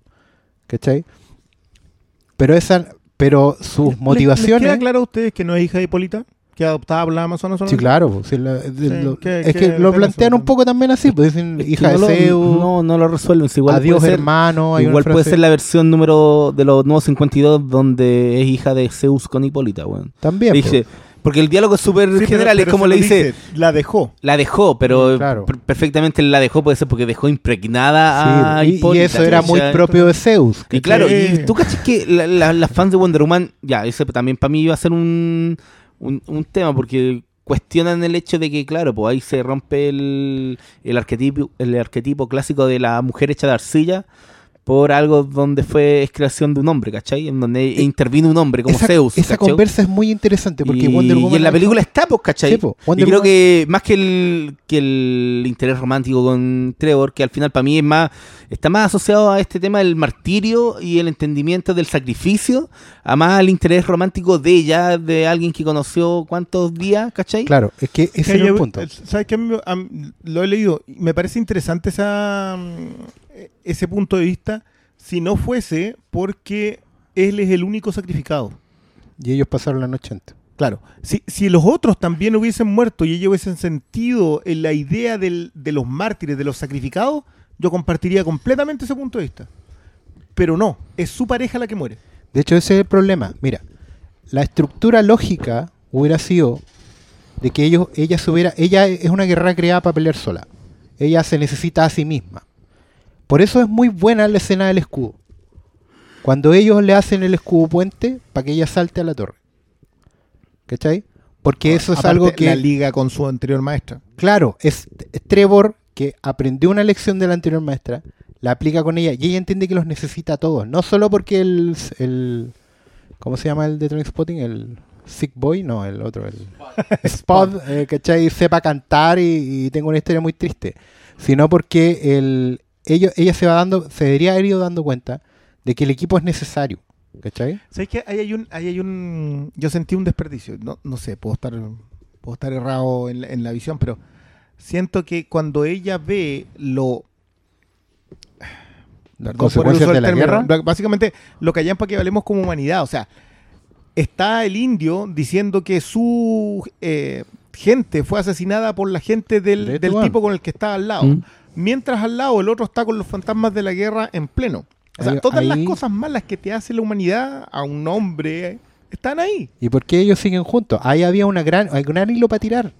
S4: ¿Cachai? Pero esa, pero sus
S2: ¿Les- ¿Les
S4: motivaciones.
S2: queda claro a ustedes que no es hija de Hipólita? ¿Que adoptada por la Amazonas?
S4: Sí, claro. pues, sí, la- de- lo-
S2: ¿qué-
S4: es
S2: qué
S4: que lo plantean
S2: eso?
S4: un poco también así. Pues dicen hija
S3: no
S4: de
S3: lo,
S4: Zeus,
S3: no, no lo resuelven. si igual
S4: adiós
S3: puede ser,
S4: hermano. hay una
S3: igual puede ser la versión número de los nuevos 52 donde es hija de Zeus con Hipólita, weón.
S4: También. pues.
S3: Porque el diálogo es súper
S2: Sí,
S3: general,
S2: pero
S3: es como le dice,
S2: La dejó.
S3: la dejó, pero
S4: claro.
S3: perfectamente la dejó, puede ser porque dejó impregnada a
S4: Sí, y- y,
S3: Hipólita.
S4: eso era muy propio de Zeus.
S3: Y claro, y tú cachas que la- la- las fans de Wonder Woman, ya, ese también para mí iba a ser un, un, un tema, porque cuestionan el hecho de que, claro, pues ahí se rompe el, el, arquetipo, el arquetipo clásico de la mujer hecha de arcilla por algo donde fue es creación de un hombre, ¿cachai? En donde intervino un hombre como
S4: esa,
S3: Zeus.
S4: esa
S3: ¿cachai?
S4: conversa es muy interesante porque
S3: y,
S4: Wonder Woman.
S3: y en la película
S4: hecho-
S3: está, pues, ¿cachai?
S4: Sí, po,
S3: y creo
S4: Woman-
S3: que más que el, que el interés romántico con Trevor, que al final para mí es más, está más asociado a este tema del martirio y el entendimiento del sacrificio, a más al interés romántico de ella, de alguien que conoció cuántos días, ¿cachai?
S4: Claro, es que ese era el punto.
S2: eh, ¿Sabes qué? Lo he leído. Me parece interesante esa, ese punto de vista. si no fuese porque él es el único sacrificado.
S4: Y ellos pasaron la noche antes.
S2: Claro, si, si los otros también hubiesen muerto y ellos hubiesen sentido en la idea del- de los mártires, de los sacrificados, yo compartiría completamente ese punto de vista. Pero no, es su pareja la que muere.
S4: De hecho, ese es el problema. Mira, la estructura lógica hubiera sido de que ellos, ella se hubiera, ella es una guerrera creada para pelear sola. Ella se necesita a sí misma. Por eso es muy buena la escena del escudo. Cuando ellos le hacen el escudo puente para que ella salte a la torre. ¿Cachai? Porque eso es
S2: Aparte,
S4: algo que...
S2: La liga con su anterior maestra.
S4: Claro, es, es Trevor que aprendió una lección de la anterior maestra, la aplica con ella y ella entiende que los necesita a todos. No solo porque el, el ¿cómo se llama el de Trainspotting? El Sick Boy, no, el otro, el [LAUGHS] Spot, eh, ¿cachai? Sepa cantar y, y tenga una historia muy triste, sino porque el, ello- ella se va dando, se debería haber ido dando cuenta de que el equipo es necesario, ¿cachai?
S2: ¿Sabes qué? Ahí hay un, ahí hay un. Yo sentí un desperdicio. No, no sé, puedo estar, puedo estar errado en la, en la visión, pero siento que cuando ella ve lo.
S4: Las consecuencias de la
S2: término,
S4: guerra.
S2: Básicamente, lo que hayan para que hablemos como humanidad. O sea, está el indio diciendo que su eh, gente fue asesinada por la gente del,
S4: De
S2: del tipo con el que está al lado.
S3: Mm.
S2: Mientras al lado el otro está con los fantasmas de la guerra en pleno. O sea,
S4: Ahí-
S2: todas las cosas malas que te hace la humanidad a un hombre están ahí.
S4: ¿Y por qué ellos siguen juntos? Ahí había una gran, un gran hilo para tirar.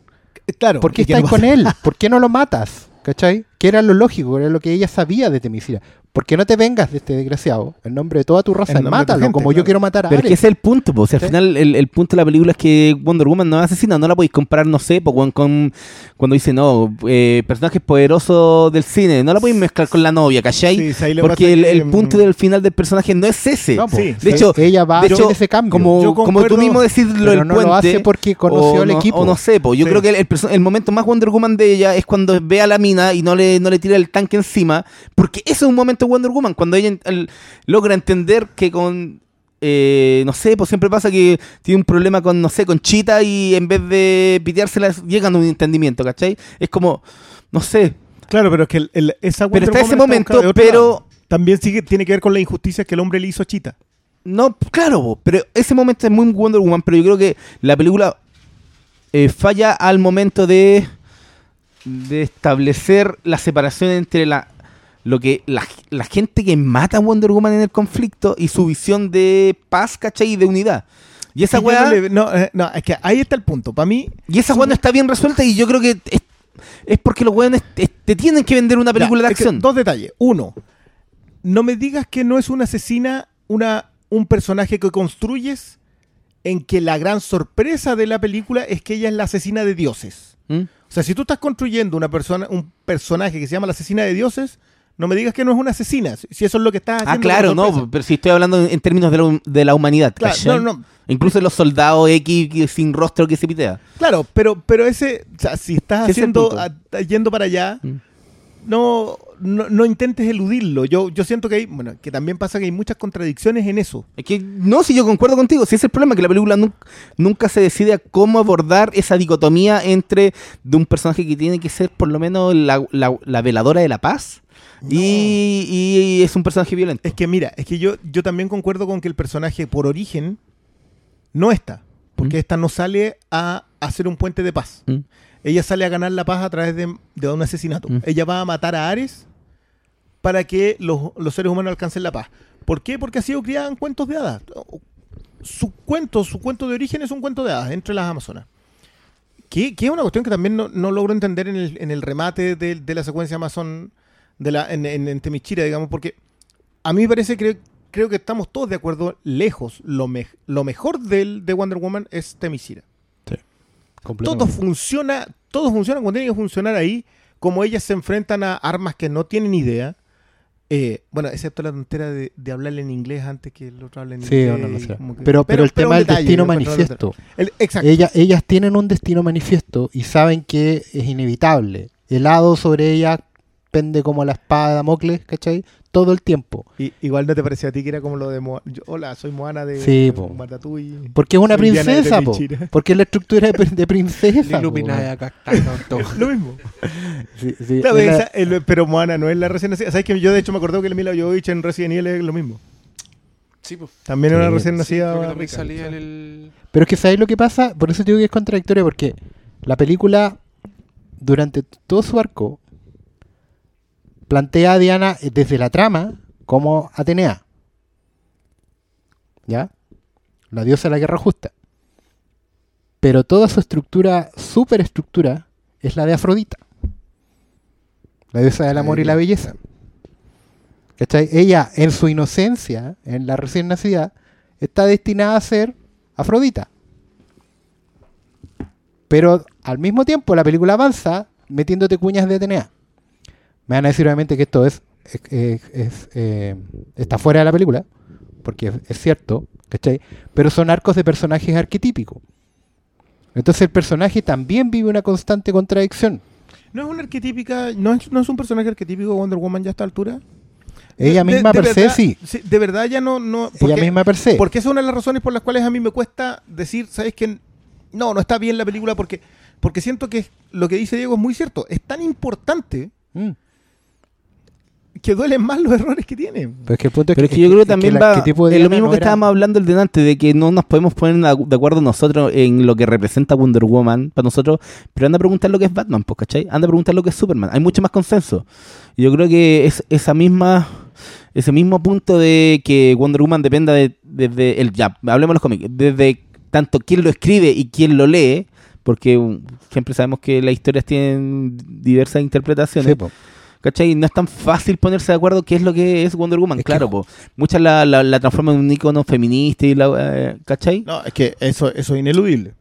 S2: Claro.
S4: ¿Por qué
S2: ¿y qué
S4: estás
S2: no
S4: con él? [LAUGHS] ¿Por qué no lo matas? ¿Cachai? Que era lo lógico, era lo que ella sabía de Temisira. ¿Por qué no te vengas de este desgraciado? En nombre de toda tu raza, mátalo,
S2: gente,
S4: como yo quiero matar a
S3: Pero es que
S4: Ares.
S3: ese es el punto, pues. al
S4: ¿Sí?
S3: final el, el punto de la película es que Wonder Woman no es asesina, no la podéis comparar, no sé, pues, con, con- cuando dice, no, eh, personajes poderosos del cine, no la podéis mezclar con la novia, ¿cachai?
S2: Sí,
S3: Porque el, el punto
S2: mm,
S3: del final del personaje no es ese.
S4: No, po.
S2: Sí,
S3: de hecho,
S4: ella va
S3: de
S4: a
S3: hecho,
S4: hacer ese cambio.
S3: como,
S2: Yo
S3: como tú mismo decís lo
S4: pero
S3: del
S4: no
S3: puente,
S4: lo hace porque conoció
S3: o
S4: al
S3: no-
S4: equipo.
S3: O no sé, pues yo
S2: Sí.
S3: creo que el, el el momento más Wonder Woman de ella es cuando ve a la mina y no le, no le tira el tanque encima, porque ese es un momento de Wonder Woman, cuando ella el- logra entender que con... eh, no sé, pues siempre pasa que tiene un problema con, no sé, con Chita y en vez de piteársela llegan a un entendimiento, ¿cachai? Es como, no sé,
S2: Claro, pero es que el- el- esa
S3: pero
S2: Wonder
S3: está ese
S2: Woman
S3: momento,
S2: de otro
S3: pero...
S2: También sigue, tiene que ver con la injusticia que el hombre le hizo a Chita.
S3: No, claro, pero ese momento es muy Wonder Woman, pero yo creo que la película eh, falla al momento de, de establecer la separación entre la lo que la, la gente que mata a Wonder Woman en el conflicto y su visión de paz, ¿cachai? Y de unidad. Y esa weá,
S2: no, le- no, eh, no, es que ahí está el punto. Para mí,
S3: y esa weá no está bien resuelta y yo creo que es, es porque los weones te, te tienen que vender una película
S2: Ya,
S3: de
S2: es que
S3: acción.
S2: dos detalles. Uno, no me digas que no es una asesina, una, un personaje que construyes en que la gran sorpresa de la película es que ella es la asesina de dioses.
S3: ¿Mm?
S2: O sea, si tú estás construyendo una persona, un personaje que se llama la asesina de dioses, no me digas que no es una asesina. Si eso es lo que estás haciendo.
S3: Ah, claro, no, pero si estoy hablando en, términos de la, de la humanidad.
S2: Claro, no, no.
S3: Incluso los soldados X sin rostro que se pitea.
S2: Claro, pero, pero ese, o sea, si estás haciendo, a- yendo para allá,
S3: Mm.
S2: no, no, no intentes eludirlo. Yo, yo siento que hay, bueno, que también pasa que hay muchas contradicciones en eso.
S3: Es que no, si yo concuerdo contigo, si ese es el problema, que la película nun- nunca se decide a cómo abordar esa dicotomía entre de un personaje que tiene que ser por lo menos la, la- la veladora de la paz y, y es un personaje violento.
S2: Es que mira, es que yo, yo también concuerdo con que el personaje por origen no está. Porque
S3: Mm.
S2: esta no sale a hacer un puente de paz.
S3: Mm.
S2: Ella sale a ganar la paz a través de, de un asesinato.
S3: Mm.
S2: Ella va a matar a Ares para que los, los seres humanos alcancen la paz. ¿Por qué? Porque ha sido criada en cuentos de hadas. Su cuento, su cuento de origen es un cuento de hadas entre las Amazonas. Que, que es una cuestión que también no, no logro entender en el, en el remate de, de la secuencia Amazon de la, en, en, en Temichira, digamos, porque a mí me parece que creo que estamos todos de acuerdo lejos. Lo, me- lo mejor del, de Wonder Woman es Temichira. Todo funciona, todo funciona cuando tiene que funcionar ahí, como ellas se enfrentan a armas que no tienen idea. Eh, bueno, excepto la tontera de, de hablarle en inglés antes que el otro hable en
S4: Sí,
S2: inglés.
S4: no, no sé.
S2: que-
S4: Pero, pero el tema del
S2: detalle,
S4: destino manifiesto.
S2: El- exacto.
S4: Ella, ellas tienen un destino manifiesto y saben que es inevitable. El hado sobre ella pende como la espada de Damocles, ¿cachai? Todo el tiempo.
S2: Y, igual no te parecía a ti que era como lo de Moana. Yo- hola, soy Moana de
S4: Sí, po. Porque es una princesa, po. [LAUGHS] Porque es la estructura de, pri- de princesa.
S1: Iluminada acá. [LAUGHS]
S2: Lo mismo.
S4: Sí, sí,
S2: Claro,
S4: es la-
S2: esa- el- pero Moana no es la recién nacida. ¿Sabes que yo de hecho me acordé que el Mila Jovovich en Resident Evil es lo mismo?
S1: Sí, pues.
S2: También era recién
S1: Sí,
S2: nacida.
S1: porque también
S2: rica,
S1: salía en
S2: ¿sabes?
S1: el...
S4: Pero es que ¿sabéis lo que pasa? Por eso digo que es contradictoria, porque la película, durante todo su arco, plantea Diana eh, desde la trama como Atenea. ¿Ya? La diosa de la guerra justa. Pero toda su estructura, superestructura, es la de Afrodita. La diosa del amor y la belleza. ¿Cachai? Ella, en su inocencia, en la recién nacida, está destinada a ser Afrodita. Pero al mismo tiempo la película avanza metiéndote cuñas de Atenea. Me van a decir obviamente que esto es, es- es- es, eh, está fuera de la película, porque es, es cierto, ¿cachai? Pero son arcos de personajes arquetípicos. Entonces el personaje también vive una constante contradicción.
S2: ¿No es una arquetípica, no es, no es un personaje arquetípico de Wonder Woman ya a esta altura?
S4: Ella misma
S2: de
S4: per se
S2: verdad-
S4: sí.
S2: De verdad ya no... no
S4: Ella misma per se.
S2: Porque esa es una de las razones por las cuales a mí me cuesta decir, ¿sabes qué? No, no está bien la película porque, porque siento que lo que dice Diego es muy cierto. Es tan importante
S4: Mm.
S2: Que duelen más los errores que tiene.
S4: Pero es que, el punto
S3: Pero es que yo creo que también va.
S4: de
S3: Es lo mismo
S4: no
S3: que
S4: era-
S3: estábamos hablando el delante, de que no nos podemos poner de acuerdo nosotros en lo que representa Wonder Woman para nosotros, pero anda a preguntar lo que es Batman, pues, ¿cachai? Anda a preguntar lo que es Superman. Hay mucho más consenso. Y yo creo que es esa misma. Ese mismo punto de que Wonder Woman dependa de, desde el ya, hablemos de los cómics, desde tanto quién lo escribe y quién lo lee, porque um, siempre sabemos que las historias tienen diversas interpretaciones.
S4: Sí, po.
S3: ¿Cachai? No es tan fácil ponerse de acuerdo qué es lo que es Wonder Woman.
S4: Es que
S3: claro,
S4: ju-
S3: po. muchas la, la, la transforman en un icono feminista y la, eh, ¿cachai?
S2: No, es que eso, eso es ineludible.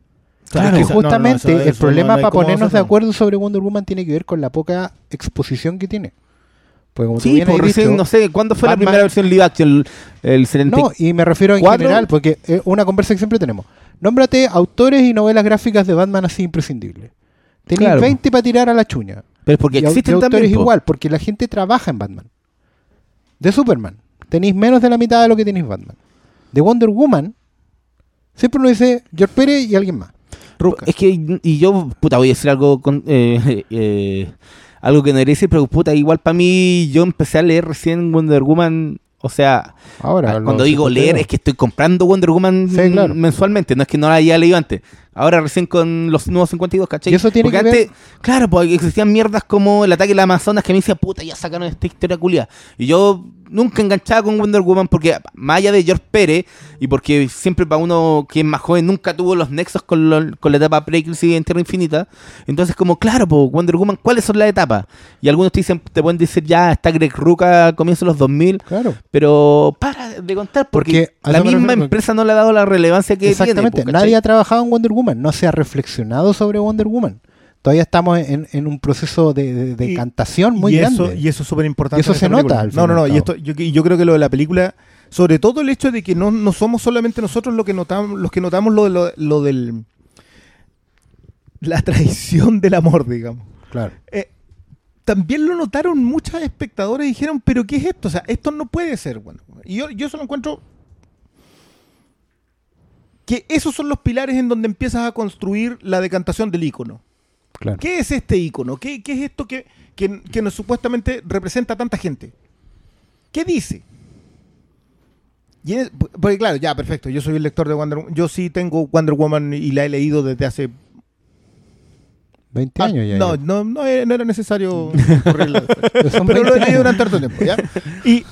S4: Claro,
S2: Es que
S4: justamente
S2: no, no, eso-
S4: el
S2: eso
S4: problema
S2: no
S4: para ponernos de acuerdo sobre Wonder Woman tiene que ver con la poca exposición que tiene. Como
S3: Sí, por recién,
S4: dicho-
S3: no sé, ¿cuándo fue la primera versión live action? El, el 70
S4: No, y me refiero en
S3: ¿Cuatro?
S4: general, porque es una conversa que siempre tenemos. Nómbrate autores y novelas gráficas de Batman así imprescindibles. Tenéis
S3: Claro.
S4: 20 para tirar a la chuña.
S3: Pero es porque
S4: y,
S3: existen también. po.
S4: igual, porque la gente trabaja en Batman. De Superman, tenéis menos de la mitad de lo que tenéis Batman. De Wonder Woman, siempre uno dice George Pérez y alguien más.
S3: Es que, y yo, puta, voy a decir algo con, eh, [LAUGHS] eh, algo que no decir, pero puta, igual para mí, yo empecé a leer recién Wonder Woman, o sea,
S4: Ahora,
S3: Ah, Cuando digo
S4: 52.
S3: leer es que estoy comprando Wonder Woman
S4: Sí, claro.
S3: mensualmente, no es que no la haya leído antes. Ahora recién con los nuevos 52, ¿cachai?
S4: Y eso tiene
S3: Porque
S4: que ver-
S3: antes, claro, porque existían mierdas como el ataque de las Amazonas que me decía, puta, ya sacaron esta historia culia. Y yo nunca enganchaba con Wonder Woman porque, más allá de George Pérez, y porque siempre para uno que es más joven nunca tuvo los nexos con, lo- con la etapa pre-crisis en Tierra Infinita. Entonces, como, claro, po, Wonder Woman, ¿cuáles son las etapas? Y algunos te dicen, te pueden decir, ya, está Greg Ruka a comienzos de los 2000.
S4: Claro.
S3: Pero para de contar, porque,
S4: Porque
S3: la misma
S4: refiero,
S3: empresa no le ha dado la relevancia que
S4: Exactamente.
S3: tiene. ¿cachai?
S4: Nadie ha trabajado en Wonder Woman, no se ha reflexionado sobre Wonder Woman. Todavía estamos en, en un proceso de, de- de
S2: Y-
S4: decantación muy
S2: y
S4: grande.
S2: Eso, y eso es súper importante.
S4: Eso se nota, al
S2: No, no, no. Y, esto, yo, creo que lo de la película, sobre todo el hecho de que no, no somos solamente nosotros lo que notamos, los que notamos lo, lo, lo del. La traición del amor, digamos.
S4: Claro.
S2: Eh, también lo notaron muchos espectadores y dijeron, pero ¿qué es esto? O sea, esto no puede ser bueno. Y yo, yo solo encuentro que esos son los pilares en donde empiezas a construir la decantación del icono.
S4: Claro.
S2: ¿Qué es este icono? ¿Qué, qué es esto que, que, que nos supuestamente representa a tanta gente? ¿Qué dice? Y es- porque claro, ya, perfecto. Yo soy el lector de Wonder Woman. Yo sí tengo Wonder Woman y la he leído desde hace
S4: 20
S2: Ah,
S4: años ya.
S2: no, no, no, era no era necesario [LAUGHS] correrlo.
S4: Pero
S2: lo
S4: 20
S2: he leído durante harto tiempo, ¿ya? [LAUGHS] Y,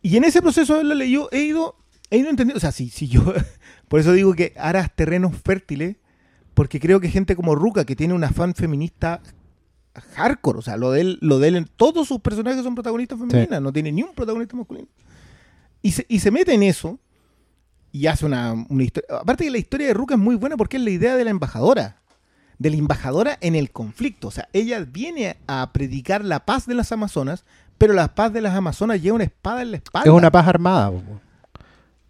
S2: y en ese proceso de leído, he ido, he ido entendiendo. O sea, si, si yo. [LAUGHS] Por eso digo que harás terrenos fértiles, porque creo que gente como Ruka, que tiene una fan feminista hardcore, o sea, lo de él, lo de él, todos sus personajes son protagonistas femeninas, no tiene ni un protagonista masculino. Y se, y se mete en eso y hace una, una historia. Aparte que la historia de Ruka es muy buena porque es la idea de la embajadora. De la embajadora en el conflicto. O sea, ella viene a predicar la paz de las Amazonas, pero la paz de las Amazonas lleva una espada en la espalda.
S4: Es una paz armada. po.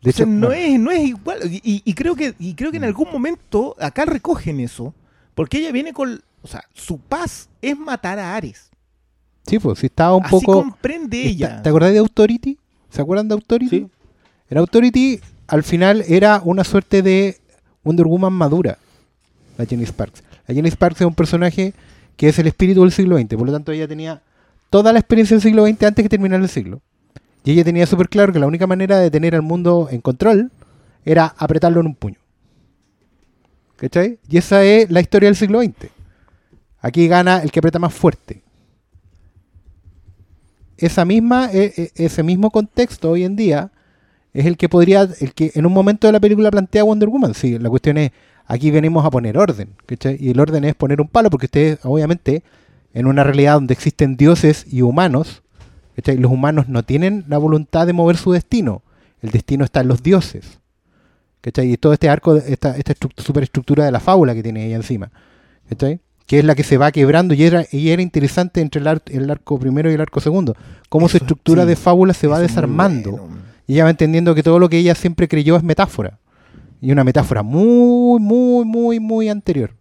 S4: De
S2: O sea,
S4: hecho,
S2: no, es, no es igual. Y, y- y creo que, y creo que en algún momento acá recogen eso, porque ella viene con. O sea, su paz es matar a Ares.
S4: Sí, pues, si estaba un
S2: Así
S4: poco...
S2: comprende
S4: está-
S2: ella.
S4: ¿Te acordás de Authority? ¿Se acuerdan de Authority?
S3: Sí.
S4: En Authority, al final, era una suerte de Wonder Woman madura, la Jenny Sparks. La Jenny Sparks es un personaje que es el espíritu del siglo XX, por lo tanto ella tenía toda la experiencia del siglo XX antes que terminar el siglo. Y ella tenía súper claro que la única manera de tener al mundo en control era apretarlo en un puño. ¿Cachai? Y esa es la historia del siglo XX. Aquí gana el que aprieta más fuerte. Esa misma, e- e- ese mismo contexto hoy en día es el que podría, el que en un momento de la película plantea Wonder Woman. Sí, la cuestión es, aquí venimos a poner orden, ¿cachai? Y el orden es poner un palo, porque ustedes, obviamente, en una realidad donde existen dioses y humanos, ¿cachai? los humanos no tienen la voluntad de mover su destino. El destino está en los dioses. ¿cachai? Y todo este arco, esta, esta estru- superestructura de la fábula que tiene ella encima. ¿cachai? Que es la que se va quebrando y era, y era interesante entre el, ar- el arco primero y el arco segundo. Cómo su estructura
S2: sí.
S4: de fábula se va desarmando.
S2: bueno.
S4: Y ella va entendiendo que todo lo que ella siempre creyó es metáfora. Y una metáfora muy, muy, muy, muy anterior.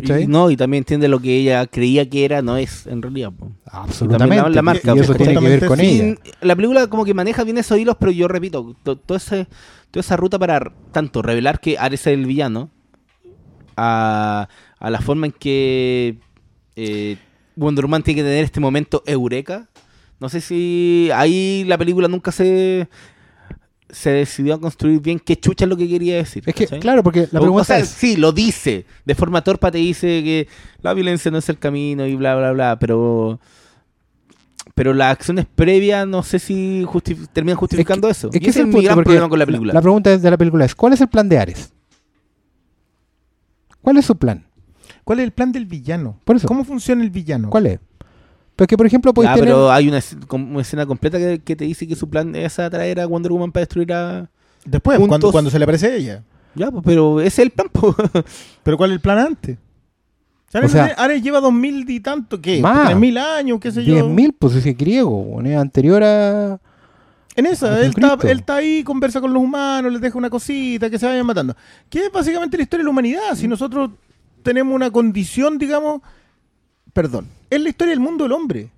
S4: ¿Cachai?
S3: Y, no, y también entiende lo que ella creía que era, no es en realidad. po.
S4: Absolutamente.
S3: La- la marca,
S4: y eso tiene que ver con ella.
S3: la película como que maneja bien esos hilos, pero yo repito, to- ese, toda esa ruta para tanto revelar que Ares es el villano, a, a la forma en que eh, Wonder Woman tiene que tener este momento eureka. No sé si ahí la película nunca se se decidió a construir bien qué chucha es lo que quería decir.
S4: Es que,
S3: ¿cachai?
S4: claro, porque la
S3: O- o
S4: pregunta
S3: sea,
S4: es...
S3: sí, lo dice. De forma torpa te dice que la violencia no es el camino y bla, bla, bla. Pero pero las acciones previas no sé si justi- terminan justificando eso.
S4: Es
S3: Y
S4: que
S3: ese
S4: ese
S3: es
S4: el punto,
S3: gran problema con la película.
S4: La pregunta de la película es, ¿cuál es el plan de Ares? ¿Cuál es su plan?
S2: ¿Cuál es el plan del villano?
S4: Por eso.
S2: ¿Cómo funciona el villano?
S4: ¿Cuál es? Porque, por ejemplo, podéis
S3: Ya,
S4: tener...
S3: pero hay una, es- escena completa que, que te dice que su plan es atraer a Wonder Woman para destruir a...
S2: Después, cuando, cuando se le aparece a ella.
S3: Ya, pues, pero ese es el plan. [LAUGHS] po.
S2: ¿Pero cuál es el plan antes?
S4: O sea-
S2: Ares lleva dos mil y tanto, ¿qué?
S4: Más.
S2: Tres mil años, qué sé yo.
S4: 10.000, pues ese griego, bueno, es anterior a...
S2: En esa, él está, él está ahí, conversa con los humanos, les deja una cosita, que se vayan matando. Que es básicamente la historia de la humanidad. Si nosotros tenemos una condición, digamos, perdón, es la historia del mundo del hombre.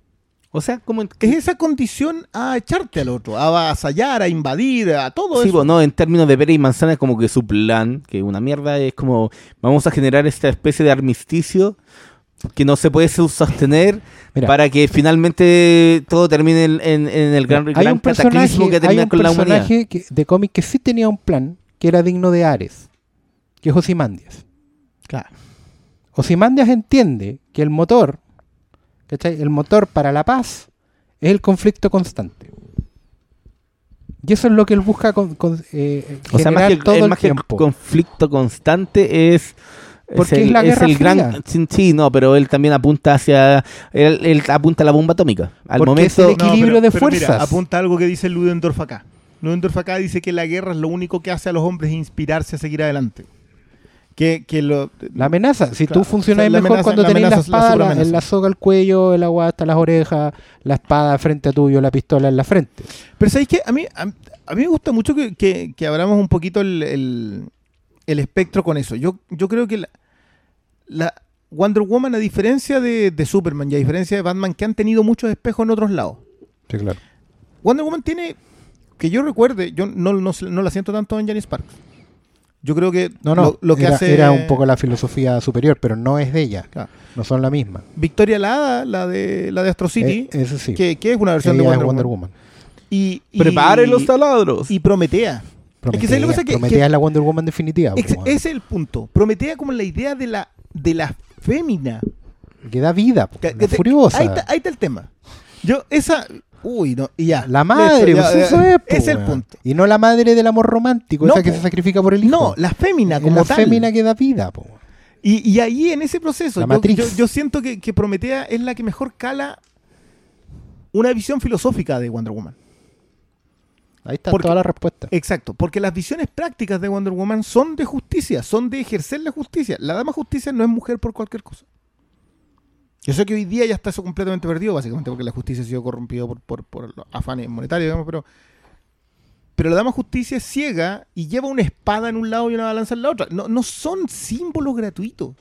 S3: o sea, como... en-
S2: Es esa condición a echarte al otro, a avasallar, a invadir, a todo
S3: Sí,
S2: eso.
S3: pues, no, en términos de pera y manzana es como que su plan, que una mierda, es como vamos a generar esta especie de armisticio que no se puede sostener
S4: Mira.
S3: para que finalmente todo termine en, en- en el gran,
S4: hay
S3: gran
S4: un
S3: cataclismo
S4: personaje,
S3: que
S4: hay
S3: termina
S4: un
S3: con la humanidad.
S4: personaje que- de cómic que sí tenía un plan que era digno de Ares, que es Osimandias.
S2: Claro.
S4: Osimandias entiende que el motor, ¿cachai? El motor para la paz es el conflicto constante. Y eso es lo que él busca con, con, eh,
S3: O sea, más
S4: generar
S3: que el,
S4: todo
S3: el
S4: el
S3: más que el
S4: tiempo.
S3: conflicto constante es.
S4: Porque
S3: el,
S4: es la Guerra
S3: el
S4: Fría.
S3: gran. Sí, sí, no, pero él también apunta hacia. Él, él apunta a la bomba atómica. Al
S4: Porque es el equilibrio de fuerzas.
S2: mira, apunta algo que dice Ludendorff acá. Ludendorff acá dice que la guerra es lo único que hace a los hombres inspirarse a seguir adelante. Que, que lo,
S4: La amenaza, si
S2: Claro,
S4: tú funcionas
S2: o sea,
S4: mejor
S2: amenaza-
S4: cuando
S2: la
S4: tenés
S2: amenaza la
S4: espada, la, soga al cuello, el agua hasta las orejas, la espada frente a tuyo, la pistola en la frente.
S2: Pero ¿sabéis qué? A mí, a, a mí me gusta mucho que, que, que abramos un poquito el, el- el espectro con eso. Yo, yo creo que la, Wonder Woman, a diferencia de, de Superman y a diferencia de Batman, que han tenido muchos espejos en otros lados,
S4: Sí, claro.
S2: Wonder Woman tiene, que yo recuerde, yo no, no, no la siento tanto en Janice Sparks. Yo creo que
S4: No, no,
S2: lo, lo que
S4: era,
S2: hace
S4: era un poco la filosofía superior, pero no es de ella.
S2: Claro.
S4: No son la misma.
S2: Victoria Lada, la de la de Astro City,
S4: Eh, eso sí.
S2: que, que es una versión
S4: Ella
S2: de
S4: es
S2: Wonder,
S4: Wonder
S2: Woman.
S4: Woman.
S2: Y, y-
S3: Prepare los taladros.
S2: y Prometea.
S4: Prometea,
S2: que ¿sabes lo que pasa? Que-
S4: Prometea
S2: que-
S4: es la Wonder Woman definitiva.
S2: Ex-
S4: po,
S2: ese es el punto. Prometea como la idea de la, de la fémina.
S4: que da vida, po,
S2: Que-
S4: la
S2: que te-
S4: furiosa.
S2: Ahí está, ahí está el tema. Yo, esa. Uy, no, y ya.
S4: La madre,
S2: Listo, ya,
S4: pues, eso
S2: ya.
S4: es. po,
S2: es el
S4: weón.
S2: punto.
S4: Y no la madre del amor romántico,
S2: No,
S4: esa que
S2: po.
S4: se sacrifica por el hijo.
S2: No, la fémina
S4: Es
S2: como
S4: la
S2: tal.
S4: fémina que da vida, po.
S2: Y, y ahí en ese proceso,
S4: La
S2: yo,
S4: matriz.
S2: yo- yo siento que, que Prometea es la que mejor cala una visión filosófica de Wonder Woman.
S4: Ahí está
S2: Porque-
S4: toda la respuesta.
S2: Exacto, porque las visiones prácticas de Wonder Woman son de justicia, son de ejercer la justicia. La dama justicia no es mujer por cualquier cosa. Yo sé que hoy día ya está eso completamente perdido, básicamente porque la justicia ha sido corrompida por, por, por los afanes monetarios, digamos, pero, pero la dama justicia es ciega y lleva una espada en un lado y una balanza en la otra. No, no son símbolos gratuitos.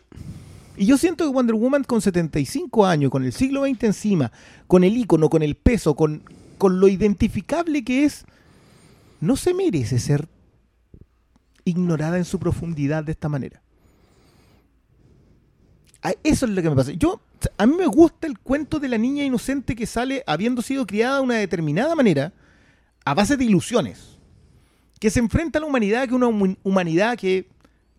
S2: Y yo siento que Wonder Woman con 75 años, con el siglo XX encima, con el icono, con el peso, con, con lo identificable que es, no se merece ser ignorada en su profundidad de esta manera. Eso es lo que me pasa. Yo, a mí me gusta el cuento de la niña inocente que sale habiendo sido criada de una determinada manera a base de ilusiones. Que se enfrenta a la humanidad, que es una hum- humanidad que,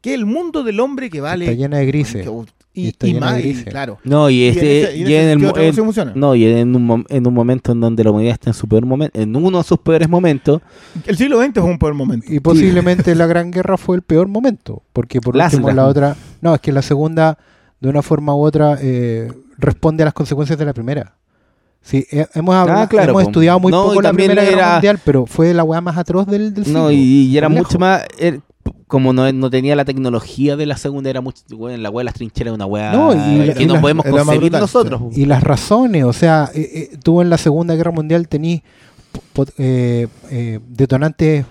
S2: que es el mundo del hombre que vale.
S4: Está llena de grises.
S2: Y,
S4: Y está
S2: y
S4: llena de
S2: más, y
S4: grises.
S2: claro.
S3: No, y,
S2: Y en
S3: este,
S2: y en
S3: y no, y en un, en un momento en donde la humanidad está en su peor momento, en uno de sus peores momentos,
S2: El siglo XX es un buen momento.
S4: Y posiblemente la Gran Guerra fue el peor momento, porque por último la otra, no, es que la segunda de una forma u otra eh, responde a las consecuencias de la primera. Sí, he- hemos, hablado-
S3: Ah, claro,
S4: hemos estudiado muy
S3: No,
S4: poco la Primera Guerra
S3: era-
S4: Mundial, pero fue la weá más atroz del, del
S3: no,
S4: siglo,
S3: y, y era mucho más, er- como no, no tenía la tecnología de la segunda, era mucho, bueno, la weá de las trincheras, una weá
S4: No, y
S3: que
S4: y
S3: no podemos
S2: era
S3: concebir nosotros.
S4: Y las razones, o sea, eh, eh, tú en la Segunda Guerra Mundial tenís po- eh, eh, detonantes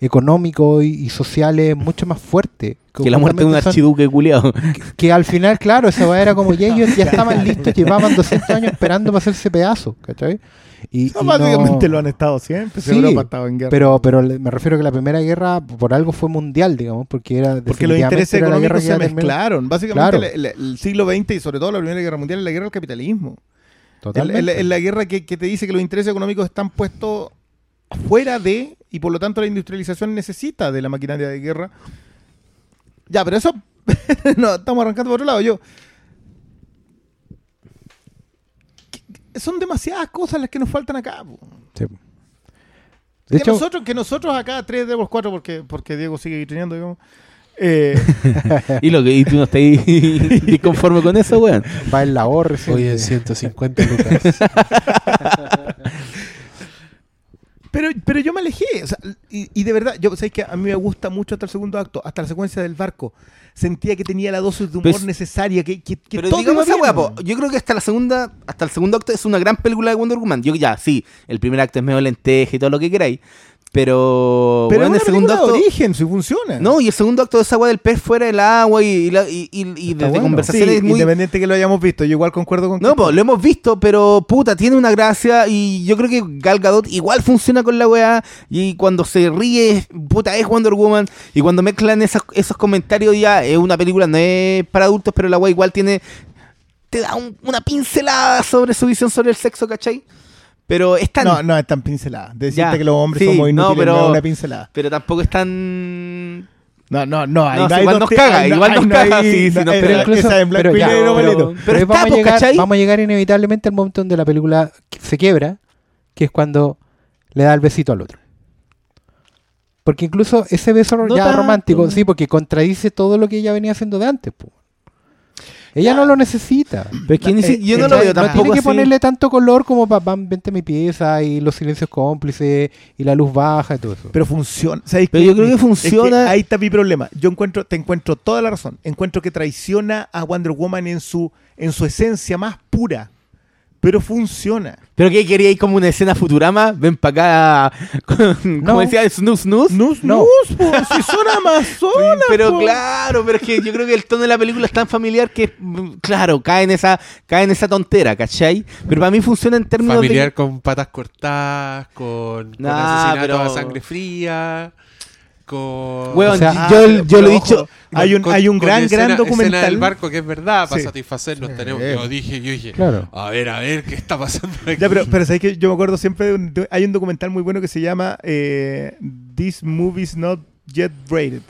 S4: económicos y, y sociales mucho más fuertes.
S3: que la muerte de un archiduque culiado.
S4: que al final, claro, esa weá era como ya ellos ya estaban [LAUGHS] listos, llevaban 200 años esperando para hacerse pedazo, ¿cachai? Y,
S2: No,
S4: y
S2: básicamente
S4: no-
S2: lo han estado siempre. si
S4: Sí,
S2: Europa ha estado en guerra.
S4: pero, pero me refiero a que la primera guerra por algo fue mundial, digamos, porque era
S2: Porque los intereses económicos se mezclaron. Básicamente
S4: Claro.
S2: el, siglo XX y sobre todo la Primera Guerra Mundial es la guerra del capitalismo. Es la guerra que, que te dice que los intereses económicos están puestos fuera de, y por lo tanto la industrialización necesita de la maquinaria de guerra. Ya, pero eso, [LAUGHS] no, estamos arrancando por otro lado. Yo, son demasiadas cosas las que nos faltan acá. po.
S4: Sí.
S2: Que
S4: hecho,
S2: nosotros, que nosotros acá, 3 de los 4, porque, porque Diego sigue vitrineando, digamos. eh, [LAUGHS] [LAUGHS]
S3: y lo que y tú no estás disconforme con eso, weón.
S4: va en la.
S1: Hoy en 150 lucas.
S2: Pero, pero yo me alejé, o sea, y, y de verdad, yo sabéis que a mí me gusta mucho hasta el segundo acto, hasta la secuencia del barco. Sentía que tenía la dosis de humor
S3: Pues-
S2: necesaria, que, que, que
S3: Pero
S2: todo
S3: digamos
S2: iba
S3: esa
S2: bien.
S3: weá, po, yo creo que hasta la segunda, hasta el segundo acto es una gran película de Wonder Woman. Yo ya, sí, el primer acto es medio lenteja y todo lo que queráis. Pero,
S2: Pero es
S3: el segundo acto.
S2: de origen, si funciona.
S3: No, y el segundo acto de esa weá del pez fuera del agua y, y, la- y, y-
S4: bueno.
S2: Sí,
S3: conversaciones muy.
S2: independiente que lo hayamos visto, yo igual concuerdo con
S3: No, pues lo hemos visto, pero puta, tiene una gracia y yo creo que Gal Gadot igual funciona con la weá y cuando se ríe, puta, es Wonder Woman y cuando mezclan esas- esos comentarios ya es una película, no es para adultos, pero la weá igual tiene, te da un- una pincelada sobre su visión sobre el sexo, ¿cachai? Pero es tan...
S2: No, no es tan pincelada. Decirte
S3: Ya,
S2: que los hombres
S3: sí,
S2: somos
S3: no,
S2: inútiles no,
S3: pero-
S2: es una pincelada.
S3: Pero tampoco es tan...
S2: No, no, no. ahí
S3: No,
S2: hay
S3: igual nos caga,
S2: ahí no-
S3: igual nos
S2: no
S3: caga, sí, sí,
S2: no,
S4: pero incluso- pero ya, vamos, a
S3: pues,
S4: llegar,
S3: ¿cachai?
S4: vamos a llegar inevitablemente al momento donde la película se quiebra, que es cuando le da el besito al otro. Porque incluso ese beso
S2: No
S4: ya
S2: tanto.
S4: romántico, sí, porque contradice todo lo que ella venía haciendo de antes. po. Ella no lo necesita.
S3: Pero es que si- yo no lo
S4: ¿Cachai?
S3: veo
S4: No
S3: tampoco
S4: tiene que
S3: así.
S4: ponerle tanto color como para vente a mi pieza y los silencios cómplices y la luz baja y todo eso.
S2: Pero funciona. ¿sabéis
S3: Pero
S2: qué?
S3: yo creo que
S2: Es
S3: funciona-
S2: ahí está mi problema. Yo encuentro, te encuentro toda la razón. Encuentro que traiciona a Wonder Woman en su, en su esencia más pura. Pero funciona.
S3: ¿Pero qué queríais como una escena Futurama? Ven para acá, [LAUGHS] con-
S4: No.
S3: como decía, snus snus.
S2: Nus,
S4: No.
S2: nus, po, [LAUGHS] si son amazonas.
S3: Pero
S2: po.
S3: claro, pero es que yo creo que el tono de la película es tan familiar que, mm, claro, cae en esa, cae en esa tontera, ¿cachai? Pero para mí funciona en términos
S1: Familiar
S3: de...
S1: con patas cortadas, con, con
S3: Nah,
S1: asesinato
S3: pero-
S1: a sangre fría, con...
S3: Weón,
S4: O sea,
S3: yo,
S2: Ah,
S3: yo lo he dicho...
S2: hay un,
S1: con-
S2: hay un gran,
S1: escena-
S2: gran
S1: escena
S2: documental.
S1: del barco que es verdad, para
S2: Sí.
S1: satisfacernos
S2: Sí.
S1: tenemos. Yo dije, yo dije,
S4: Claro.
S1: a ver, a ver, ¿qué está pasando aquí?
S2: Ya, pero, pero ¿sabes que Yo me acuerdo siempre de un, de- hay un documental muy bueno que se llama eh, This Movie's Not Yet Rated.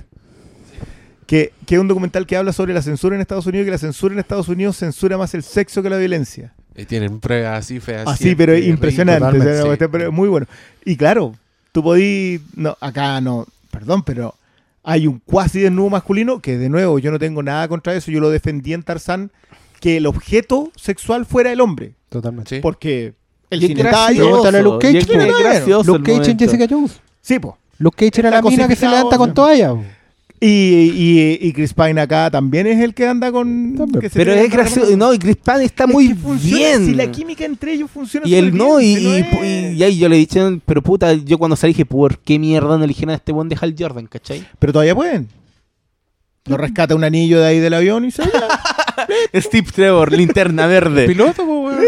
S2: Que, que es un documental que habla sobre la censura en Estados Unidos y que la censura en Estados Unidos censura más el sexo que la violencia.
S1: Y tienen pruebas así feas.
S2: Así, pero es impresionante.
S4: totalmente,
S2: o sea,
S1: sí.
S2: este- pero es muy bueno. Y claro, tú podís. No, acá no, perdón, pero hay un cuasi desnudo masculino que, de nuevo, yo no tengo nada contra eso. Yo lo defendí en Tarzán que el objeto sexual fuera el hombre.
S4: Totalmente.
S2: Porque el
S3: Y
S2: cine está ahí.
S4: Pregúntale a Luke Cage, Luke Cage en. Jessica Jones.
S2: Sí, po.
S4: Luke Cage era la mina que se levanta con toalla.
S2: Y, y, y Chris Pine acá también es el que anda con. Que se
S3: Pero es gracioso,
S2: con-
S3: no, y Chris Pine está
S2: Es
S3: muy
S2: que funciona,
S3: bien.
S2: Si la química entre ellos funciona.
S3: Y él
S2: súper
S3: no, y,
S2: bien, no es-
S3: y- y ahí yo le dije, pero puta, yo cuando salí dije, ¿por qué mierda no eligieron a este buen de Hal Jordan, cachai?
S2: Pero todavía pueden. No rescata un anillo de ahí del avión y se. [LAUGHS] [LAUGHS]
S3: Steve Trevor, linterna verde.
S1: Piloto, weón.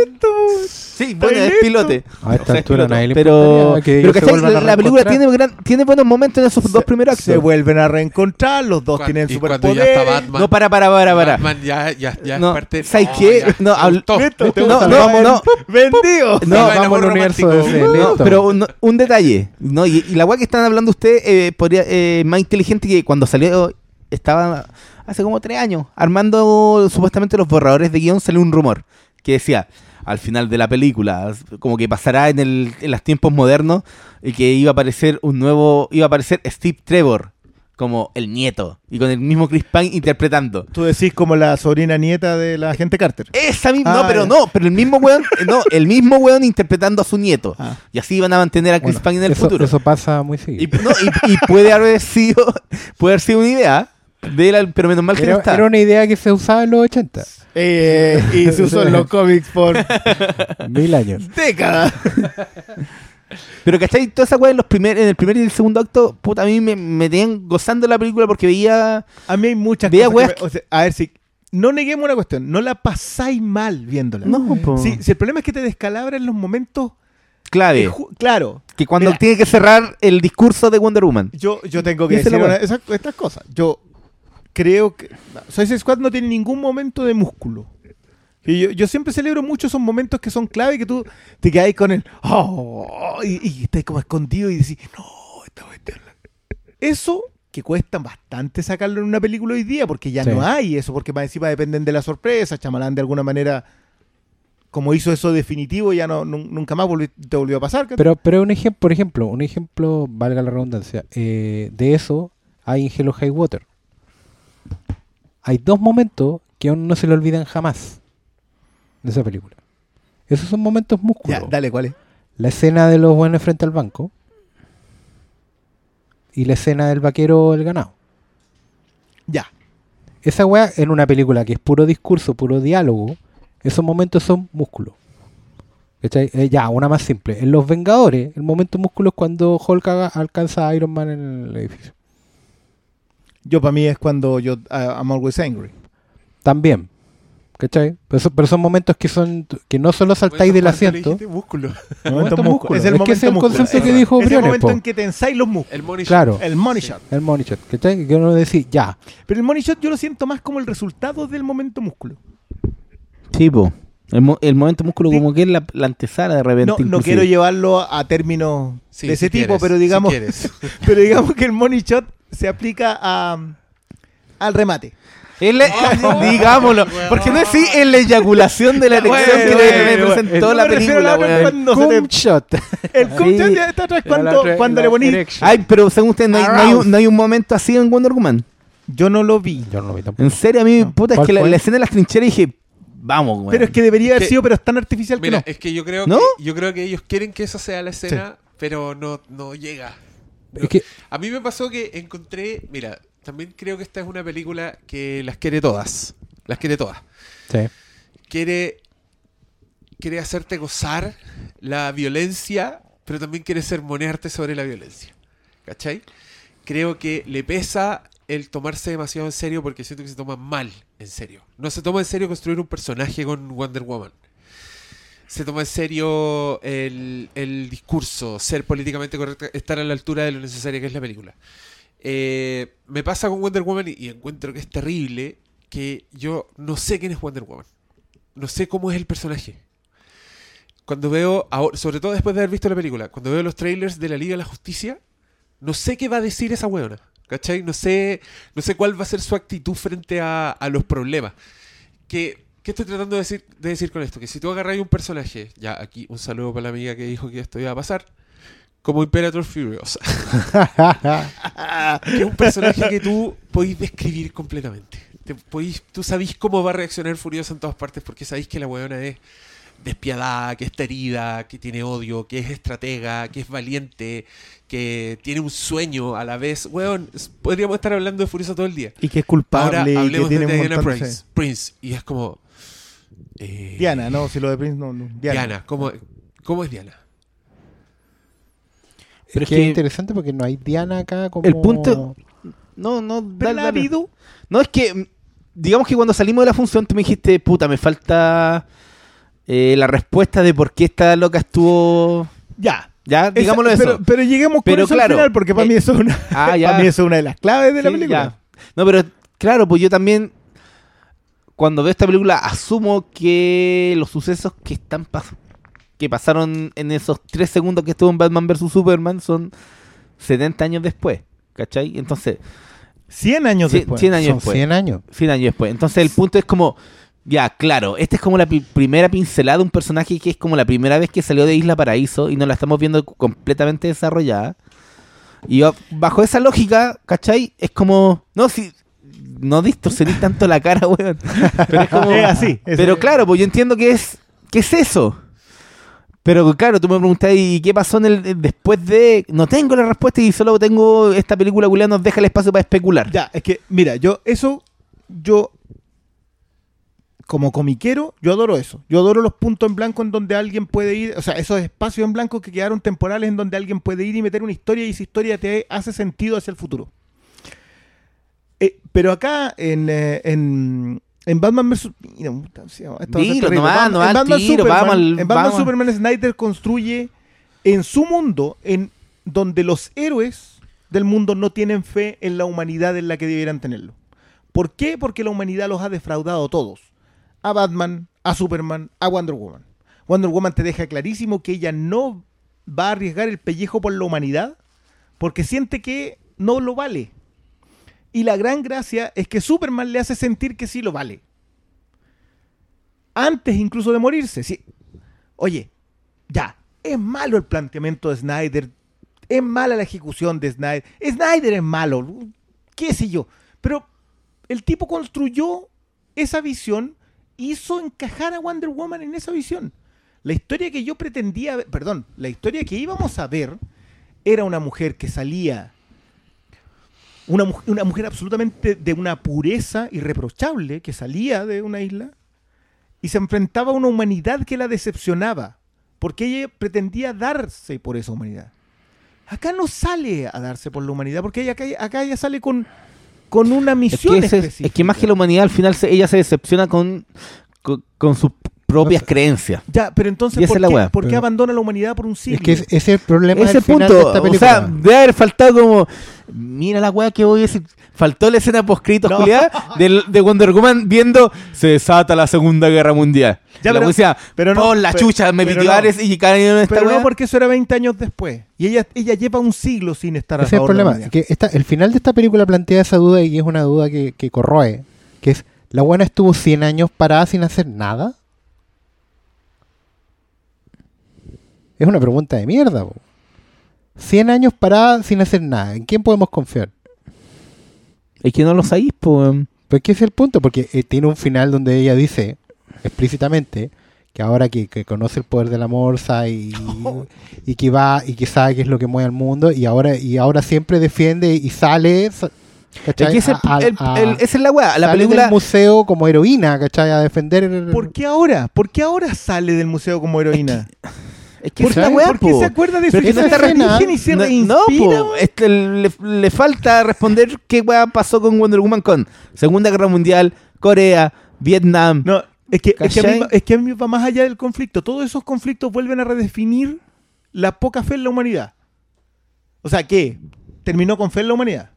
S3: Sí, bueno, es pilote.
S4: A esta
S3: O sea, es
S4: altura nadie
S3: pero,
S4: que
S3: la, la película tiene, gran- tiene buenos momentos en esos dos primeros actos.
S2: Se vuelven a reencontrar, los dos
S1: Cuando-
S2: tienen superpoderes.
S1: Batman.
S3: No, para, para, para, para.
S1: Batman ya, ya, ya
S3: No,
S1: es parte.
S3: ¿sabes
S1: No,
S3: qué?
S1: ya,
S3: No,
S1: me
S3: habl-
S1: gustó.
S2: Listo, te
S3: No, no, no.
S2: Vendido.
S3: No,
S4: vamos al universo
S1: romántico.
S4: de
S3: pero un, un detalle. No, y, y la weá que están hablando ustedes eh, podría, eh, más inteligente que cuando salió, estaba hace como tres años, armando supuestamente los borradores de guion, salió un rumor que decía, al final de la película, como que pasará en, el, en los tiempos modernos, y que iba a aparecer un nuevo, iba a aparecer Steve Trevor, como el nieto, y con el mismo Chris Pine interpretando.
S2: Tú decís como la sobrina nieta de la agente Carter.
S3: Esa misma,
S2: Ah,
S3: no, pero
S2: ya.
S3: no, pero el mismo weón, eh, no, el mismo weón interpretando a su nieto.
S2: Ah.
S3: Y así iban a mantener a Chris
S4: Bueno,
S3: Pine en el
S4: eso,
S3: futuro.
S4: eso pasa muy
S3: Y,
S4: seguido.
S3: no, y, y puede haber sido, puede haber sido una idea [LAUGHS] de pero menos mal que no
S4: Era,
S3: está.
S4: era una idea que se usaba en los 80.
S2: Eh, y se usó en los [LAUGHS] cómics por
S4: Mil años.
S2: décadas. [LAUGHS]
S3: Pero ¿cachai? Toda esa weá en los primer, en el primer y el segundo acto, puta, a mí me, me tenían gozando la película porque veía.
S2: A mí hay muchas
S3: Vea,
S2: cosas. que
S3: weas
S2: me- o sea, a ver si. No neguemos una cuestión. No la pasáis mal viéndola.
S3: No, po.
S2: Si, si el problema es que te descalabra en los momentos.
S3: clave.
S2: claro.
S3: que cuando
S2: mira.
S3: tiene que cerrar el discurso de Wonder Woman.
S2: Yo, yo tengo que decir una- esas- estas cosas. Yo creo que Suicide Squad no tiene ningún momento de músculo. Y yo, yo siempre celebro mucho esos momentos que son clave que tú te quedas con el oh, y, y estás como escondido y decís, no, esta cuestión la-". Eso que cuesta bastante sacarlo en una película hoy día, porque ya
S4: Sí.
S2: no hay eso, porque más encima dependen de la sorpresa, Chamalán de alguna manera, como hizo eso definitivo, ya no, nun- nunca más te volvió a pasar.
S4: Pero, pero un ejemplo, por ejemplo, un ejemplo, valga la redundancia, eh, de eso hay en Hello High Water. Hay dos momentos que a uno no se le olvidan jamás de esa película. Esos son momentos músculos.
S2: ya, dale, ¿cuál es?
S4: La escena de los buenos frente al banco y la escena del vaquero el ganado.
S2: Ya.
S4: Esa weá en una película que es puro discurso, puro diálogo, esos momentos son músculos. Eh, ya, una más simple. En Los Vengadores, el momento músculo es cuando Hulk alcanza a Iron Man en el edificio.
S2: Yo para mí es cuando yo ah, I'm always angry.
S4: También. ¿Cachai? Pero, son- pero son momentos que son que no solo saltáis del
S1: ¿Cuánto le
S4: asiento.
S1: Músculo.
S2: Momento
S4: Momento
S2: músculo. Es el
S4: Es que es el
S2: músculo.
S4: concepto que
S2: Es-
S4: dijo
S2: Es el momento
S4: po.
S2: en que tensáis los músculos.
S1: El money shot.
S4: Claro,
S2: El money shot.
S4: el money shot. ¿Cachai? Que uno decir, ya.
S2: Pero el money shot yo lo siento más como el resultado del momento músculo.
S3: Sí, po. El, mo- el momento músculo
S2: Sí.
S3: como que es la, la antesala de repente.
S2: No, no quiero llevarlo a términos
S1: Sí,
S2: de ese
S1: si
S2: tipo,
S1: quieres,
S2: pero digamos, [LAUGHS] pero digamos que el money shot se aplica a, al remate. [LAUGHS]
S3: Digámoslo, porque no es sí, es la eyaculación de la erección
S2: Bueno,
S3: que
S2: bueno,
S3: representó
S2: bueno.
S3: la
S2: No
S3: película,
S2: cuando se te-
S4: Cum shot.
S2: El cum
S3: Sí.
S2: shot ya está atrás cuando,
S4: otra-
S2: cuando
S4: la
S2: le poní.
S4: erection.
S3: Ay, pero según usted, no hay, no hay un, no hay un momento así en Wonder Woman.
S2: Yo no lo vi.
S4: Yo no lo vi tampoco.
S3: En serio, a mí,
S2: No.
S3: puta, es
S4: ¿Cuál
S3: que la, escena de las trincheras dije, vamos, weón.
S2: Pero es que debería haber
S1: Que-
S2: sido, pero es tan artificial
S1: Mira,
S2: que
S1: es que yo creo
S3: ¿No?
S1: que yo creo que ellos quieren que eso sea la escena, pero no, no llega.
S4: Es que
S1: A mí me pasó que encontré, mira, también creo que esta es una película que las quiere todas. Las quiere todas.
S4: sí.
S1: Quiere quiere hacerte gozar la violencia, pero también quiere sermonearte sobre la violencia. ¿Cachai? Creo que le pesa el tomarse demasiado en serio porque siento que se toma mal en serio. No se toma en serio construir un personaje con Wonder Woman. Se toma en serio el, el discurso, ser políticamente correcto, estar a la altura de lo necesaria que es la película. Eh, me pasa con Wonder Woman y, y encuentro que es terrible que yo no sé quién es Wonder Woman. No sé cómo es el personaje. Cuando veo, ahora- sobre todo después de haber visto la película, cuando veo los trailers de la Liga de la Justicia, no sé qué va a decir esa weona. ¿Cachai? No sé, no sé cuál va a ser su actitud frente a, a los problemas. Que, ¿Qué estoy tratando de decir, de decir con esto? Que si tú agarras un personaje, ya aquí un saludo para la amiga que dijo que esto iba a pasar, como Imperator Furiosa. [LAUGHS] que es un personaje que tú podéis describir completamente. Te tú sabéis cómo va a reaccionar Furiosa en todas partes porque sabéis que la weona es despiadada, que está herida, que tiene odio, que es estratega, que es valiente, que tiene un sueño a la vez. Weón, podríamos estar hablando de Furiosa todo el día.
S2: Y que es
S1: Ahora
S2: culpable y que
S1: hablemos
S2: tiene
S1: de Diana Prince, Prince. Y es como... eh,
S2: Diana, no, si lo de Prince no. no. Diana.
S1: Diana, ¿cómo, ¿cómo es Diana?
S3: Pero
S4: es
S3: es
S4: que
S3: que-
S4: interesante porque no hay Diana acá como...
S3: El punto- No, no, dale, dale.
S2: habido.
S3: No, es que mm, digamos que cuando salimos de la función, tú me dijiste, puta, me falta eh, la respuesta de por qué esta loca estuvo.
S2: Ya.
S3: Ya,
S2: Esa-
S3: digámoslo eso.
S2: pero, pero lleguemos con
S3: Pero
S2: eso
S3: claro,
S2: al final, porque para
S3: eh,
S2: mí eso es una,
S3: ah, [LAUGHS] ya.
S2: para mí eso es una de las claves de la película.
S3: ya. No, pero claro, pues yo también, cuando veo esta película, asumo que los sucesos que están pas- que pasaron en esos tres segundos que estuvo en Batman vs. Superman son 70 años después. ¿Cachai? Entonces,
S2: 100 años
S3: cien-
S2: después.
S3: 100 años
S4: Son
S3: después.
S4: 100 años.
S3: 100 años después. Entonces el punto es como, ya, claro, esta es como la pi- primera pincelada de un personaje que es como la primera vez que salió de Isla Paraíso y no la estamos viendo completamente desarrollada. Y yo, bajo esa lógica, ¿cachai? Es como, no, si, no distorsionéis tanto la cara, [LAUGHS] weón. Pero es como,
S2: Es así, es
S3: pero
S2: así.
S3: claro, pues yo entiendo que es, que es eso. Pero claro, tú me preguntás, ¿y qué pasó en el, después de...? No tengo la respuesta y solo tengo esta película culiada nos deja el espacio para especular.
S2: Ya, es que, mira, yo, eso, yo, como comiquero, yo adoro eso. Yo adoro los puntos en blanco en donde alguien puede ir, o sea, esos espacios en blanco que quedaron temporales en donde alguien puede ir y meter una historia y esa historia te hace sentido hacia el futuro. Eh, pero acá en, eh, en, en Batman vs.
S3: Dilo nomás, nomás
S2: en Batman
S3: tiro,
S2: Superman-
S3: vamos
S2: En Batman
S3: vamos.
S2: Superman Snyder construye en su mundo, en donde los héroes del mundo no tienen fe en la humanidad en la que debieran tenerlo. ¿Por qué? Porque la humanidad los ha defraudado todos. A Batman, a Superman, a Wonder Woman. Wonder Woman te deja clarísimo que ella no va a arriesgar el pellejo por la humanidad porque siente que no lo vale. Y la gran gracia es que Superman le hace sentir que sí lo vale. Antes incluso de morirse. Sí. Oye, ya, es malo el planteamiento de Snyder. Es mala la ejecución de Snyder. Snyder es malo. ¿Qué sé yo? Pero el tipo construyó esa visión, hizo encajar a Wonder Woman en esa visión. La historia que yo pretendía, perdón, la historia que íbamos a ver era una mujer que salía, una, una mujer absolutamente de una pureza irreprochable, que salía de una isla y se enfrentaba a una humanidad que la decepcionaba, porque ella pretendía darse por esa humanidad. Acá no sale a darse por la humanidad, porque ella, acá, acá ella sale con, con una
S3: Es
S2: misión
S3: que, ese- es
S2: específica.
S3: que más que la humanidad, al final se- ella se decepciona con, con, con sus propias
S4: No
S3: creencias.
S2: Ya, pero entonces, ¿por,
S3: es la
S2: qué, por qué
S4: Pero-
S2: abandona la humanidad por un siglo?
S4: Es que es- ese es el problema
S3: Ese
S4: del final de
S3: punto, o sea, debe haber faltado como. Mira la weá que voy a decir. Faltó la escena poscrito,
S2: No.
S3: Julián, del- de Wonder Woman viendo se desata la Segunda Guerra Mundial.
S2: Ya,
S3: la
S2: pero-
S3: decía,
S2: pero no,
S3: pon la
S2: pe-
S3: chucha, me
S2: pero no.
S3: Ares y caen en esta
S2: Pero
S3: weá.
S2: no porque eso era 20 años después. Y ella, ella lleva un siglo sin estar a
S4: Ese es el
S2: de
S4: problema. Que esta- el final de esta película plantea esa duda y es una duda que, que corroe. Que es, ¿la buena estuvo 100 años parada sin hacer nada? Es una pregunta de mierda. po. 100 años parada sin hacer nada. ¿En quién podemos confiar?
S3: Es que no lo sabéis, pues.
S4: Pues que ese es el punto, porque eh, tiene un final donde ella dice explícitamente que ahora que, que conoce el poder del amor sabe y, [LAUGHS] y que va y que sabe qué es lo que mueve al mundo y ahora y ahora siempre defiende y sale sa- ¿cachai?
S3: Es que es
S4: A-
S3: el-
S4: a-
S3: el- esa es la weá. La
S4: sale
S3: película.
S4: del museo como heroína, ¿cachai? A defender
S2: ¿Por qué ahora? ¿Por qué ahora sale del museo como heroína? [LAUGHS]
S3: Es que
S2: ¿Por,
S3: esa
S2: qué,
S3: es la weá,
S2: por qué
S3: po.
S2: se acuerda de su
S3: Pero es que no
S2: religión y se
S3: No,
S2: reinspira?
S3: este, le, le falta responder qué weá pasó con Wonder Woman con Segunda Guerra Mundial, Corea, Vietnam.
S2: No, es que, es, que a mí, va- es que a mí va más allá del conflicto. Todos esos conflictos vuelven a redefinir la poca fe en la humanidad. O sea, ¿qué? ¿Terminó con fe en la humanidad?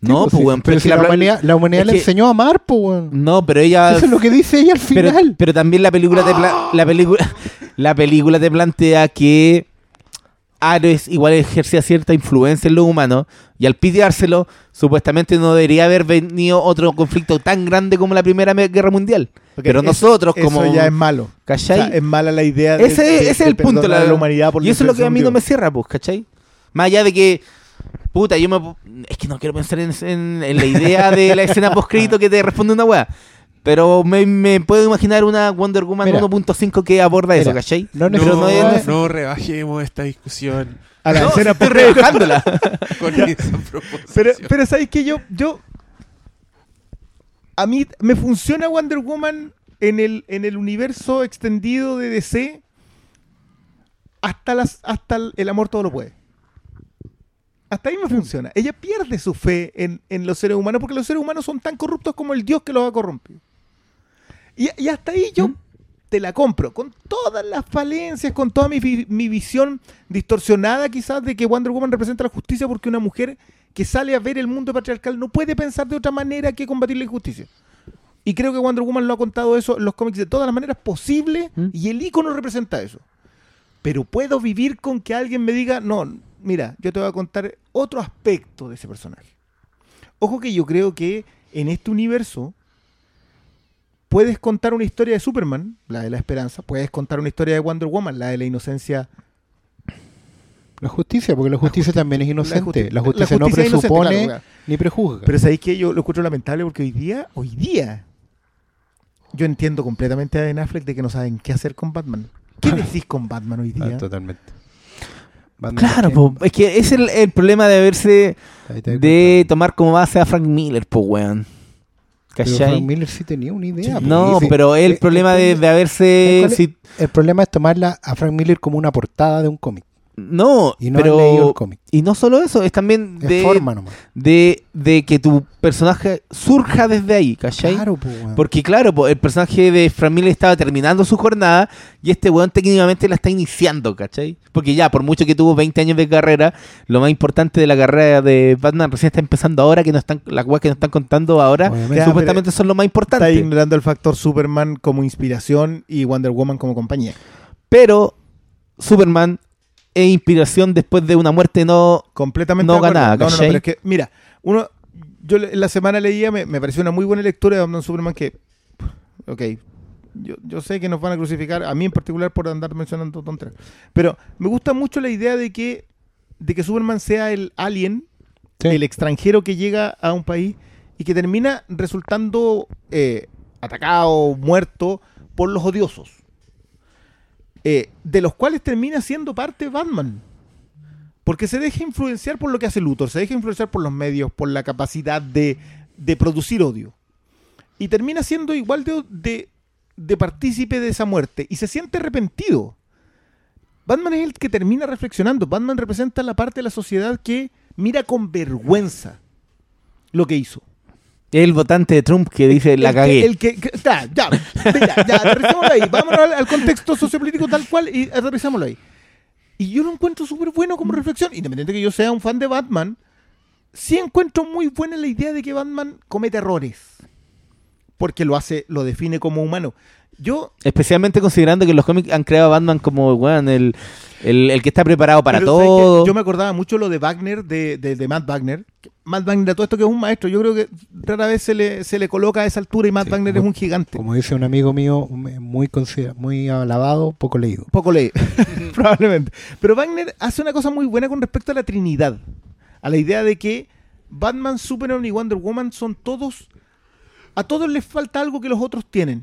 S3: no,
S4: pues,
S3: pues, weón,
S4: pero si la,
S3: la-
S4: humanidad, la humanidad le
S3: que-
S4: enseñó a amar, pues, weón.
S3: No, pero ella.
S4: Eso es lo que dice ella al final.
S3: pero también la película te la película la película te plantea que Ares igual ejercía cierta influencia en lo humano y al piteárselo supuestamente no debería haber venido otro conflicto tan grande como la Primera Me- Guerra Mundial. Pero nosotros como
S2: Eso ya es malo. O
S3: ¿cachai?
S2: sea, es mala la idea de,
S3: ese,
S2: de-
S3: ese es
S2: de
S3: el punto
S2: perdonar
S3: la,
S2: humanidad por
S3: y eso es lo que a mí no me cierra pues ¿cachai? más allá de que puta yo me es que no quiero pensar en, en- en la idea de la escena postcrédito que te responde una weá pero me, me puedo imaginar una Wonder Woman
S4: Mira.
S3: 1.5 que aborda eso
S4: Mira,
S3: ¿cachai?
S4: no
S3: no
S1: no,
S3: no
S1: rebajemos esta discusión
S2: A la
S3: No,
S2: escena
S3: estoy rebajándola. [LAUGHS]
S1: con esa proposición.
S2: Pero, pero ¿sabes que yo, yo... A mí me funciona Wonder Woman en el, en el universo extendido de DC hasta, las, hasta el, el amor todo lo puede. Hasta ahí me funciona. Ella pierde su fe en, en los seres humanos porque los seres humanos son tan corruptos como el Dios que los ha corrompido. Y, y hasta ahí yo te la compro, con todas las falencias, con toda mi visión distorsionada quizás de que Wonder Woman representa la justicia porque una mujer que sale a ver el mundo patriarcal no puede pensar de otra manera que combatir la injusticia. Y creo que Wonder Woman lo ha contado eso en los cómics de todas las maneras posibles
S3: ¿Mm?
S2: y el icono representa eso. Pero puedo vivir con que alguien me diga, no, mira, yo te voy a contar otro aspecto de ese personaje. Ojo que yo creo que en este universo puedes contar una historia de Superman, la de la esperanza, puedes contar una historia de Wonder Woman, la de la inocencia.
S4: La justicia, porque la justicia también es inocente.
S2: justi-
S4: La
S2: la
S4: justicia, no
S2: inocente,
S4: presupone
S2: claro,
S4: ni prejuzga.
S2: Pero sabéis que yo lo encuentro lamentable porque hoy día, hoy día, yo entiendo completamente a Ben Affleck de que no saben qué hacer con Batman. ¿Qué decís con Batman hoy
S4: Ah,
S2: día?
S4: totalmente. Batman
S3: Claro, po, es que es el, el problema de haberse de tomar como base a Frank Miller, pues weón.
S4: Pero
S3: ¿Cachai?
S4: Frank Miller sí tenía una idea.
S3: No, pero el
S4: Eh,
S3: problema de, haberse...
S4: El problema es tomarla a Frank Miller como una portada de un cómic.
S3: No,
S4: Y no
S3: pero...
S4: el cómic.
S3: Y no solo eso, es también de,
S4: forma nomás.
S3: de, de que tu personaje surja desde ahí, ¿cachai?
S4: Claro, po.
S3: Porque claro, po, el personaje de Frank Miller estaba terminando su jornada y este weón técnicamente la está iniciando, ¿cachai? Porque ya, por mucho que tuvo 20 años de carrera, lo más importante de la carrera de Batman recién está empezando ahora, que no están, las weas que nos están contando ahora,
S4: Obviamente.
S3: Supuestamente son lo más
S2: Está
S3: importante.
S2: ignorando el factor Superman como inspiración y Wonder Woman como compañía.
S3: Pero Superman inspiración después de una muerte no...
S2: Completamente
S3: No ganada,
S2: No, no, pero es que, mira, uno, yo en la semana leía, me, me pareció una muy buena lectura de Batman Superman que, ok, yo, yo sé que nos van a crucificar, a mí en particular por andar mencionando tonterías, pero me gusta mucho la idea de que, de que Superman sea el alien,
S4: Sí.
S2: el extranjero que llega a un país y que termina resultando eh, atacado, muerto por los odiosos. Eh, de los cuales termina siendo parte Batman. Porque se deja influenciar por lo que hace Luthor, se deja influenciar por los medios, por la capacidad de, de producir odio. Y termina siendo igual de, de, de partícipe de esa muerte. Y se siente arrepentido. Batman es el que termina reflexionando. Batman representa la parte de la sociedad que mira con vergüenza lo que hizo.
S3: El votante de Trump que dice, la
S2: El que-
S3: cagué.
S2: el que, que- ya, ya, mira, ya, aterricémoslo ahí. Vámonos al, al contexto sociopolítico tal cual y aterricémoslo ahí. Y yo lo encuentro súper bueno como reflexión. Independiente que yo sea un fan de Batman, sí encuentro muy buena la idea de que Batman comete errores. Porque lo hace, lo define como humano. Yo
S3: Especialmente considerando que los cómics han creado a Batman como, weón, el, el, el que está preparado para todo.
S2: Yo me acordaba mucho lo de Wagner, de, de, de Matt Wagner. Que Matt Wagner, a todo esto que es un maestro, yo creo que rara vez se le, se le coloca a esa altura y Matt
S4: Sí,
S2: Wagner
S4: muy-
S2: es un gigante.
S4: Como dice un amigo mío, muy, considera- muy alabado, poco leído.
S2: Poco leí, [LAUGHS] [LAUGHS] probablemente. Pero Wagner hace una cosa muy buena con respecto a la Trinidad. A la idea de que Batman, Superman y Wonder Woman son todos... A todos les falta algo que los otros tienen.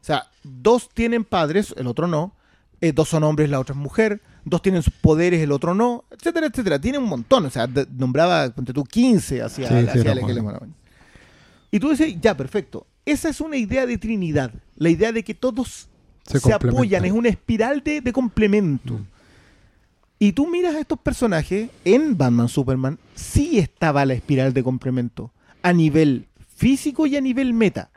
S2: O sea, dos tienen padres, el otro no. Eh, dos son hombres, la otra es mujer. Dos tienen sus poderes, el otro no. Etcétera, etcétera. Tiene un montón. O sea, de- nombraba, ponte tú, 15 hacia,
S4: Sí, sí,
S2: hacia la que le. Y tú dices, ya, perfecto. Esa es una idea de Trinidad. La idea de que todos
S4: Se
S2: apoyan, es una espiral de, de complemento. Y tú miras a estos personajes en Batman Superman, sí estaba la espiral de complemento a nivel físico y a nivel meta.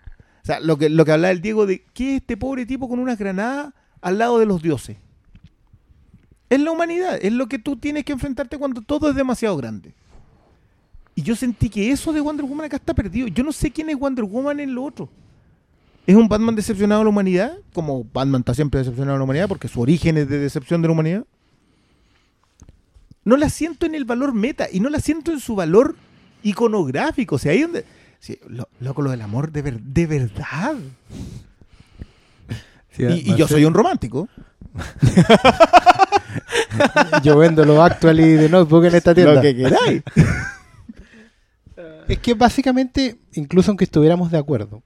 S2: O sea, lo que, lo que hablaba el Diego de qué es este pobre tipo con unas granadas al lado de los dioses. Es la humanidad, es lo que tú tienes que enfrentarte cuando todo es demasiado grande. Y yo sentí que eso de Wonder Woman acá está perdido. Yo no sé quién es Wonder Woman en lo otro. ¿Es un Batman decepcionado de la humanidad? Como Batman está siempre decepcionado de la humanidad porque su origen es de decepción de la humanidad. No la siento en el valor meta y no la siento en su valor iconográfico. O sea, ahí donde. Sí, lo- loco, lo del amor de, ver- de verdad. Y, y yo soy un romántico. [LAUGHS]
S4: Yo vendo los actually de notebook en esta tienda.
S2: Lo que queráis.
S4: Es que básicamente, incluso aunque estuviéramos de acuerdo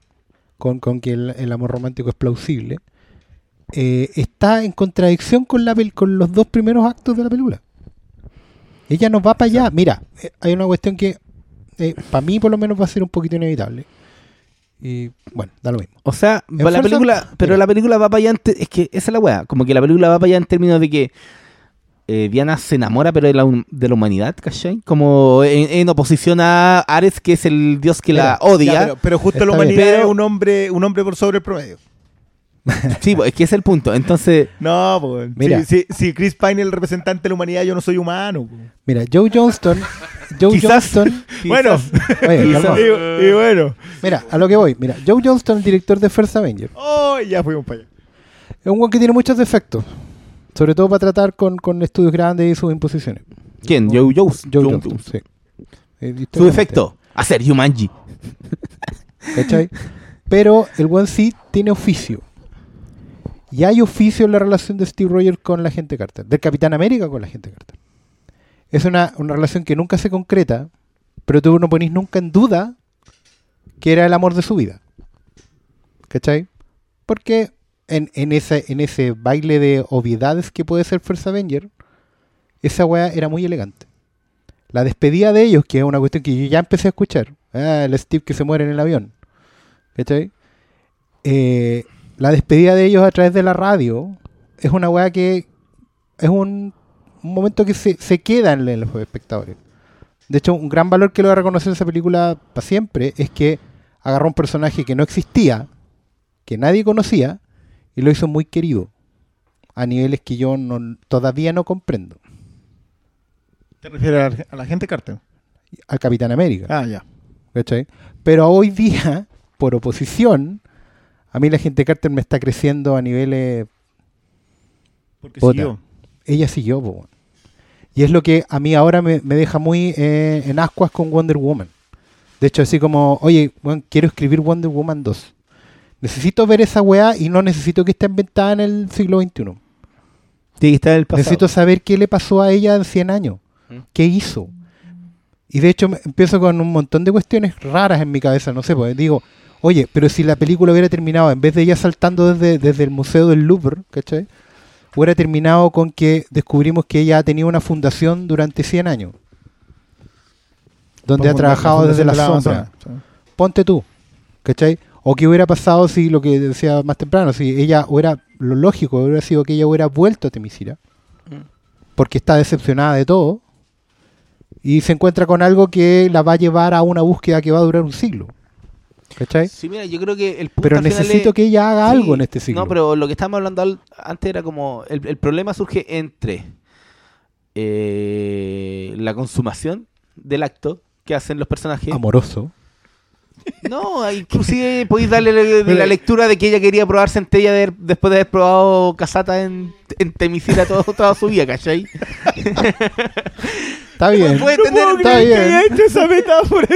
S4: con, con que el, el amor romántico es plausible, eh, está en contradicción con, la, con los dos primeros actos de la película. Ella nos va para allá. Mira, eh, hay una cuestión que para mí por lo menos va a ser un poquito inevitable. Y bueno, da lo mismo.
S3: O sea, la
S4: fuerza-
S3: película, pero
S4: Mira.
S3: la película va para allá, en es que esa es la weá, como que la película va para allá en términos de que eh, Diana se enamora pero de la, de la humanidad, ¿cachai? Como en, en oposición a Ares, que es el dios que la odia.
S2: ya, pero, pero justo la humanidad
S3: bien.
S2: es un hombre, un hombre por sobre el promedio. [LAUGHS]
S3: Sí, pues, es que ese es el punto. Entonces,
S2: No, pues.
S4: Mira.
S2: Si, si- si Chris Pine es el representante de la humanidad, yo no soy humano. po.
S4: Mira, Joe Johnston. Joe
S3: Quizás.
S4: Johnston. [LAUGHS]
S2: Bueno,
S4: Oye,
S2: y, bueno.
S4: Mira, a lo que voy. Mira, Joe Johnston, director de First Avenger,
S2: Oh, ya fuimos para allá.
S4: es un weón que tiene muchos defectos. Sobre todo para tratar con, con estudios grandes y sus imposiciones.
S3: ¿quién? Joe Jones.
S4: Joe Johnston, sí. Eh,
S3: Su defecto, hacer Jumanji. [LAUGHS]
S4: ¿cachai? Pero el buen sí tiene oficio. Y hay oficio en la relación de Steve Rogers con la gente Carter, del Capitán América con la gente Carter. Es una, una relación que nunca se concreta, pero tú no ponís nunca en duda que era el amor de su vida. ¿Cachai? Porque en, en, ese, en ese baile de obviedades que puede ser First Avenger, esa weá era muy elegante. La despedida de ellos, que es una cuestión que yo ya empecé a escuchar, ah, el Steve que se muere en el avión, ¿cachai? Eh, la despedida de ellos a través de la radio es una weá que es un, un momento que se, se queda en, los espectadores. De hecho, un gran valor que lo va a reconocer esa película para siempre es que agarró un personaje que no existía, que nadie conocía, y lo hizo muy querido, a niveles que yo no- todavía no comprendo.
S2: ¿Te refieres a la, a la gente Carter?
S4: Al Capitán América.
S2: Ah, ya.
S4: ¿cachai? Pero hoy día, [LAUGHS] por oposición, a mí la gente Carter me está creciendo a niveles...
S2: Porque
S4: Puta.
S2: siguió.
S4: Ella siguió, po. Y es lo que a mí ahora me, me deja muy eh, en ascuas con Wonder Woman. De hecho, así como, oye, weón, quiero escribir Wonder Woman 2. Necesito ver esa weá y no necesito que esté inventada en el siglo XXI.
S3: Que estar en el pasado.
S4: Necesito saber qué le pasó a ella en 100 años.
S3: ¿Mm?
S4: ¿Qué hizo? Y de hecho me- empiezo con un montón de cuestiones raras en mi cabeza, no sé, pues digo, oye, pero si la película hubiera terminado, en vez de ella saltando desde, desde el Museo del Louvre, ¿cachai? Hubiera terminado con que descubrimos que ella ha tenido una fundación durante 100 años. Donde ha trabajado
S2: la
S4: desde la sombra.
S2: Amazonas,
S4: Ponte tú, ¿cachai? O qué hubiera pasado si lo que decía más temprano, si ella hubiera, lo lógico hubiera sido que ella hubiera vuelto a Temisira, porque está decepcionada de todo, y se encuentra con algo que la va a llevar a una búsqueda que va a durar un siglo. ¿Cachai?
S3: Sí, mira, yo creo que el punto
S4: Pero necesito
S3: es-
S4: que ella haga
S3: Sí,
S4: algo en este siglo.
S3: No, pero lo que estábamos hablando al- antes era como. El, el problema surge entre eh, la consumación del acto que hacen los personajes.
S4: Amoroso.
S3: No, inclusive podéis darle la, de la lectura de que ella quería probar centella de- después de haber probado casata en, en Temisira todo, toda su vida, ¿cachai?
S4: Está bien.
S3: Puede tener,
S4: Está bien.
S2: hecho esa metáfora.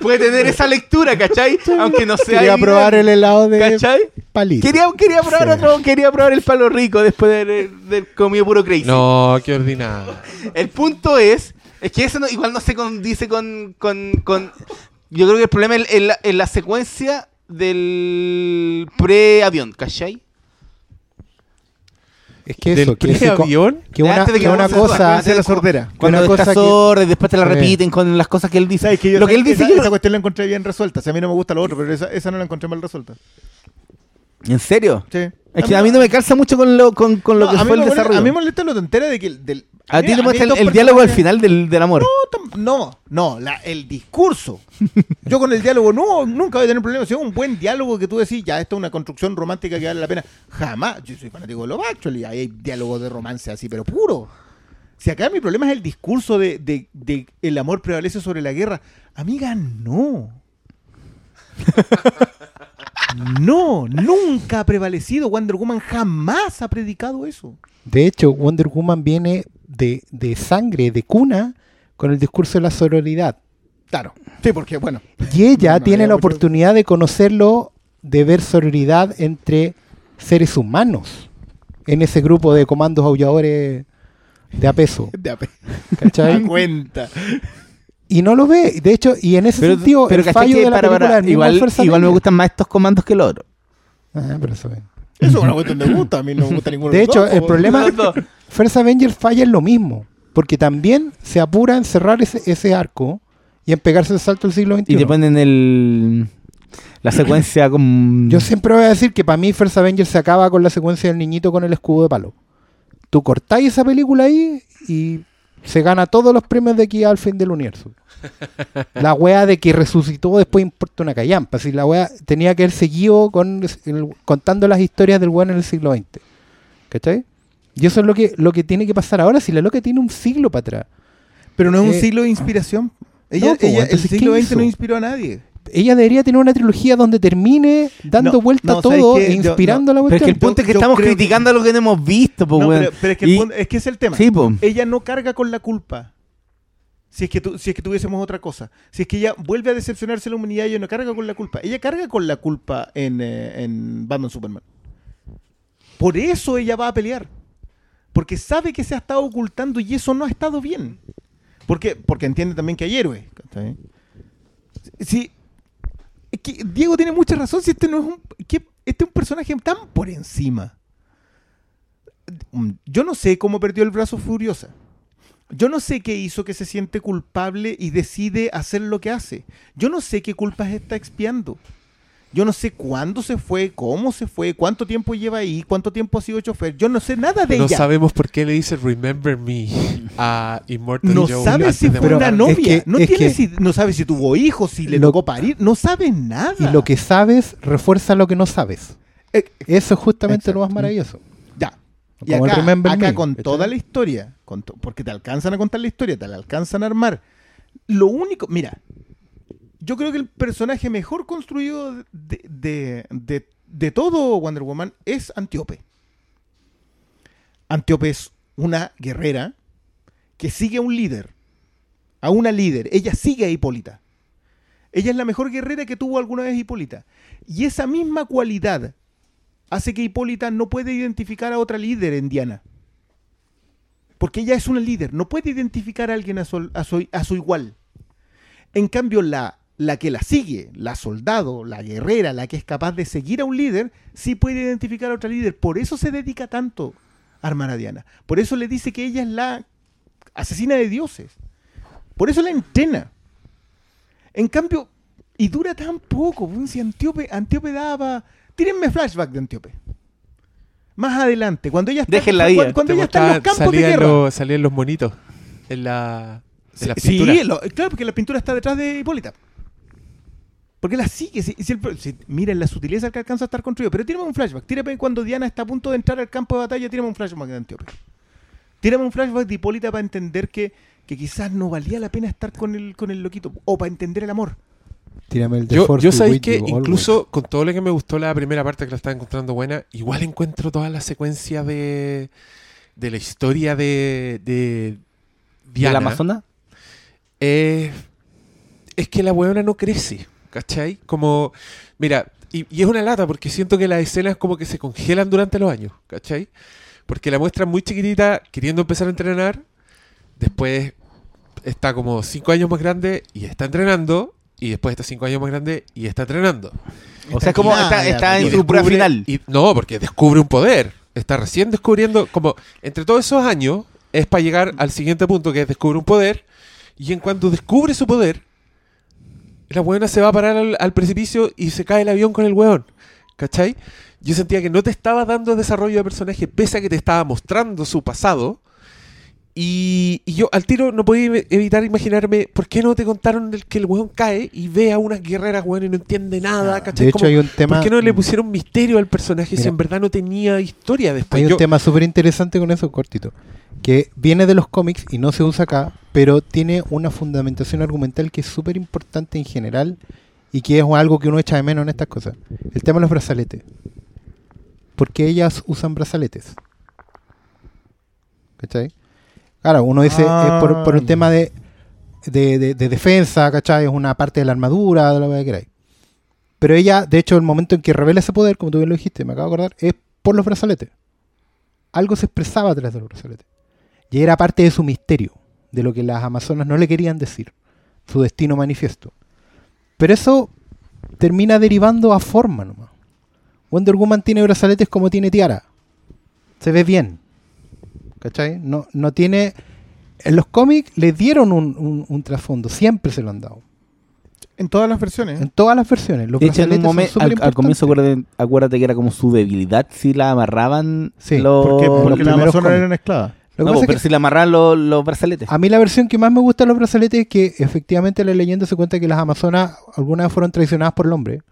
S3: puede tener esa lectura, ¿cachai? Aunque no sea.
S4: Quería probar el helado de
S3: ¿Cachai?
S4: palito.
S3: Quería, quería probar
S4: Sí.
S3: otro, quería probar el palo rico después de haber de comido puro crazy.
S1: No, qué ordinario.
S3: El punto es, es que eso no- igual no se condice con, con, con- Yo creo que el problema es en la, en la secuencia del pre-avión, ¿cachai?
S4: Es que
S1: ¿Del
S4: eso, que, ese co-
S1: pre-avión?
S4: que una,
S3: Antes de que
S4: que una cosa...
S2: Antes de la sordera.
S3: Cuando
S4: una cosa
S3: sorda y después te la repiten con las cosas que él dice.
S2: ¿Sabes que yo
S3: Lo que él dice,
S2: esa,
S3: yo
S2: esa cuestión la encontré bien resuelta. O sea, a mí no me gusta lo otro, pero esa, esa no la encontré mal resuelta.
S3: ¿En serio?
S2: Sí.
S3: Es que a mí no me calza mucho con lo, con, con lo
S2: No,
S3: que fue el
S2: molesta-
S3: desarrollo.
S2: A mí me molesta lo tontera de que el- del.
S3: A ti te muestra el, diálogo al final del, del amor.
S2: No, No, no, la- el discurso. Yo con el diálogo no, nunca voy a tener problemas. Si es un buen diálogo que tú decís, ya, esto es una construcción romántica que vale la pena. Jamás. Yo soy fanático de Love Actually. Hay diálogo de romance así, pero puro. Si acá mi problema es el discurso de, de- de el amor prevalece sobre la guerra. Amiga, no. [LAUGHS] No, nunca ha prevalecido. Wonder Woman jamás ha predicado eso.
S4: De hecho, Wonder Woman viene de, de sangre, de cuna, con el discurso de la sororidad.
S2: Claro. Sí, porque, bueno.
S4: Y ella
S2: No,
S4: tiene la
S2: mucho-
S4: oportunidad de conocerlo, de ver sororidad entre seres humanos en ese grupo de comandos aulladores de a peso.
S2: De ape-
S4: ¿cachai? [LAUGHS]
S2: cuenta.
S4: Y no lo ve. De hecho, y en ese
S3: Pero,
S4: sentido,
S3: pero
S4: el
S3: ¿cachai
S4: fallo
S3: que
S4: de la
S3: para-
S4: película
S3: para- igual, igual me gustan más estos comandos que los otros.
S4: Ah, pero eso es.
S2: Eso es una cuestión de gusto. A mí no me gusta ninguno
S4: De
S2: los
S4: hecho,
S2: dos,
S4: el problema [LAUGHS]
S3: dos.
S4: First Avenger falla en lo mismo, porque también se apura en cerrar ese, ese arco y en pegarse el salto del siglo XXI.
S3: Y te ponen el la secuencia con
S4: Yo siempre voy a decir que para mí First Avenger se acaba con la secuencia del niñito con el escudo de palo. tú cortáis esa película ahí y se gana todos los premios de aquí al fin del universo. [LAUGHS] La wea de que resucitó después importa una callampa. Si la wea tenía que haber seguido con, el- contando las historias del weón en el siglo XX. ¿Cachai? Y eso es lo que, lo que tiene que pasar ahora. Si la loca tiene un siglo para atrás.
S2: Pero no es un
S4: Eh,
S2: siglo de inspiración. Ella,
S4: no, po,
S2: ella- el
S4: entonces, ¿qué
S2: siglo XX
S4: hizo?
S2: no inspiró a nadie.
S4: Ella debería tener una trilogía donde termine dando
S2: No,
S4: vuelta
S2: no,
S4: a
S2: ¿sabes
S4: todo e
S2: Yo-
S4: inspirando la
S3: Pero es que
S4: cuestión.
S3: el punto es que estamos
S2: creo que-
S3: criticando lo que no hemos visto, pues,
S2: No,
S3: weón.
S2: pero, pero es que, el punto- es que es el tema.
S3: Sí.
S2: Ella no carga con la culpa. Si es, que tu- si es que tuviésemos otra cosa. Si es que ella vuelve a decepcionarse a la humanidad, ella no carga con la culpa. Ella carga con la culpa en, eh, en Batman Superman. Por eso ella va a pelear. Porque sabe que se ha estado ocultando y eso no ha estado bien. Porque, porque entiende también que hay héroes. Sí, es que Diego tiene mucha razón. Si este no es un. que este es un personaje tan por encima. Yo no sé cómo perdió el brazo Furiosa. Yo no sé qué hizo que se siente culpable y decide hacer lo que hace. Yo no sé qué culpas está expiando. Yo no sé cuándo se fue, cómo se fue, cuánto tiempo lleva ahí, cuánto tiempo ha sido chofer. Yo no sé nada de
S1: No
S2: ella.
S1: sabemos por qué le dice Remember Me a Immortal
S2: No
S1: Joe
S2: sabe
S1: antes
S2: si fue una novia.
S4: es que-
S2: no, tiene si- no sabe si tuvo hijos, si le
S4: Lo-
S2: tocó parir. No sabe nada.
S4: Y lo que sabes refuerza lo que no sabes.
S2: Eh,
S4: Eso es justamente lo más maravilloso.
S2: Ya. Y
S4: Como
S2: acá,
S4: Remember
S2: acá
S4: Me,
S2: con toda la historia, con to- porque te alcanzan a contar la historia, te la alcanzan a armar. Lo único, mira, yo creo que el personaje mejor construido de, de- de- todo Wonder Woman es Antíope. Antíope es una guerrera que sigue a un líder, a una líder. Ella sigue a Hipólita. Ella es la mejor guerrera que tuvo alguna vez Hipólita. Y esa misma cualidad hace que Hipólita no puede identificar a otra líder en Diana. Porque ella es una líder, no puede identificar a alguien a su, a su- a su igual. En cambio, la, la que la sigue, la soldado, la guerrera, la que es capaz de seguir a un líder, sí puede identificar a otra líder. Por eso se dedica tanto a armar a Diana. Por eso le dice que ella es la asesina de dioses. Por eso la entrena. En cambio, y dura tan poco. Si Antíope, Antíope daba. Tírenme flashback de Antíope. Más adelante, cuando ella está,
S3: Déjenla
S2: cuando,
S3: ir.
S2: cuando ella está en los campos de guerra.
S1: los- salían los monitos en la, en
S2: Sí, lo- claro, porque la pintura está detrás de Hipólita. Porque la sigue. Si, si el- si- miren la sutileza que alcanza a estar construido. Pero tírame un flashback. Tírame cuando Diana está a punto de entrar al campo de batalla. Tírame un flashback de Antíope. Tírame un flashback de Hipólita para entender que, que quizás no valía la pena estar con el, con el loquito. O para entender el amor.
S4: Tírame el The
S1: Yo, yo sabéis que
S4: you
S1: incluso con todo lo que me gustó la primera parte que la estaba encontrando buena, igual encuentro toda la secuencia de, de la historia de, de
S3: ¿Y
S1: Diana.
S3: el Amazonas?
S1: Eh, es que la weona no crece, ¿cachai? Como, mira, y, y es una lata porque siento que las escenas como que se congelan durante los años, ¿cachai? Porque la muestran muy chiquitita, queriendo empezar a entrenar, después está como cinco años más grande y está entrenando, y después está cinco años más grande y está entrenando.
S3: O sea, es como
S2: Nada,
S3: está, está en su final.
S1: y- no, porque descubre un poder. Está recién descubriendo, como entre todos esos años, es para llegar al siguiente punto, que es descubre un poder. Y en cuanto descubre su poder, la buena se va a parar al, al precipicio y se cae el avión con el weón. ¿Cachai? Yo sentía que no te estaba dando desarrollo de personaje, pese a que te estaba mostrando su pasado. Y, y yo al tiro no podía ev- evitar imaginarme por qué no te contaron el que el weón cae y ve a unas guerreras, weón, y no entiende nada, ¿cachai?
S4: De hecho,
S1: Como-
S4: hay un tema.
S1: ¿Por qué no le pusieron misterio al personaje si en verdad no tenía historia después?
S4: Hay un
S1: Yo-
S4: tema súper interesante con eso, cortito. Que viene de los cómics y no se usa acá, pero tiene una fundamentación argumental que es súper importante en general y que es algo que uno echa de menos en estas cosas. El tema de los brazaletes. ¿Por qué ellas usan brazaletes? ¿Cachai? Claro, uno dice
S2: Ah.
S4: es por, por un tema de, de, de- de defensa, ¿cachai? Es una parte de la armadura, de lo que queráis. Pero ella, de hecho, el momento en que revela ese poder, como tú bien lo dijiste, me acabo de acordar, es por los brazaletes algo se expresaba a través de los brazaletes. Y era parte de su misterio, de lo que las amazonas no le querían decir, su destino manifiesto. Pero eso termina derivando a forma nomás. Wonder Woman tiene brazaletes como tiene Tiara. Se ve bien. ¿Cachai? No, no tiene... En los cómics le dieron un, un- un trasfondo, siempre se lo han dado.
S2: En todas las versiones.
S4: En todas las versiones. Los
S3: De hecho, en un momento, al, comienzo acuérdate, acuérdate que era como su debilidad si la amarraban
S4: Sí,
S3: los,
S2: ¿Por qué?
S3: los
S2: Porque las
S4: primeros
S2: amazonas eran esclavas.
S4: Lo que
S3: No,
S4: pasa es
S3: pero
S4: que
S3: si le amarraban los, los brazaletes.
S4: a mí la versión que más me gusta de los brazaletes es que efectivamente la leyenda se cuenta que las amazonas algunas fueron traicionadas por el hombre,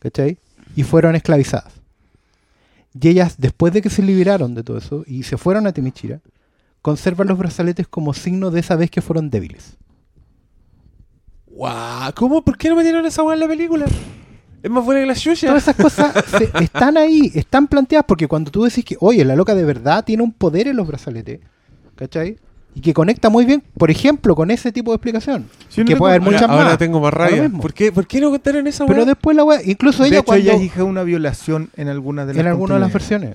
S4: ¿cachai? Y fueron esclavizadas. Y ellas, después de que se liberaron de todo eso y se fueron a Temichira, conservan los brazaletes como signo de esa vez que fueron débiles.
S1: Guau, ¿Cómo? ¿Por qué no metieron esa weá en la película? Es más buena que la Xuxa.
S4: Todas esas cosas [LAUGHS] se- están ahí, están planteadas, porque cuando tú decís que, oye, la loca de verdad tiene un poder en los brazaletes, ¿cachai? Y que conecta muy bien, por ejemplo, con ese tipo de explicación. Que puede haber
S2: puedo-
S4: muchas
S1: ahora, tengo más rabia. ¿Por qué, ¿Por qué no contaron esa weá?
S4: Pero después la wea, incluso
S2: De
S4: ella
S2: hecho,
S4: cuando,
S2: ella hija una violación en algunas de las
S4: en alguna de las versiones.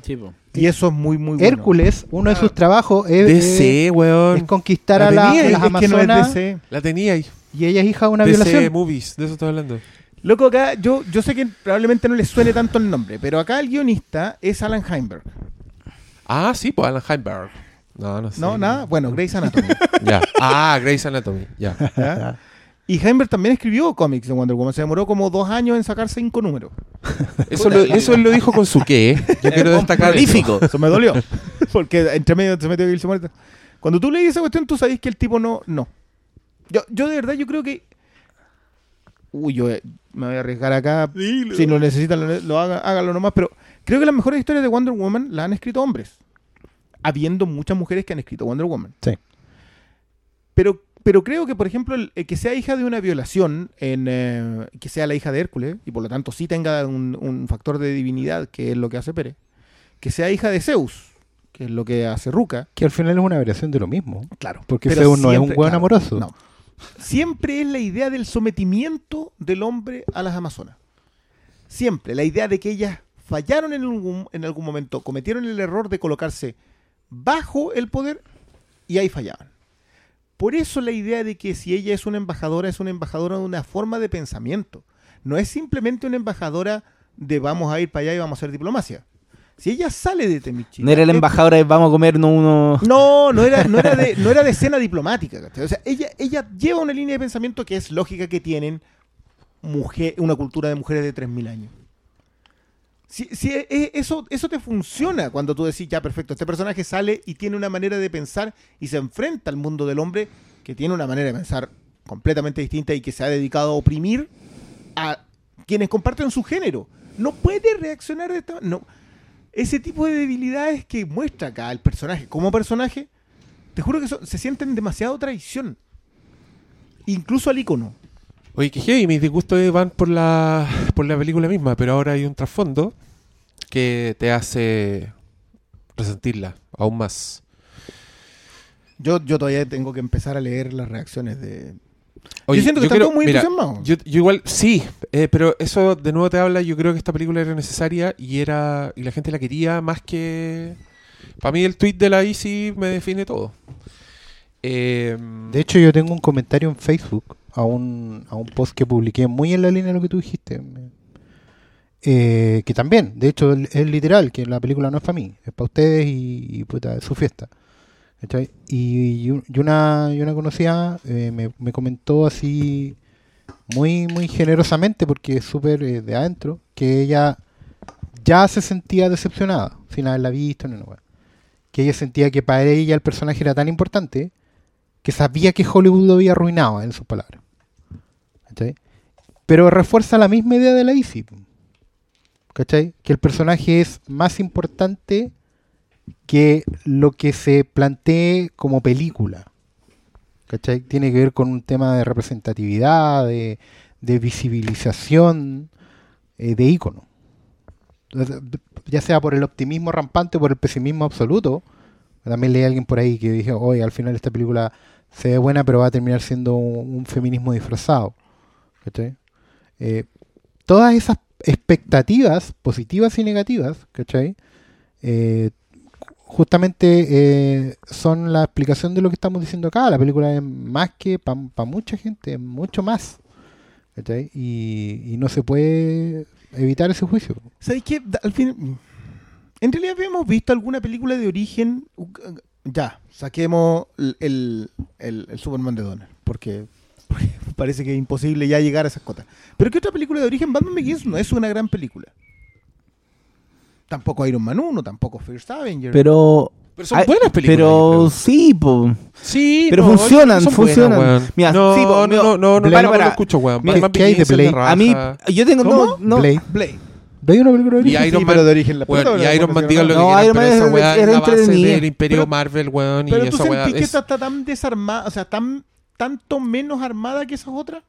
S2: Y eso es muy, muy bueno.
S4: Hércules, uno de sus trabajos es,
S1: DC,
S4: es-
S1: weón.
S4: es conquistar
S2: La
S4: a, la-
S2: tenía,
S4: a
S2: es,
S4: las
S2: es que no es
S4: amazonas
S2: DC.
S1: La tenía ahí.
S4: y ella es hija de una
S1: DC
S4: violación.
S1: Movies, de eso estoy hablando.
S2: Loco, acá yo, yo sé que probablemente no les suene tanto el nombre, pero acá el guionista es Alan Heinberg.
S1: Ah, sí, pues Alan Heinberg. No, no sé.
S2: ¿No? Nada. Bueno, Grey's Anatomy. [LAUGHS]
S1: Ya. Ah, Grey's Anatomy. Ya.
S2: ¿ya? Y Heinberg también escribió cómics de Wonder Woman. Se demoró como dos años en sacar cinco números.
S1: Eso lo, eso él lo dijo con su qué. ¿eh? Yo quiero destacar. eso.
S3: Prolífico.
S2: Eso me dolió. Porque entre medio se metió Gilson Moreta. Cuando tú lees esa cuestión, tú sabes que el tipo no. no. Yo, yo de verdad, yo creo que. Uy, yo me voy a arriesgar acá. Si lo necesitan, lo, lo haga, hágalo nomás. Pero creo que las mejores historias de Wonder Woman las han escrito hombres. Habiendo muchas mujeres que han escrito Wonder Woman.
S4: Sí.
S2: Pero, pero creo que, por ejemplo, el, el que sea hija de una violación, en, eh, que sea la hija de Hércules, y por lo tanto sí tenga un, un factor de divinidad, que es lo que hace Pérez, que sea hija de Zeus, que es lo que hace Ruka,
S4: Que al final es una variación de lo mismo.
S2: claro.
S4: Porque Zeus no es un hueón
S2: claro,
S4: amoroso.
S2: No. Siempre es la idea del sometimiento del hombre a las amazonas. Siempre. La idea de que ellas fallaron en algún, en algún momento, cometieron el error de colocarse bajo el poder y ahí fallaban. Por eso la idea de que si ella es una embajadora, es una embajadora de una forma de pensamiento. No es simplemente una embajadora de vamos a ir para allá y vamos a hacer diplomacia. Si ella sale de Temichi.
S3: No era la embajadora de vamos a comernos uno.
S2: No, no era, no era de, no era de escena diplomática. ¿cachai? O sea, ella, ella lleva una línea de pensamiento que es lógica que tienen mujer, una cultura de mujeres de 3.000 años. Si, si e- e- eso, eso te funciona cuando tú decís, ya, perfecto, este personaje sale y tiene una manera de pensar y se enfrenta al mundo del hombre que tiene una manera de pensar completamente distinta y que se ha dedicado a oprimir a quienes comparten su género. No puede reaccionar de esta no Ese tipo de debilidades que muestra acá el personaje como personaje, te juro que son- se sienten demasiado traición. Incluso al icono.
S1: Oye, que heavy, mis disgustos van por la, por la película misma, pero ahora hay un trasfondo que te hace resentirla aún más.
S2: Yo, yo todavía tengo que empezar a leer las reacciones de.
S1: Oye,
S2: yo siento que están
S1: creo-
S2: muy
S1: mira,
S2: entusiasmados.
S1: Yo, yo igual, sí, eh, pero eso de nuevo te habla, yo creo que esta película era necesaria y era y la gente la quería más que... Para mí el tweet de la Easy me define todo. Eh,
S4: De hecho, yo tengo un comentario en Facebook a un, a un post que publiqué muy en la línea de lo que tú dijiste. Eh, que también, de hecho, es es literal, que la película no es para mí, es para ustedes y, y, puta, es su fiesta. ¿Cachai? Y, y un- y una, conocida eh, me, me comentó así muy, muy generosamente, porque es súper eh, de adentro, que ella ya se sentía decepcionada sin haberla visto. ni una wea. Que ella sentía que para ella el personaje era tan importante que sabía que Hollywood lo había arruinado, en sus palabras. ¿Cachai? Pero refuerza la misma idea de la Easy. ¿Cachai? Que el personaje es más importante que lo que se plantee como película. ¿Cachai? Tiene que ver con un tema de representatividad, de, de visibilización, eh, de ícono. Ya sea por el optimismo rampante o por el pesimismo absoluto. También leí a alguien por ahí que dijo, oye, al final esta película se ve buena, pero va a terminar siendo un, un feminismo disfrazado. ¿Cachai? Eh, todas esas expectativas positivas y negativas, ¿cachai? Eh, justamente eh, son la explicación de lo que estamos diciendo acá. La película es más que para mucha gente, es mucho más. Y, no se puede evitar ese juicio.
S2: ¿Sabes qué? Al fin. En realidad habíamos visto alguna película de origen. Ya, saquemos el, el, el- el Superman de Donner. Porque. [LAUGHS] parece que es imposible ya llegar a esas cotas. Pero ¿qué otra película de origen? Batman Begins no es una gran película. Tampoco Iron Man 1, tampoco First Avenger.
S3: Pero.
S1: Pero son buenas películas.
S3: Pero sí, po.
S1: Sí,
S3: pero
S1: no,
S3: funcionan,
S1: buenas,
S3: funcionan.
S1: weón.
S3: Mira,
S1: no,
S3: sí, po,
S1: no, no, no, no,
S3: Bárbara,
S1: no, no lo escucho, weón.
S4: ¿qué hay de Blade?
S3: A mí, yo tengo.
S2: ¿Cómo?
S3: No, no,
S4: Blade.
S2: Blade.
S4: ¿Veis una película de
S1: Y
S4: origen?
S1: Iron
S2: Sí,
S1: Man,
S2: pero de origen la
S1: weón,
S2: película,
S1: y Iron Man, digan lo que
S3: No, Iron
S1: pero
S3: Man
S1: esa
S3: era-
S1: weá es la base del imperio
S2: Pero-
S1: Marvel, weón, y
S2: Pero tú
S1: esa weá
S2: sentís que esta está tan desarmada, o sea, tan tanto menos armada que esas otras.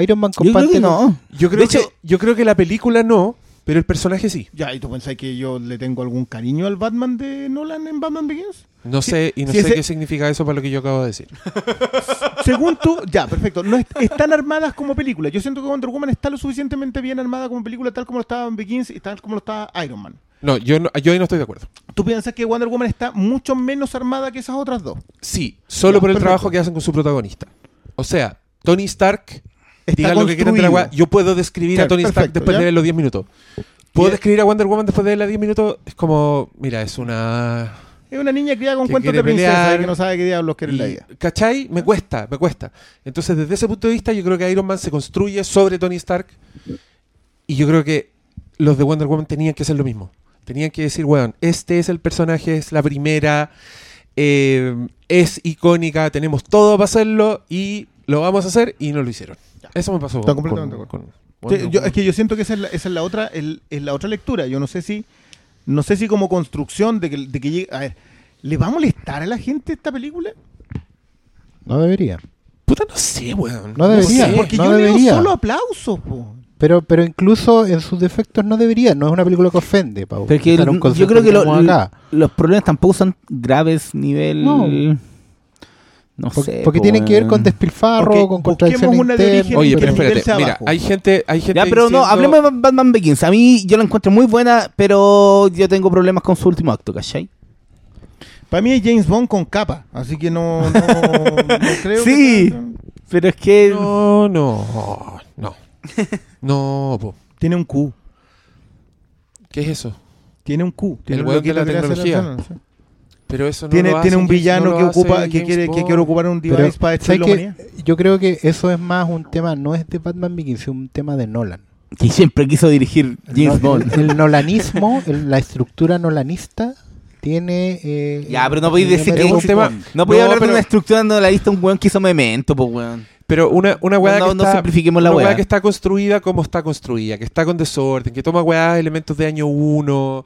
S4: Iron Man
S3: yo creo
S4: comparte
S3: que no.
S1: Yo creo,
S3: De hecho-
S1: que, yo creo que la película no, pero el personaje sí.
S2: Ya, ¿y tú pensás que yo le tengo algún cariño al Batman de Nolan en Batman Begins?
S1: No
S2: Sí,
S1: sé, y no
S2: sí,
S1: sé
S2: ese-
S1: qué significa eso para lo que yo acabo de decir. [LAUGHS]
S2: Según tú, ya, perfecto. No es- están armadas como película. Yo siento que Wonder Woman está lo suficientemente bien armada como película, tal como lo estaba en Begins y tal como lo estaba Iron Man.
S1: No, yo, no, yo ahí no estoy de acuerdo.
S2: ¿Tú piensas que Wonder Woman está mucho menos armada que esas otras dos?
S1: Sí, solo
S2: Ya,
S1: por el
S2: perfecto.
S1: trabajo que hacen con su protagonista. O sea, Tony Stark, digan lo que quieran de la weá, yo puedo describir
S2: Claro,
S1: a Tony Stark después
S2: ¿ya?
S1: de ver los 10 minutos. Puedo
S2: Y-
S1: describir a Wonder Woman después de ver los 10 minutos, es como, mira, es una...
S2: Es una niña criada con cuentos de princesa
S1: pelear.
S2: que no sabe qué diablos quiere en la vida.
S1: ¿Cachai? Me cuesta, me cuesta. Entonces, desde ese punto de vista, yo creo que Iron Man se construye sobre Tony Stark. Y yo creo que los de Wonder Woman tenían que hacer lo mismo. Tenían que decir, weón, este es el personaje, es la primera, eh, es icónica, tenemos todo para hacerlo y lo vamos a hacer y no lo hicieron. Eso me pasó
S2: Estoy
S1: con,
S2: completamente de
S1: con
S2: Sí,
S1: Wonder
S2: yo-
S1: Woman.
S2: es que yo siento que esa es la, esa es la otra el- es la otra lectura. Yo no sé si no sé si como construcción de que, de que llegue- a ver, ¿le va a molestar a la gente esta película?
S4: No debería.
S1: Puta, no sé, weón.
S4: No debería,
S1: sé.
S2: Porque
S4: no
S2: yo
S4: debería.
S2: leo solo aplausos, po.
S4: Pero, pero incluso en sus defectos no debería. No es una película que ofende, Pau.
S3: Que
S4: un
S3: yo creo que lo-
S4: tenemos acá.
S3: los problemas tampoco son graves nivel.
S4: No.
S3: No,
S4: Porque,
S3: sé.
S4: porque
S3: po,
S4: tienen que ver con despilfarro,
S2: Porque
S4: con
S2: busquemos
S4: contradicciones
S2: una de origen
S1: Oye, pero espérate, mira, hay gente, hay gente
S3: Ya, pero no,
S1: diciendo-
S3: hablemos de Batman Begins. A mí yo la encuentro muy buena, pero yo tengo problemas con su último acto, ¿cachai?
S2: Para mí es James Bond con capa, así que no, no, no [LAUGHS] creo
S3: Sí.
S2: que
S3: Pero es que.
S1: No, no, no. No, po.
S2: tiene un Q,
S1: ¿Qué es eso?
S2: tiene un Q, tiene
S1: El weón de la tecnología.
S2: la- sí.
S1: Pero eso no
S2: tiene
S1: lo
S2: tiene un villano
S1: no
S2: que ocupa que quiere que quiere ocupar un
S4: Pero,
S2: device para destruir la.
S4: Yo creo que eso es más un tema, no es de Batman Begins, es un tema de Nolan.
S3: Que siempre quiso dirigir James
S4: No,
S3: Bond.
S4: El, el nolanismo, [LAUGHS] el- la estructura nolanista, tiene. eh,
S3: Ya, pero no podéis decir que
S1: es un tema-
S3: No podéis
S1: No,
S3: hablar
S1: pero-
S3: de una estructura de la lista un weón que hizo memento, pues weón.
S1: Pero una, una weá
S3: No,
S1: que
S3: no
S1: está, una weá. que está construida como está construida, que está con desorden, que toma weá elementos de año 1,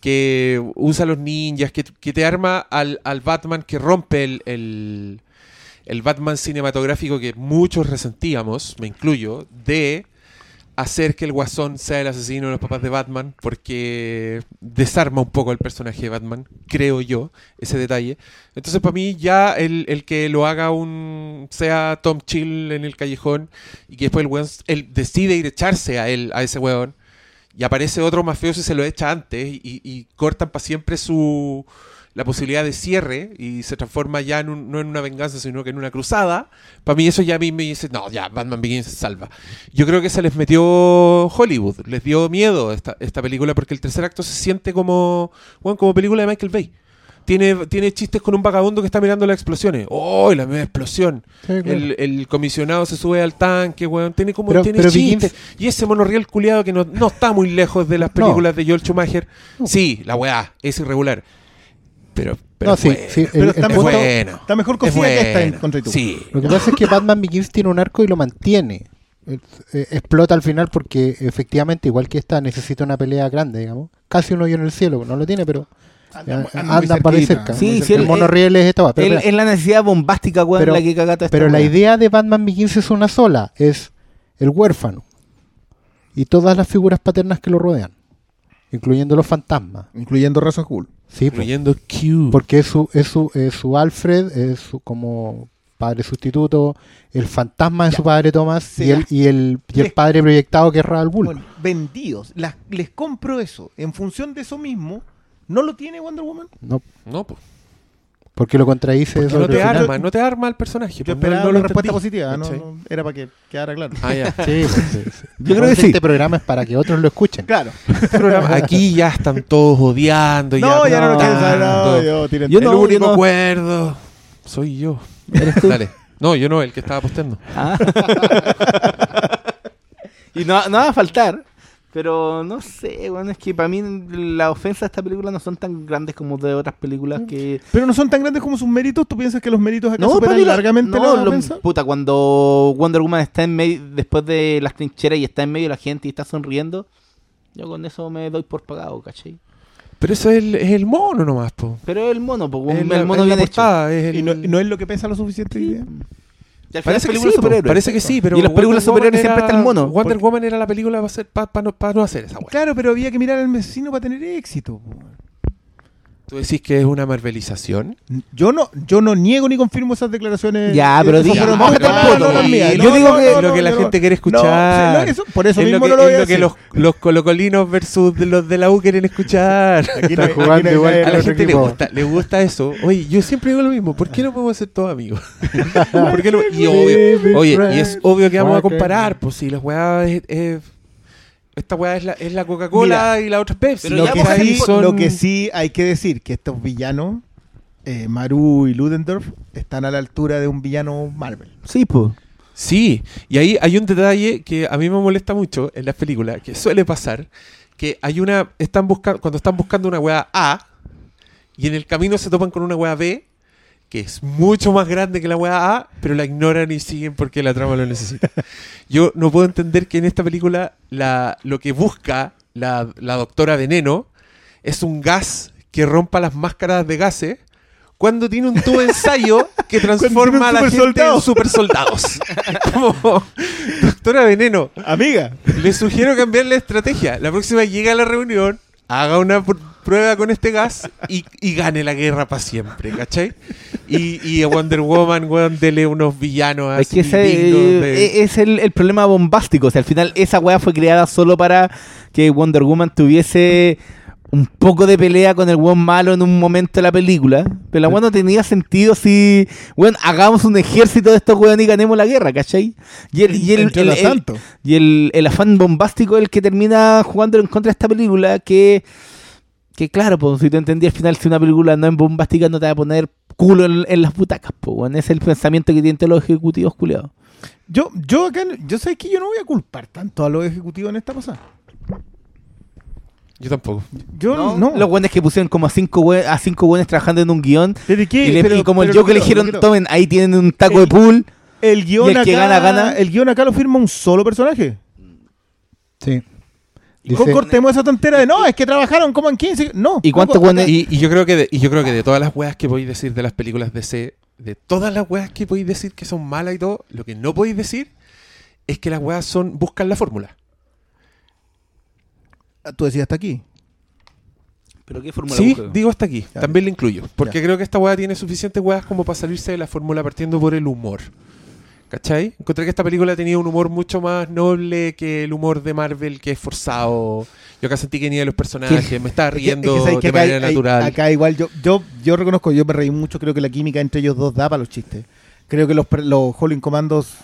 S1: que usa los ninjas, que, que te arma al, al Batman que rompe el, el, Batman cinematográfico que muchos resentíamos, me incluyo, de hacer que el guasón sea el asesino de los papás de Batman, porque desarma un poco el personaje de Batman, creo yo, ese detalle. Entonces, para mí, ya el, el que lo haga un. sea Tom Chill en el callejón y que después el weón él decide ir a echarse a él, a ese weón, y aparece otro mafioso y se lo echa antes, y, cortan para siempre su. la posibilidad de cierre y se transforma ya en un- no en una venganza, sino que en una cruzada. Para mí, eso ya a mí me dice: no, ya, Batman Begins se salva. Yo creo que se les metió Hollywood, les dio miedo esta, esta película porque el tercer acto se siente como, bueno, como película de Michael Bay. Tiene, tiene chistes con un vagabundo que está mirando las explosiones. ¡Oh, la media explosión!
S4: Sí, claro.
S1: El, el comisionado se sube al tanque, weón. Tiene como
S4: Pero-
S1: tiene
S4: pero
S1: chistes. Y ese monorriel culiado que no, no está muy lejos de las
S4: No.
S1: películas de Joel Schumacher. Sí, la weá, es irregular. Pero, pero
S4: no,
S1: es
S4: sí,
S1: buena.
S4: sí, el-
S2: Pero
S4: el
S2: está
S1: es
S2: mejor-
S1: bueno.
S2: Está mejor
S1: Es
S2: cocida que esta en
S1: bueno.
S2: contra tú.
S1: Sí.
S4: Lo que pasa es que Batman Begins tiene un arco y lo mantiene. Eh, explota al final porque efectivamente, igual que esta, necesita una pelea grande, digamos. Casi un hoyo en el cielo, no lo tiene, pero
S2: Anda- anda muy
S4: andan para
S2: cerquita,
S4: cerca.
S3: Sí, sí,
S4: el
S3: él-
S4: monorriel es esta va, pero,
S3: Es la necesidad bombástica, weón,
S4: Pero-
S3: la que cagata esta
S4: Pero la idea de Batman Begins es una sola, es el huérfano y todas las figuras paternas que lo rodean, incluyendo los fantasmas.
S2: incluyendo Raza Azul.
S4: Sí, pues,
S1: Incluyendo Q.
S4: porque es su, es su, es su Alfred, es su como padre sustituto, el fantasma de
S2: Ya.
S4: su padre Thomas
S2: Se
S4: y el, y el, y el padre proyectado que es Ra's al Ghul.
S2: Bueno, vendidos. Las- les compro eso. En función de eso mismo, ¿no lo tiene Wonder Woman?
S4: No,
S1: No, pues.
S4: porque lo contradice
S1: Porque no te arma, no te arma el personaje.
S2: Yo
S1: pues, no-
S2: esperaba
S1: no lo
S2: una respuesta
S1: entendí,
S2: positiva. ¿no? era para que quedara claro.
S1: Ah, ya.
S4: Sí, pues, sí, sí. [LAUGHS]
S3: Yo creo que
S4: Este
S3: sí.
S4: programa es para que otros lo escuchen.
S2: Claro.
S1: programa. Aquí ya están todos odiando.
S2: No, ya no lo saber. No, yo, tiren-
S3: Yo
S1: el
S3: no,
S1: único acuerdo soy yo.
S3: ¿Eres tú?
S1: Dale. No, yo no, el que estaba posteando.
S3: Ah. [LAUGHS] y no, no va a faltar. Pero no sé, bueno, es que para mí las ofensas de esta película no son tan grandes como de otras películas que...
S2: Pero no son tan grandes como sus méritos. ¿Tú piensas que los méritos acá
S3: No,
S2: superan
S3: la-
S2: largamente
S3: no,
S2: la
S3: lo-
S2: ofensa?
S3: puta, cuando Wonder Woman está en medio, después de las trincheras y está en medio de la gente y está sonriendo, yo con eso me doy por pagado, ¿cachai?
S1: Pero eso es el, es el mono nomás, po.
S3: Pero es el mono,
S1: Es
S3: el
S1: la-
S3: mono bien hecho.
S1: portada, es el-
S2: Y no, no es lo que pesa lo suficiente. día.
S3: Y
S1: Parece que, sí,
S3: superhéroes.
S1: parece que sí, pero
S3: Y en las películas superhéroes siempre está el mono.
S1: Wonder
S3: Porque-
S1: Woman era la película para no hacer esa weá.
S2: Claro, pero había que mirar al vecino para tener éxito. po.
S1: ¿Tú decís que es una marvelización?
S2: Yo no, yo no niego ni confirmo esas declaraciones.
S3: Ya, pero
S2: las
S3: y-
S2: mías.
S3: yo digo que-
S2: no,
S1: lo que la
S2: no,
S1: gente
S2: no.
S1: quiere escuchar.
S2: No, sí, no, eso- por eso
S1: es
S2: mismo
S1: lo que,
S2: lo voy
S1: es lo que los, los colocolinos versus los de la U quieren escuchar.
S2: Aquí no hay-
S4: jugando
S2: aquí no hay
S4: igual
S1: A la gente le gusta, le gusta eso. Oye, yo siempre digo lo mismo. ¿Por qué no podemos ser todos amigos? [LAUGHS] ¿Por qué no? Y obvio, oye, y es obvio que vamos a comparar. Pues si las weas es, es- esta weá es la, es la Coca-Cola y la otra es Pepsi.
S3: Pero
S2: Lo
S3: ya,
S2: que, sí,
S3: son-
S2: lo que sí hay que decir que estos villanos, eh, Maru y Ludendorff, están a la altura de un villano Marvel.
S3: Sí, pues.
S1: Sí, y ahí hay un detalle que a mí me molesta mucho en las películas, que suele pasar, que hay una, están buscando, cuando están buscando una weá A, y en el camino se topan con una weá B, que es mucho más grande que la weá A, pero la ignoran y siguen porque la trama lo necesita. [LAUGHS] Yo no puedo entender que en esta película la, lo que busca la, la doctora Veneno es un gas que rompa las máscaras de gases cuando tiene un tubo de ensayo [LAUGHS] que transforma a la gente
S2: supersoldado.
S1: en super soldados. Como, [LAUGHS] doctora Veneno,
S2: Amiga,
S1: le sugiero cambiar la estrategia. La próxima llega a la reunión, haga una prueba con este gas y, y gane la guerra para siempre, ¿cachai? Y, y a Wonder Woman, weón, dele unos villanos
S3: Es
S1: así
S3: que ese
S1: dignos de-
S3: eh, es el, el problema bombástico. O sea, al final esa weá fue creada solo para que Wonder Woman tuviese un poco de pelea con el weón malo en un momento de la película. Pero la weá no tenía sentido si, weón, hagamos un ejército de estos weón y ganemos la guerra, ¿cachai? Y el, y el, el- y el, el afán bombástico es el que termina jugando en contra de esta película que... Que claro, pues si te entendí al final, si una película no es bombástica, no te va a poner culo en, en las butacas, pues, weón. Ese es el pensamiento que tienen todos los ejecutivos culiados.
S2: Yo, yo acá, yo sé que yo no voy a culpar tanto a los ejecutivos en esta pasada.
S1: Yo tampoco.
S2: Yo
S3: ¿No?
S2: no.
S3: Los buenos que pusieron como a cinco, a cinco buenos trabajando en un guion.
S2: ¿Pero qué?
S3: y, le-
S2: Pero-
S3: y como el
S2: pero
S3: yo que
S2: no
S3: le dijeron, tomen, ahí tienen un taco de
S2: El-
S3: pool.
S2: El guion
S3: y el
S2: acá,
S3: que gana, gana.
S2: El guion acá lo firma un solo personaje.
S4: Sí. Dice-
S2: cortemos esa tontera de no, es que trabajaron como en 15. No.
S3: ¿Y
S2: acá-
S1: Y, y yo creo que de, y yo creo que de todas las weas que podéis decir de las películas de C, de todas las weas que podéis decir que son malas y todo, lo que no podéis decir es que las weas son buscan la fórmula.
S2: Tú decías hasta aquí.
S3: ¿Pero qué fórmula
S1: Sí,
S3: busca?
S1: digo hasta aquí.
S2: Ya.
S1: También lo incluyo. Porque
S2: Ya.
S1: creo que esta wea tiene suficientes weas como para salirse de la fórmula partiendo por el humor. ¿Cachai? Encontré que esta película tenía un humor mucho más noble que el humor de Marvel, que es forzado. Yo acá sentí que ni de los personajes, me estaba
S2: Es que-
S1: riendo
S2: es que
S1: de manera
S2: hay-
S1: natural.
S2: acá igual yo, yo, yo reconozco, yo me reí mucho, creo que la química entre ellos dos da para los chistes. Creo que los, los Howling Commandos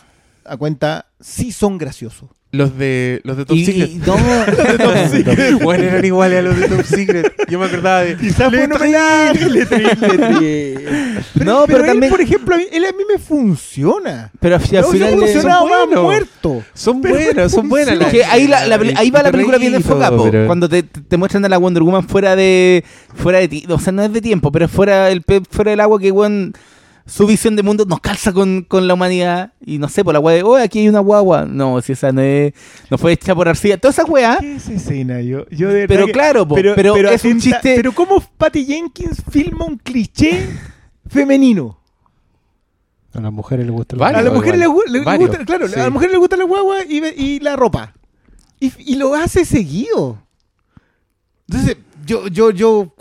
S2: a cuenta sí son graciosos.
S1: Los de los de Top
S3: Y-
S1: Secret.
S3: y- no, [LAUGHS] [LAUGHS]
S1: bueno, eran iguales a los de Top Secret. Yo me acordaba de.
S2: Quizás [LAUGHS]
S3: No, pero
S2: él,
S3: también-
S2: por ejemplo, a mí, él a mí me funciona.
S3: pero al
S2: No,
S3: final
S1: son
S2: más
S1: buenos.
S2: muerto.
S1: Son
S2: Pero
S1: buenas, son buenas.
S3: Es que ahí, la, ahí va la película bien enfocada, po. cuando te, te- muestran a la Wonder Woman fuera de fuera de ti, o sea, no es de tiempo, pero es fuera el fuera del agua que weón, su visión de mundo nos calza con, con la humanidad y no sé, por la weá de, oh, aquí hay una guagua. No, si esa no es, no fue hecha por Arcilla. Toda esa weá,
S2: ¿Qué es escena? Yo, yo de
S3: pero
S2: que-
S3: claro, po, pero, es un chiste.
S2: Pero ¿cómo Patty Jenkins filma un cliché femenino?
S4: A las mujeres les gusta el
S1: Varios,
S2: a las mujeres le,
S1: igual.
S2: gu- le
S1: Varios,
S2: gusta, claro,
S1: sí.
S2: a las mujeres les gusta la guagua y la ropa. Y, y lo hace seguido. Entonces, yo, yo, yo,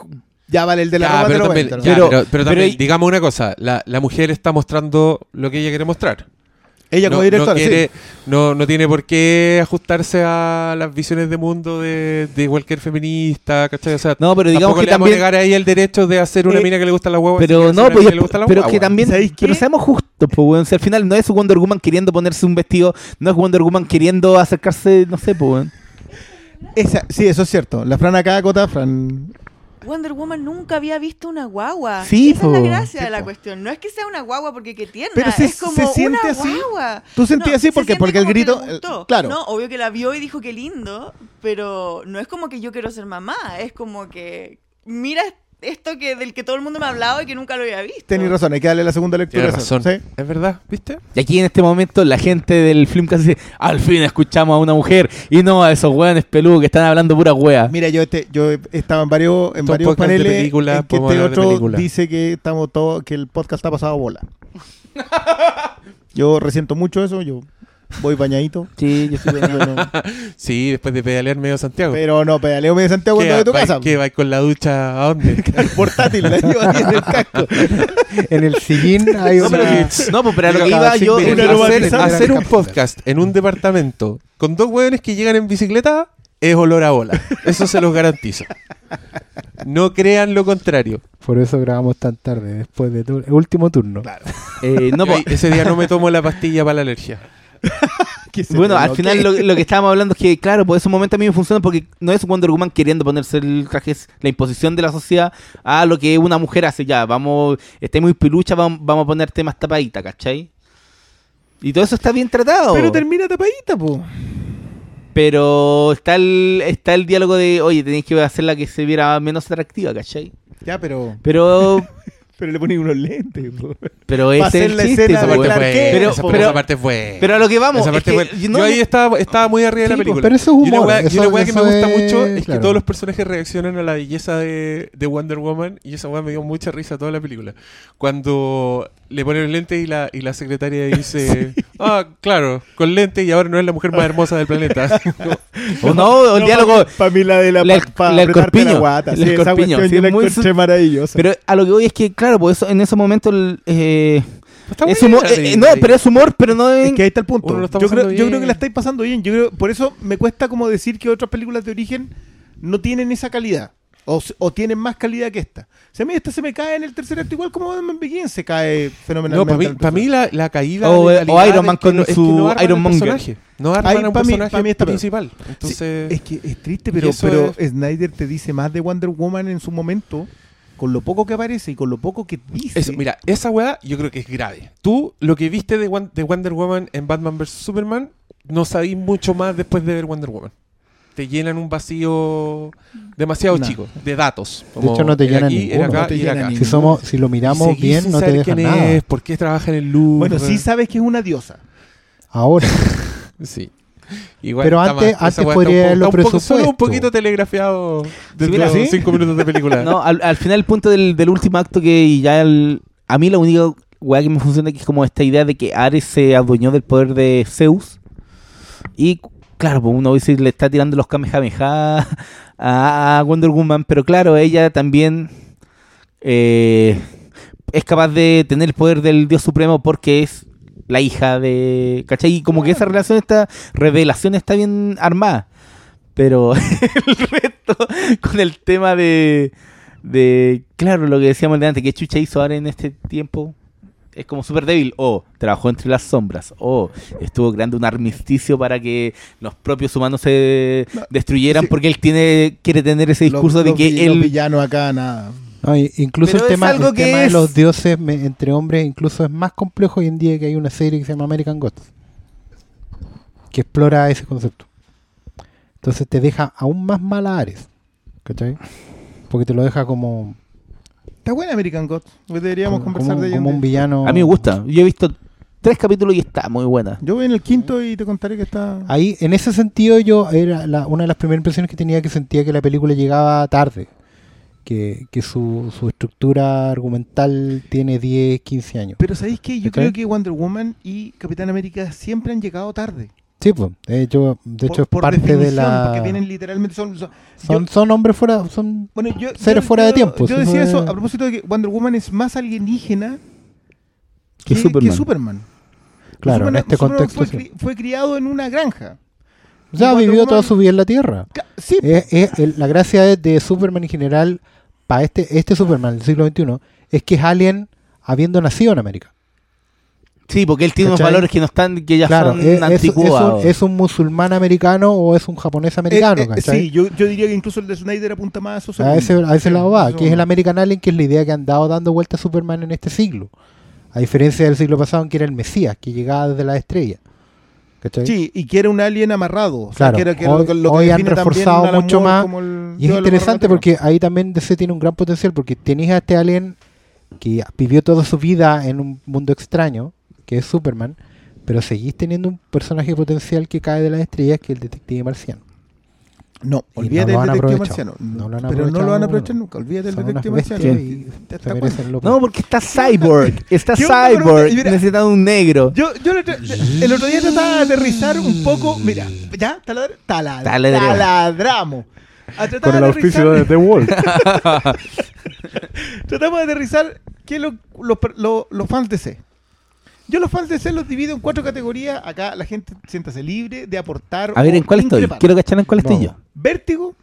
S2: ya vale el de la
S1: Ya,
S2: ropa, te
S1: pero
S2: lo
S1: también,
S2: cuento, ¿no?
S1: ya,
S3: Pero-
S1: pero- pero también,
S3: pero-
S1: digamos una cosa, la, la mujer está mostrando lo que ella quiere mostrar.
S2: Ella
S1: no,
S2: como directora,
S1: no,
S2: sí.
S1: quiere- no, no tiene por qué ajustarse a las visiones de mundo de, de cualquier feminista, ¿cachai? O sea,
S3: No, pero digamos que
S1: le vamos a
S3: también
S1: negar a ella el derecho de hacer una
S2: Eh,
S1: mina que le gusta la huevo.
S3: Pero no, pues,
S1: que
S3: pero que también, pero seamos justos, pues, weón. Si al final no es Wonder Woman queriendo ponerse un vestido, no es Wonder Woman queriendo acercarse, no sé, pues, weón.
S2: Esa, sí, eso es cierto. La Fran acá, Cota, Fran
S6: Wonder Woman nunca había visto una guagua.
S3: Sí,
S6: Esa es la gracia
S2: Sí,
S6: de la cuestión. No es que sea una guagua porque que tierna,
S2: Pero se-
S6: es como
S2: se siente
S6: una
S2: así.
S6: guagua.
S2: ¿Tú sentías así?
S6: se
S2: ¿Por qué?
S6: siente
S2: Porque el
S6: que
S2: grito-
S6: le gustó.
S2: eh, claro.
S6: No, obvio que la vio y dijo que lindo, pero no es como que yo quiero ser mamá, es como que mira esto que del que todo el mundo me ha hablado y que nunca lo había visto.
S2: Tenés razón, hay que darle la segunda lectura.
S1: Tienes razón.
S2: ¿sí?
S1: Es verdad, ¿viste?
S3: Y aquí en este momento la gente del Filmcast dice, al fin escuchamos a una mujer y no a esos hueones peludos que están hablando pura wea.
S2: Mira, yo este, yo he estado en varios, en varios
S1: de
S2: paneles
S1: película,
S2: en que
S1: podemos
S2: este otro dice que estamos todo, que el podcast está pasado a bola. [LAUGHS] yo resiento mucho eso, yo voy bañadito.
S3: Sí, yo estoy
S2: Pero,
S1: Sí, después de pedalear medio Santiago.
S2: pero no, pedaleo medio Santiago
S1: ¿Qué,
S2: cuando de tu
S1: vais-
S2: casa.
S1: ¿Qué vais con la ducha a dónde? [LAUGHS]
S2: El portátil, la llevo ahí en el casco.
S4: En el sillín hay
S3: No,
S4: una...
S3: pero, no, pues, pero a lo que iba yo... en-
S1: hacer, un podcast en un departamento con dos hueones que llegan en bicicleta es olor a bola. Eso se los garantizo. No crean lo contrario.
S4: Por eso grabamos tan tarde, después de tu... último turno.
S3: eh, no,
S1: Yo
S3: pues,
S1: ese día no me tomo la [LAUGHS] pastilla para la alergia. [LAUGHS]
S3: Bueno, al final lo, lo que estábamos hablando es que, claro, por esos momentos a mí me funciona porque no es Wonder Woman queriendo ponerse el traje, es la imposición de la sociedad a lo que una mujer hace. Ya, vamos, esté muy pilucha, vamos, vamos a ponerte más tapadita, ¿cachai? Y todo eso está bien tratado.
S2: Pero termina tapadita, po.
S3: Pero está el, está el diálogo de, oye, tenéis que hacerla que se viera menos atractiva, ¿cachai?
S2: Ya, pero,
S3: Pero,
S2: pero le ponen unos lentes, po.
S3: pero ese es el
S2: la
S3: chiste,
S2: escena de Clark Kent,
S3: pero-
S1: esa,
S3: pero-
S1: esa parte fue.
S3: Pero a lo que vamos,
S1: Esa
S3: es
S1: parte
S3: que
S1: fue-
S3: yo no-
S1: yo ahí estaba, estaba muy arriba de la película.
S4: pero eso es
S1: Y una
S4: humor,
S1: y
S4: eso-
S1: una weá que me gusta
S4: es-
S1: mucho es que todos los personajes reaccionan a la belleza de, de Wonder Woman y esa weá me dio mucha risa toda la película. Cuando le ponen lentes y la, y la secretaria [LAUGHS] dice, ah, claro, con lentes y ahora no es la mujer más hermosa del planeta. [LAUGHS]
S3: o no, el diálogo,
S2: Para mí la de la,
S3: La-
S2: pa-
S3: la
S2: apretarte
S3: corpiño.
S2: la guata.
S3: La
S2: Sí,
S3: del
S2: esa
S3: corpiño,
S2: cuestión
S3: sí,
S2: yo la
S3: muy
S2: encontré maravillosa.
S3: Pero a lo que voy es que, claro, pues eso, en ese momento el, eh, es humor,
S1: la
S3: eh, no, pero es humor, pero no
S2: Es
S3: en...
S2: que ahí está el punto.
S1: Lo está
S2: yo, creo, yo creo que la estáis pasando bien. Yo creo, por eso me cuesta como decir que otras películas de origen no tienen esa calidad. O, o tienen más calidad que esta. Si a mí esta se me cae en el tercer acto, igual como Batman Begins se cae
S1: No,
S2: fenomenalmente.
S1: para mí,
S2: al
S1: para mí la, la caída
S3: O-
S1: de
S3: o
S1: calidad
S3: Iron Man
S1: que
S3: con
S1: no- es que
S3: su
S1: no
S3: Iron.
S1: No arman
S2: Ahí,
S1: a un
S2: mí-
S1: personaje
S2: pa' mí está
S1: principal.
S2: Sí,
S1: Entonces,
S2: es que es triste, pero, pero Snyder te dice más de Wonder Woman en su momento, con lo poco que aparece y con lo poco que dice.
S1: Eso, mira, esa weá yo creo que es grave. Tú, lo que viste de Wonder Woman en Batman vs. Superman, no sabís mucho más después de ver Wonder Woman. Te llenan un vacío demasiado
S2: No.
S1: chico de datos.
S4: De hecho, no te llenan
S1: aquí,
S4: ninguno.
S1: acá
S2: No te llenan ninguno.
S4: Si, somos, si lo miramos bien, no te
S1: saber
S4: dejan
S1: quién
S4: nada.
S1: es, por qué trabaja en el Louvre.
S2: bueno, sí sabes que es una diosa.
S4: Ahora, [LAUGHS]
S1: Sí. Igual
S4: Pero antes-
S1: esa
S4: antes podría haberlo
S1: poco- Solo un
S4: presupuesto.
S1: poquito telegrafiado de los
S2: ¿sí?
S1: cinco minutos de película. [LAUGHS]
S3: No, al, al final el punto del, del último acto que ya el- a mí la única weá que me funciona que es como esta idea de que Ares se adueñó del poder de Zeus y claro, pues uno dice le está tirando los Kamehameha [LAUGHS] a, Wonder Woman, pero claro, ella también eh, es capaz de tener el poder del Dios Supremo porque es la hija de... ¿Cachai? Y como que esa relación, esta revelación está bien armada. Pero [LAUGHS] el resto, con el tema de, de, claro, lo que decíamos de antes, que Chucha hizo ahora en este tiempo, es como súper débil. O trabajó entre las sombras, o estuvo creando un armisticio para que los propios humanos se
S2: No,
S3: destruyeran
S2: sí.
S3: porque él tiene quiere tener ese discurso
S2: Los-
S3: de
S2: los
S3: que
S2: vi- los
S3: él...
S2: villanos acá, nada.
S4: no, incluso
S3: Pero
S4: el tema, el tema de los dioses me- entre hombres incluso es más complejo hoy en día que hay una serie que se llama American Gods que explora ese concepto. Entonces te deja aún más mal a Ares, ¿cachai? Porque te lo deja como,
S2: Está buena American Gods. Deberíamos
S4: como,
S2: conversar
S4: como-
S2: de ella.
S4: como un villano.
S3: A mí me gusta. Yo he visto tres capítulos y está muy buena.
S2: Yo voy en el quinto y te contaré que está.
S4: Ahí, en ese sentido, yo era la- una de las primeras impresiones que tenía que sentía que la película llegaba tarde. Que, que su, su estructura argumental tiene 10, 15 años.
S2: Pero ¿sabéis qué? Yo creo que Wonder Woman y Capitán América siempre han llegado tarde.
S4: Sí, pues. De hecho, de
S2: Por-
S4: es parte de la.
S2: Porque vienen literalmente. Son, son-
S4: Son,
S2: yo-
S4: son hombres fuera. Son
S2: bueno, yo,
S4: seres
S2: yo-
S4: fuera de tiempo,
S2: Yo decía
S4: es-
S2: eso a propósito de que Wonder Woman es más alienígena
S3: Que Superman.
S2: Superman.
S4: Claro, en este
S2: Superman
S4: contexto.
S2: Fue,
S4: sí.
S2: fue criado en una granja.
S4: O sea, ha
S2: Wonder
S4: vivido toda
S2: Woman-
S4: su vida en la Tierra.
S2: Sí,
S4: el- la gracia es de Superman en general, para este, este Superman del siglo XXI, es que es alien habiendo nacido en América.
S3: Sí, porque él tiene unos valores que no están, que ya
S4: Claro,
S3: son
S4: es, es- es
S3: anticuados.
S4: un, es un musulmán americano o es un japonés americano,
S2: Eh, eh,
S4: ¿cachai?
S2: sí, yo, yo diría que incluso el de Snyder apunta más a eso.
S4: A ese, a ese lado va, que es el American Alien, que es la idea que han dado dando vuelta a Superman en este siglo. A diferencia del siglo pasado, en que era el Mesías, que llegaba desde la estrella. ¿Cachai?
S2: Sí, y que era un alien amarrado. O sea,
S4: Claro,
S2: que era que
S4: hoy-
S2: lo, que- lo que
S4: hoy han reforzado mucho más,
S2: el
S4: Y es interesante porque ahí también DC tiene un gran potencial, porque tenéis a este alien que vivió toda su vida en un mundo extraño, que es Superman, pero seguís teniendo un personaje potencial que cae de las estrellas, que es el detective marciano.
S2: No,
S4: Y
S2: olvídate del detective
S4: aprovechado.
S2: marciano.
S4: No lo han
S2: pero no lo van a aprovechar nunca. Olvídate del detective marciano.
S3: No, porque está [LAUGHS] Cyborg. Está
S2: ¿Qué
S3: Cyborg. Necesita un negro.
S2: Yo, yo el, otro, el otro día trataba de aterrizar un poco. Mira, ya, taladr- talad-
S3: Taladreo.
S2: taladramos. A
S4: Con el auspicio de The Wall. [LAUGHS]
S2: Tratamos de aterrizar que lo- lo- lo- los fans de C. Yo los fans de C los divido en cuatro categorías. Acá la gente siéntase libre de aportar.
S3: A ver, ¿en cuál estoy? Quiero cachar en cuál estoy
S4: No.
S3: yo.
S2: Vértigo,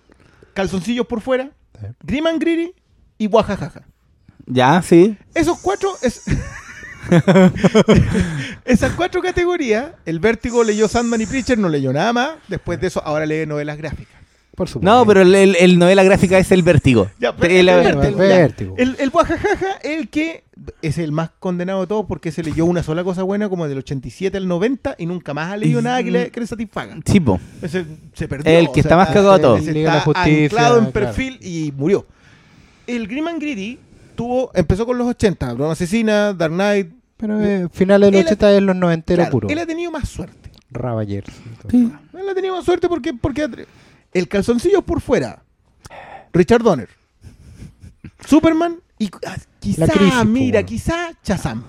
S2: calzoncillos por fuera,
S4: Sí.
S2: Grim and Greedy y Guajajaja.
S3: Ya, sí.
S2: Esos cuatro. Es... [LAUGHS] Esas cuatro categorías, el Vértigo leyó Sandman y Preacher, no leyó nada más. Después de eso, ahora lee novelas gráficas.
S4: Por supuesto.
S3: No, pero el, el- el novela gráfica es el vértigo.
S2: Ya, pero
S3: El-
S2: el,
S4: el
S2: Vértigo. El, el Guajajaja, el que es el más condenado de todos porque se leyó una sola cosa buena como del 87 al 90 y nunca más ha leído
S3: Y-
S2: nada que le, que le satisfaga.
S3: Tipo.
S2: Ese se perdió.
S3: El que está más
S2: está-
S3: cagado de todo.
S2: está
S4: Justicia,
S2: anclado en
S4: claro.
S2: perfil y murió. El Grim and Greedy tuvo, empezó con los 80, Broma Asesina, Dark Knight.
S4: Pero eh, finales de los
S2: Él ha-
S4: 80 es los 90
S2: Claro,
S4: puro.
S2: él ha tenido más suerte.
S4: Ravagers.
S2: Él ha tenido más suerte porque, porque el calzoncillo por fuera. Richard Donner. Superman y ah, quizá,
S4: crisis,
S2: mira, quizá Shazam.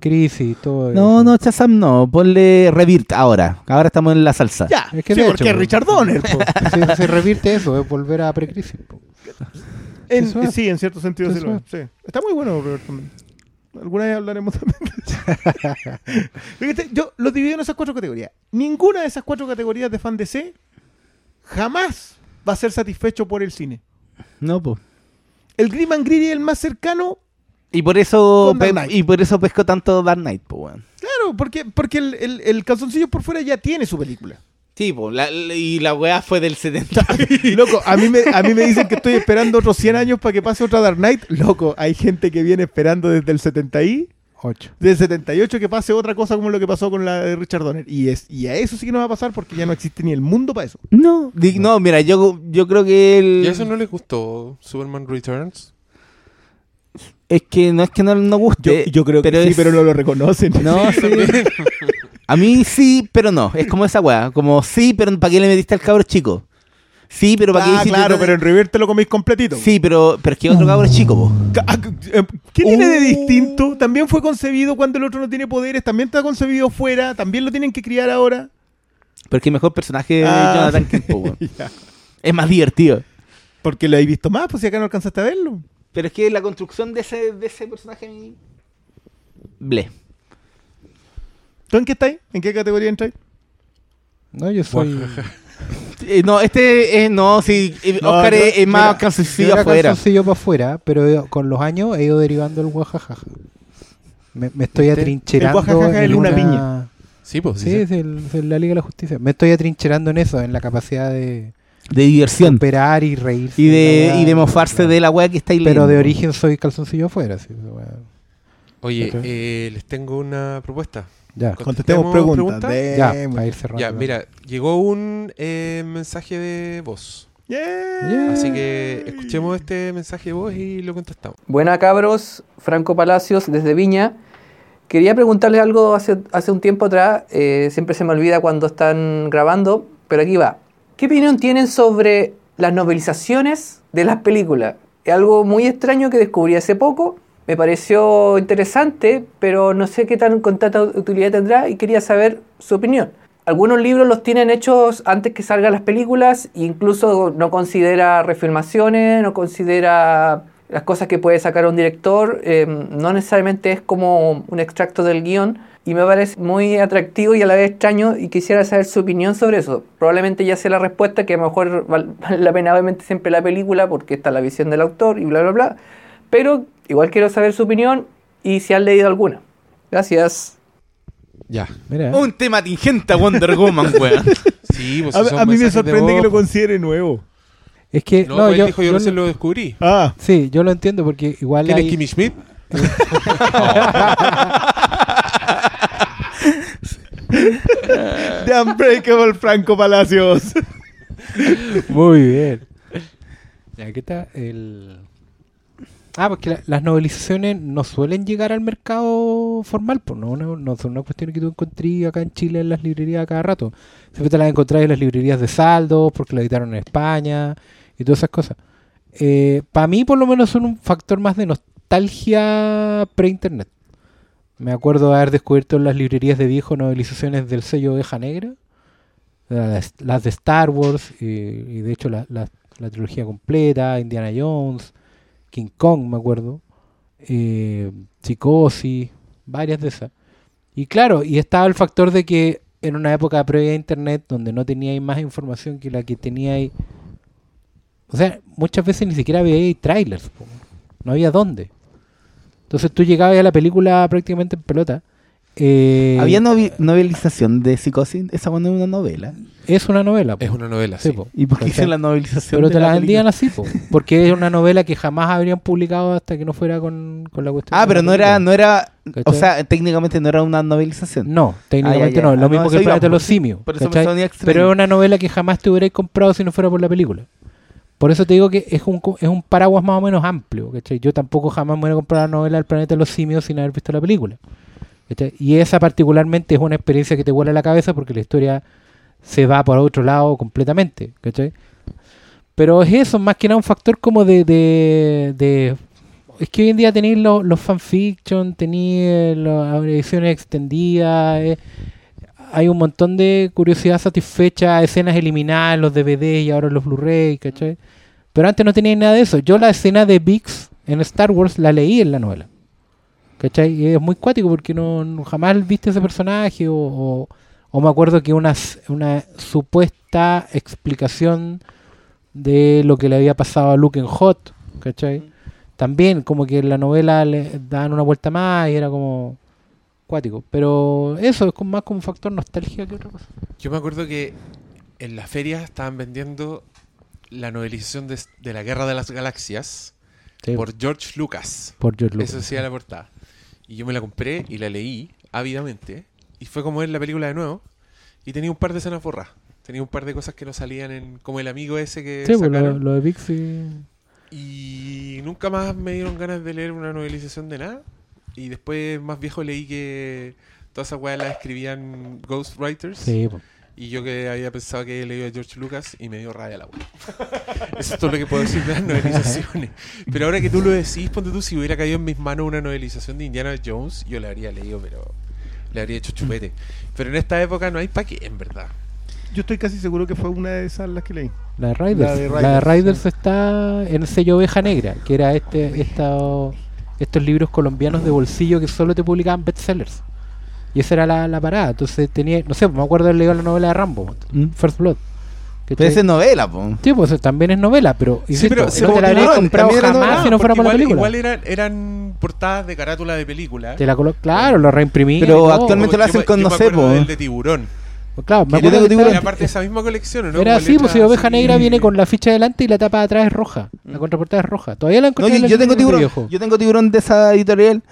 S4: Crisis, todo
S3: No,
S4: eso.
S3: no, Chazam no. Ponle Revirt ahora. Ahora estamos en la salsa.
S2: Ya,
S4: Es que
S2: sí, porque
S4: hecho,
S2: es Richard Donner. po.
S4: Se, [LAUGHS] se revierte eso, es volver a precrisis.
S2: En- sí, en cierto sentido. Sí, lo sí. Está muy bueno, Robert. también. Alguna vez hablaremos también. [LAUGHS] Fíjate, yo los divido en esas cuatro categorías. Ninguna de esas cuatro categorías de fan de C jamás va a ser satisfecho por el cine.
S3: No, pues.
S2: El Grim and Greedy, el más cercano,
S3: Y por eso y por eso pesco tanto Dark Knight, pues, weón.
S2: claro, porque, porque el, el- el calzoncillo por fuera ya tiene su película.
S3: Sí, pues, la- la- y la weá fue del 70. [LAUGHS]
S2: Loco, a mí, me, a mí me dicen que estoy esperando otros 100 años para que pase otra Dark Knight. Loco, hay gente que viene esperando desde el 70 y...
S4: 8.
S2: Del 78 que pase otra cosa como lo que pasó con la de Richard Donner. Y, es, y a eso sí que no va a pasar porque ya no existe ni el mundo para eso.
S3: no, di- no, mira, yo, yo creo que el...
S1: ¿Y a eso no les gustó Superman Returns?
S3: Es que no es que no, no guste.
S2: creo
S3: pero es-
S2: no lo reconocen.
S3: No, [LAUGHS] sí. A mí sí, pero no. Es como esa weá. Como sí, pero ¿para qué le metiste al cabro chico? Sí, pero ¿para
S2: Ah, claro, pero en River te lo coméis completito.
S3: Sí, pero, pero es que otro cabro chico, po.
S2: Ah, eh, ¿Qué tiene de
S3: Uh.
S2: distinto? También fue concebido cuando el otro no tiene poderes, también está concebido fuera, también lo tienen que criar ahora.
S3: Pero es que el mejor personaje es
S2: Ah.
S3: Jonathan po. [LAUGHS] Es más divertido.
S2: Porque lo habéis visto más, pues si acá no alcanzaste a verlo.
S3: Pero es que la construcción de ese, de ese personaje. Ble.
S2: ¿Tú en qué estáis? ¿En qué categoría entráis?
S4: No, yo soy. [LAUGHS]
S3: Eh, no, este es... No, sí. eh,
S2: No,
S3: Oscar
S2: yo-
S3: es, es más
S2: mira,
S4: Yo
S3: calzoncillo
S4: era
S3: afuera.
S4: calzoncillo para afuera, pero he- con los años he ido derivando el guajajaja. Me, me estoy
S1: ¿Viste?
S4: atrincherando.
S2: El guajajaja
S4: en
S2: es una piña.
S1: Sí, pues.
S4: Sí, es, el- es la Liga de la Justicia. Me estoy atrincherando en eso, en la capacidad de
S3: De diversión.
S4: operar y reír.
S3: Y de, y de mofarse de la weá que estáis
S4: Pero de origen soy calzoncillo afuera. Sí, esa weá.
S1: Oye,
S4: Ok.
S1: eh, les tengo una propuesta.
S4: Ya,
S2: Contestemos preguntas.
S4: ya, para ir cerrando.
S1: Ya, mira, llegó un eh, mensaje de voz.
S2: Yeah.
S4: Yeah.
S1: Así que escuchemos este mensaje de voz y lo contestamos.
S7: Buena cabros, Franco Palacios desde Viña. Quería preguntarles algo hace, hace un tiempo atrás, eh, siempre se me olvida cuando están grabando, pero aquí va. ¿Qué opinión tienen sobre las novelizaciones de las películas? Es algo muy extraño que descubrí hace poco, me pareció interesante, pero no sé qué tan con tanta utilidad tendrá y quería saber su opinión. Algunos libros los tienen hechos antes que salgan las películas incluso no considera refilmaciones, no considera las cosas que puede sacar un director, eh, no necesariamente es como un extracto del guion y me parece muy atractivo y a la vez extraño y quisiera saber su opinión sobre eso. Probablemente ya sé la respuesta, que a lo mejor val- [LAUGHS] vale la pena obviamente siempre la película porque está la visión del autor y bla bla bla, pero igual quiero saber su opinión y si han leído alguna. Gracias.
S1: Ya.
S4: Mira.
S3: Un tema tingente a Wonder Woman, weón. [LAUGHS]
S1: Sí, pues
S2: A, a mí me sorprende que lo
S1: pues.
S2: considere nuevo.
S4: Es que,
S1: No,
S4: no,
S1: pues él
S4: yo,
S1: dijo yo,
S4: yo
S1: recién
S4: lo-
S1: lo descubrí.
S2: Ah,
S4: Sí, yo lo entiendo porque igual
S1: ¿Quién
S4: hay...
S1: es Kimmy Schmidt? [LAUGHS]
S2: The Unbreakable Franco Palacios.
S4: Muy bien. Ya, ¿qué está? El... Ah, porque la- las novelizaciones no suelen llegar al mercado formal, pues no, no, son una cuestión que tú encontrís acá en Chile en las librerías cada rato. Siempre te las encontrás en las librerías de saldo, porque la editaron en España y todas esas cosas. Para mí, por lo menos, son un factor más de nostalgia pre-internet. Me acuerdo de haber descubierto en las librerías de viejo novelizaciones del sello Oveja Negra, las, de Star Wars, y, de hecho la- la trilogía completa, Indiana Jones, King Kong, me acuerdo, eh, Psicosis, varias de esas. Y claro, y estaba el factor de que en una época previa a Internet, donde no teníais más información que la que teníais, o sea, muchas veces ni siquiera veíais trailers, no había dónde. Entonces tú llegabas a la película prácticamente en pelota. Eh,
S3: Había novi- novelización de Psicosis. Esa no es una novela.
S4: Es una novela. po.
S1: Es una novela,
S4: Sí,
S1: sí.
S4: po.
S3: ¿Y por qué
S4: ¿Cachai?
S3: hicieron la novelización?
S4: Pero
S3: de
S4: te la
S3: película?
S4: vendían así, po, porque es una novela que jamás habrían publicado hasta que no fuera con, con la cuestión.
S3: Ah,
S4: de
S3: pero no era,
S4: película.
S3: no era, o
S4: ¿Cachai?
S3: sea, técnicamente no era una novelización.
S4: No, técnicamente
S3: Ah, ya, ya.
S4: no, lo
S3: Ah,
S4: mismo
S3: no,
S4: que
S3: eso
S4: el planeta de los
S3: por-
S4: simios.
S3: por eso me
S4: ¿cachai?
S3: sonía extraño.
S4: Pero es una novela que jamás te hubierais comprado si no fuera por la película. Por eso te digo que es un, co- es un paraguas más o menos amplio. ¿cachai? Yo tampoco jamás me voy a comprar la novela del planeta de los simios sin haber visto la película. Y esa particularmente es una experiencia que te vuela la cabeza porque la historia se va por otro lado completamente. Pero es eso, más que nada un factor como de... de, de- es que hoy en día tenéis los, los fanfiction, tenéis las ediciones extendidas, eh, hay un montón de curiosidad satisfecha, escenas eliminadas en los DVD y ahora en los Blu-ray, ¿cachai? Pero antes no tenía nada de eso. Yo la escena de Biggs en Star Wars la leí en la novela. ¿Cachai? Y es muy cuático porque no, no- jamás viste ese personaje o, o- o me acuerdo que una, una supuesta explicación de lo que le había pasado a Luke en Hot, ¿cachai? También como que en la novela le daban una vuelta más y era como cuático. Pero eso es más como un factor nostalgia que otra cosa.
S1: Yo me acuerdo que en las ferias estaban vendiendo la novelización de, de La Guerra de las Galaxias
S4: Sí,
S1: por George Lucas.
S4: por George Lucas.
S1: Eso decía la portada. Y yo me la compré y la leí ávidamente. Y fue como ver la película de nuevo. Y tenía un par de escenas borradas. Tenía un par de cosas que no salían en. Como el amigo ese que
S4: Sí, pues lo,
S1: sacaron.
S4: lo de y...
S1: Y nunca más me dieron ganas de leer una novelización de nada. Y después, más viejo, leí que todas esas weas las escribían ghostwriters.
S4: Sí, pues.
S1: Y yo que había pensado que había leído a George Lucas y me dio rabia la wea. [LAUGHS] Eso es todo lo que puedo decir de las novelizaciones. Pero ahora que tú lo decís, ponte tú, si hubiera caído en mis manos una novelización de Indiana Jones, yo la habría leído, pero le habría hecho chupete. Pero en esta época no hay pa' qué, en verdad.
S2: Yo estoy casi seguro que fue una de esas las que leí.
S4: La de Riders.
S2: La de
S4: La de
S2: Riders,
S4: Riders está en el sello Oveja Negra, que era este, esta, estos libros colombianos de bolsillo que solo te publicaban bestsellers. Y esa era la, la parada. Entonces tenía, no sé, me acuerdo de haber leído la novela de Rambo,
S3: ¿Mm?
S4: First Blood. ¿cachai?
S3: Pero esa es novela, po.
S4: Sí, pues también es novela, pero insisto,
S1: pero
S4: no
S1: se
S4: te la habrías
S3: tiburón,
S4: comprado jamás
S3: novela,
S4: si no fuera por
S1: Porque
S4: la
S1: igual,
S4: película.
S1: igual eran, eran portadas de carátula de película.
S4: Te la colo- claro, lo reimprimí.
S3: Pero
S4: y todo.
S3: actualmente lo hacen
S1: yo
S3: con,
S1: yo
S3: no sé, po.
S1: del de tiburón.
S4: Pues claro, me acuerdo que
S3: tiburón.
S1: Era parte de esa misma colección, ¿no?
S4: Era así, pues si Oveja. Negra viene con la ficha delante y la tapa de atrás es roja. La contraportada es roja. Todavía la
S3: No,
S4: encontré en
S3: yo,
S4: el
S3: yo tengo tiburón.
S4: viejo.
S3: Yo tengo tiburón de esa editorial.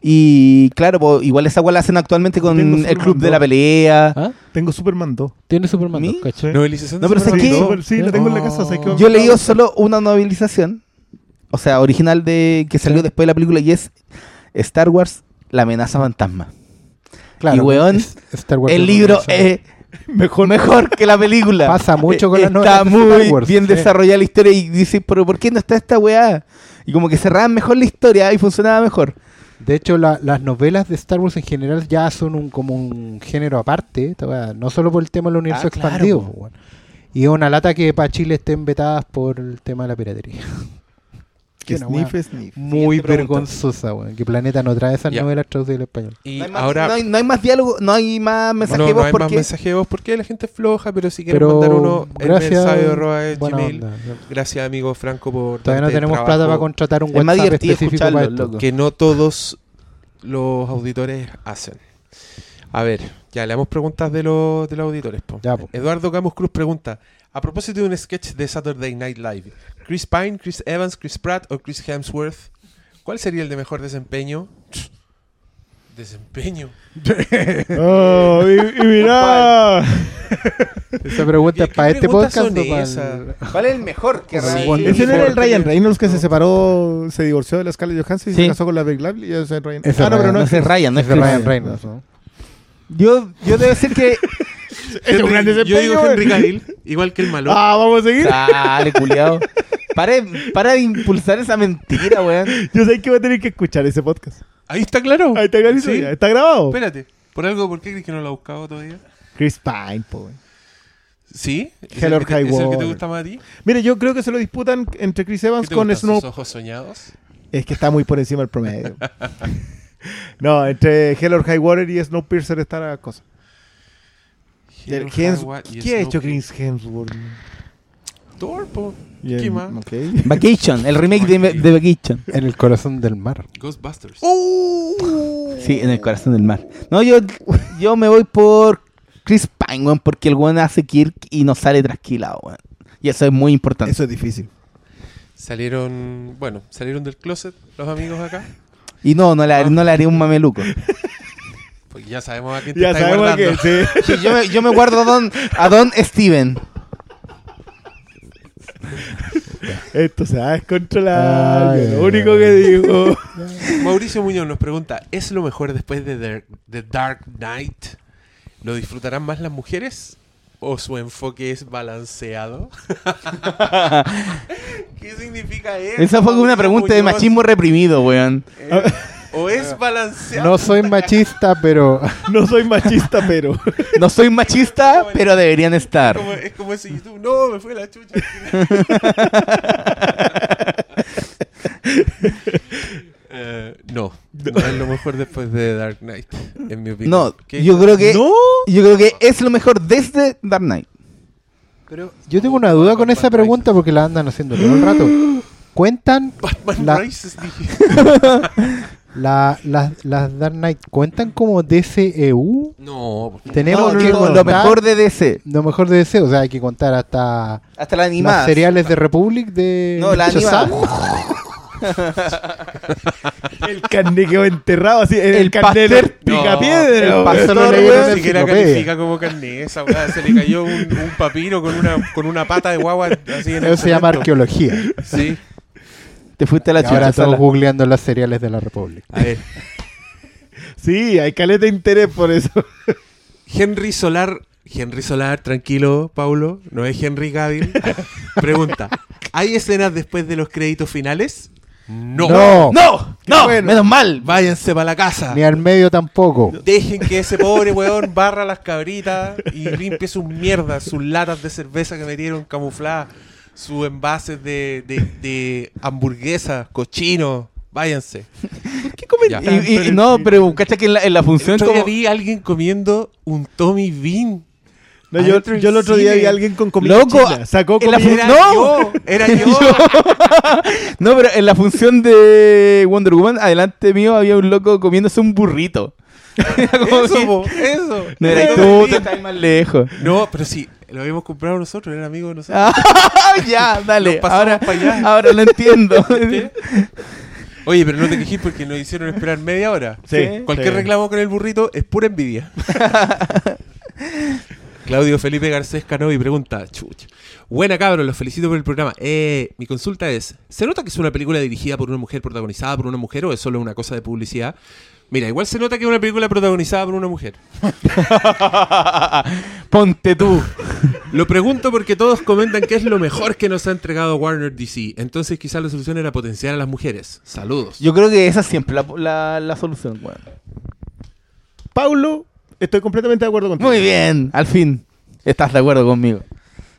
S3: Y claro, po, igual esa weá la hacen actualmente con
S2: Tengo
S3: el
S2: Superman
S3: Club de
S2: 2.
S3: la Pelea.
S4: ¿Ah?
S2: Tengo Superman 2.
S4: Tiene Superman
S3: ¿Mi?
S4: 2, ¿cachai?
S1: Novelización
S3: No, pero ¿sabes
S1: Superman
S3: qué?
S1: dos.
S2: Super- sí, la tengo en la casa. ¿sabes qué?
S3: Yo he leído solo una novelización. O sea, original de que salió después de la película y es Star Wars, La amenaza fantasma.
S4: Claro,
S3: y weón,
S4: es- Star Wars
S3: el libro
S4: una-
S3: es mejor, mejor que la película.
S4: Pasa mucho con las novelas
S3: Está
S4: de
S3: muy
S4: Star Wars,
S3: bien
S4: sí.
S3: desarrollada la historia y dices, pero ¿por qué no está esta weá? Y como que cerraban mejor la historia y funcionaba mejor.
S4: De hecho, la- las novelas de Star Wars en general ya son un, como un género aparte, no solo por el tema del universo
S3: Ah, claro,
S4: expandido. Y es una lata que para Chile estén vetadas por el tema de la piratería. [LAUGHS]
S2: Que
S4: Una
S2: sniff, sniff.
S4: Muy vergonzosa, weón. Que Planeta no trae esas novelas traducidas al español.
S1: Y
S3: No hay, más,
S1: ahora.
S3: no, hay, no hay más diálogo, no hay más mensaje
S1: no,
S3: de
S1: no hay más mensaje de voz porque la gente es floja, pero si quieren
S4: Pero
S1: mandar uno, el
S4: gracias,
S1: mensaje arroba es
S4: buena
S1: Gmail.
S4: onda.
S1: Gracias, amigo Franco, por
S4: Todavía no
S1: el
S4: tenemos
S1: trabajo.
S4: plata para contratar un
S3: Es más
S4: WhatsApp
S3: divertido
S4: específico
S3: escucharlo,
S4: para esto.
S1: que no todos los auditores hacen. A ver, ya leamos preguntas de los, de los auditores. po.
S4: Ya, po.
S1: Eduardo Camus Cruz pregunta: A propósito de un sketch de Saturday Night Live, ¿Chris Pine, Chris Evans, Chris Pratt o Chris Hemsworth? ¿Cuál sería el de mejor desempeño? [TSK] Desempeño. [LAUGHS]
S2: Oh, y, y mira. [LAUGHS]
S4: Esa pregunta es
S1: ¿Qué
S4: para este podcast. para
S3: ¿Cuál es el mejor? Que
S1: Sí.
S2: Ese no era el Ryan Reynolds que se separó, se divorció de la Scarlett Johansson y
S3: Sí.
S2: se casó con la Big Lively. es Ryan.
S4: Ese
S2: ah, no, pero no
S3: No
S2: es.
S3: es Ryan, no es
S4: Es. Ryan Reynolds, ¿no?
S3: Yo, yo debe ser que.
S2: Es un gran
S1: Henry- yo digo
S2: desempeño,
S1: Henry. Cavill, igual que el malo.
S2: Ah, vamos a seguir.
S3: Dale, culiao. Para, para de impulsar esa mentira, weón.
S2: Yo sé que voy a tener que escuchar ese podcast.
S1: Ahí está claro.
S2: Ahí está clarito
S1: Sí.
S2: Está grabado.
S1: Espérate. ¿Por algo? ¿Por qué crees que no lo ha buscado todavía?
S2: Chris Pine, po. güey.
S1: ¿Sí? ¿Es
S2: Hell
S1: el
S2: or
S1: que te-
S2: High
S1: ¿Es el que te
S2: Water.
S1: gusta más a ti?
S2: Mire, yo creo que se lo disputan entre Chris
S1: ¿Qué
S2: Evans
S1: te
S2: con
S1: sus ojos soñados?
S2: Es que está muy por encima del promedio. [LAUGHS] no, entre Hell or High Water y Snowpiercer está la cosa. Hems- ¿Qué ha hecho Chris Hemsworth?
S1: Thor.
S3: Vacation, el remake de, de Vacation.
S4: En el corazón del mar.
S1: Ghostbusters.
S3: Sí, en el corazón del mar. No, yo, yo me voy por Chris Pine, weón, porque el weón hace Kirk y no sale trasquilado, weón. Y eso es muy importante.
S2: Eso es difícil.
S1: Salieron, bueno, salieron del closet los amigos acá.
S3: Y no, no le, no le haré un mameluco. [LAUGHS]
S1: Porque ya sabemos a quién te
S2: Ya
S1: estás
S2: sabemos
S1: guardando.
S2: que sí.
S3: Sí, yo, me, yo me guardo a Don, a Don Steven.
S2: Esto se va a descontrolar.
S4: Ay,
S2: lo único
S4: ay.
S2: que digo.
S1: Mauricio Muñoz nos pregunta, ¿es lo mejor después de The, The Dark Knight? ¿Lo disfrutarán más las mujeres? ¿O su enfoque es balanceado? [LAUGHS] ¿Qué significa eso?
S3: Esa fue una pregunta de machismo reprimido, weón.
S1: ¿O es balanceado? [LAUGHS]
S4: No soy machista, pero
S2: No soy machista, pero.
S3: No soy machista, pero deberían estar.
S1: Como- es como ese YouTube. No, me fue la chucha. [LAUGHS] Eh, no, no es lo mejor después de Dark Knight, en mi opinión.
S3: No,
S1: ¿Qué?
S3: yo creo que
S2: ¡No!
S3: yo creo que es lo mejor desde Dark Knight.
S4: Pero yo tengo una duda con esa pregunta porque la andan haciendo todo el rato. [GASPS] ¿Cuentan
S1: Batman
S4: La-
S1: Rises, dije. [LAUGHS]
S4: la- las las Dark Knight cuentan como DCEU?
S1: No, porque-
S4: Tenemos
S3: No,
S4: que
S3: no,
S4: contar
S3: lo mejor de DC.
S4: lo mejor de DC, o sea, hay que contar hasta
S3: Hasta la
S4: las
S3: animada.
S4: seriales de Republic de
S3: No, la animada. [LAUGHS]
S2: El carnet quedó enterrado así. El,
S3: El
S2: carnet
S3: pastor-
S2: picapiedra.
S4: el
S2: weón.
S4: pastor
S1: Ni siquiera califica como carne esa weá. Se le cayó un, un papiro con una, con una pata de guagua así en el
S4: Eso se llama arqueología.
S1: Sí.
S3: Te fuiste a la
S4: Y ahora estamos googleando las seriales de la Republic.
S1: A ver, [LAUGHS]
S2: Sí, hay caleta de interés por eso.
S1: Henry Solar. Henry Solar, tranquilo, Paulo. No es Henry Cavill. [LAUGHS] Pregunta: ¿hay escenas después de los créditos finales? No.
S4: No.
S3: No, no,
S2: bueno.
S3: menos mal.
S1: Váyanse para la casa.
S4: Ni al medio tampoco.
S1: Dejen que ese pobre weón barra las cabritas y limpie sus mierdas, sus latas de cerveza que metieron camufladas, sus envases de, de, de hamburguesas, cochinos. Váyanse.
S2: ¿Qué?
S3: Y, y- no, pero cacha que en la, en la función como...
S1: vi a alguien comiendo un Tommy Bean.
S2: No, yo, yo el otro día vi a alguien con comida
S3: Loco,
S2: china. Sacó comida.
S1: Era
S3: ¡No!
S1: yo, era yo. [LAUGHS] [LAUGHS]
S3: No, pero en la función de Wonder Woman, adelante mío había un loco comiéndose un burrito. [LAUGHS]
S1: Eso, po, eso.
S3: no
S1: Era
S3: tú, estás más lejos.
S1: No, pero sí, lo habíamos comprado nosotros, era amigo de nosotros.
S3: Ah, [LAUGHS] ya, dale. Ahora, ahora lo entiendo. [LAUGHS]
S1: Oye, pero no te quejes porque nos hicieron esperar media hora.
S2: Sí,
S1: Cualquier
S2: sí.
S1: reclamo con el burrito es pura envidia. [LAUGHS] Claudio Felipe Garcés Canovi pregunta, chucha. Buena cabros, los felicito por el programa. Eh, mi consulta es, ¿se nota que es una película dirigida por una mujer, protagonizada por una mujer o es solo una cosa de publicidad? Mira, igual se nota que es una película protagonizada por una mujer. [LAUGHS]
S3: Ponte tú.
S1: Lo pregunto porque todos comentan que es lo mejor que nos ha entregado Warner DC. Entonces quizás la solución era potenciar a las mujeres. Saludos.
S3: Yo creo que esa es siempre la, la, la solución, weón.
S2: Paulo, estoy completamente de acuerdo contigo.
S3: Muy bien, al fin. Estás de acuerdo conmigo.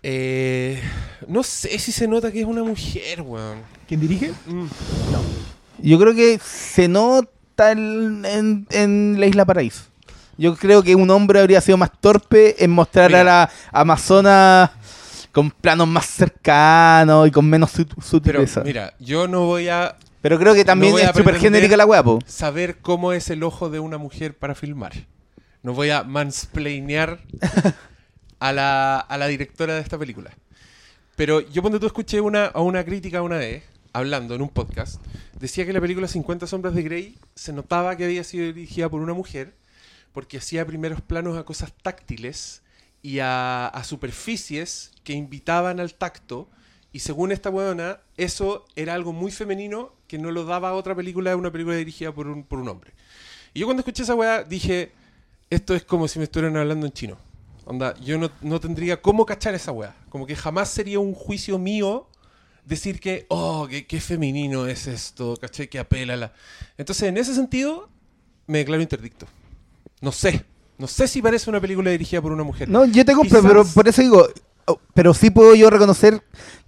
S1: Eh, no sé si se nota que es una mujer, weón.
S2: ¿Quién dirige?
S1: Mm.
S3: Yo creo que se nota en, en- en la Isla Paraíso. Yo creo que un hombre habría sido más torpe en mostrar
S1: Mira.
S3: a la Amazona con planos más cercanos y con menos sut-
S1: Pero
S3: sutileza. Pero,
S1: mira, yo no voy a
S3: creo que también
S1: no
S3: es súper genérica la weá, po.
S1: saber cómo es el ojo de una mujer para filmar. No voy a mansplainear [LAUGHS] a la, a la directora de esta película. Pero yo cuando tú escuché una, a una crítica una vez, hablando en un podcast, decía que la película 50 sombras de Grey se notaba que había sido dirigida por una mujer porque hacía primeros planos a cosas táctiles y a, superficies que invitaban al tacto. Y según esta weona, eso era algo muy femenino que no lo daba otra película, una película dirigida por un, por un hombre. Y yo cuando escuché esa weá dije, esto es como si me estuvieran hablando en chino. Onda, yo no, no tendría cómo cachar esa weá. Como que jamás sería un juicio mío decir que, oh, qué, qué femenino es esto, ¿cachai? Que apela a la... Entonces, en ese sentido, me declaro interdicto. No sé. No sé si parece una película dirigida por una mujer.
S3: No, yo te compro,
S1: Quizás-
S3: pero por eso digo, oh, pero sí puedo yo reconocer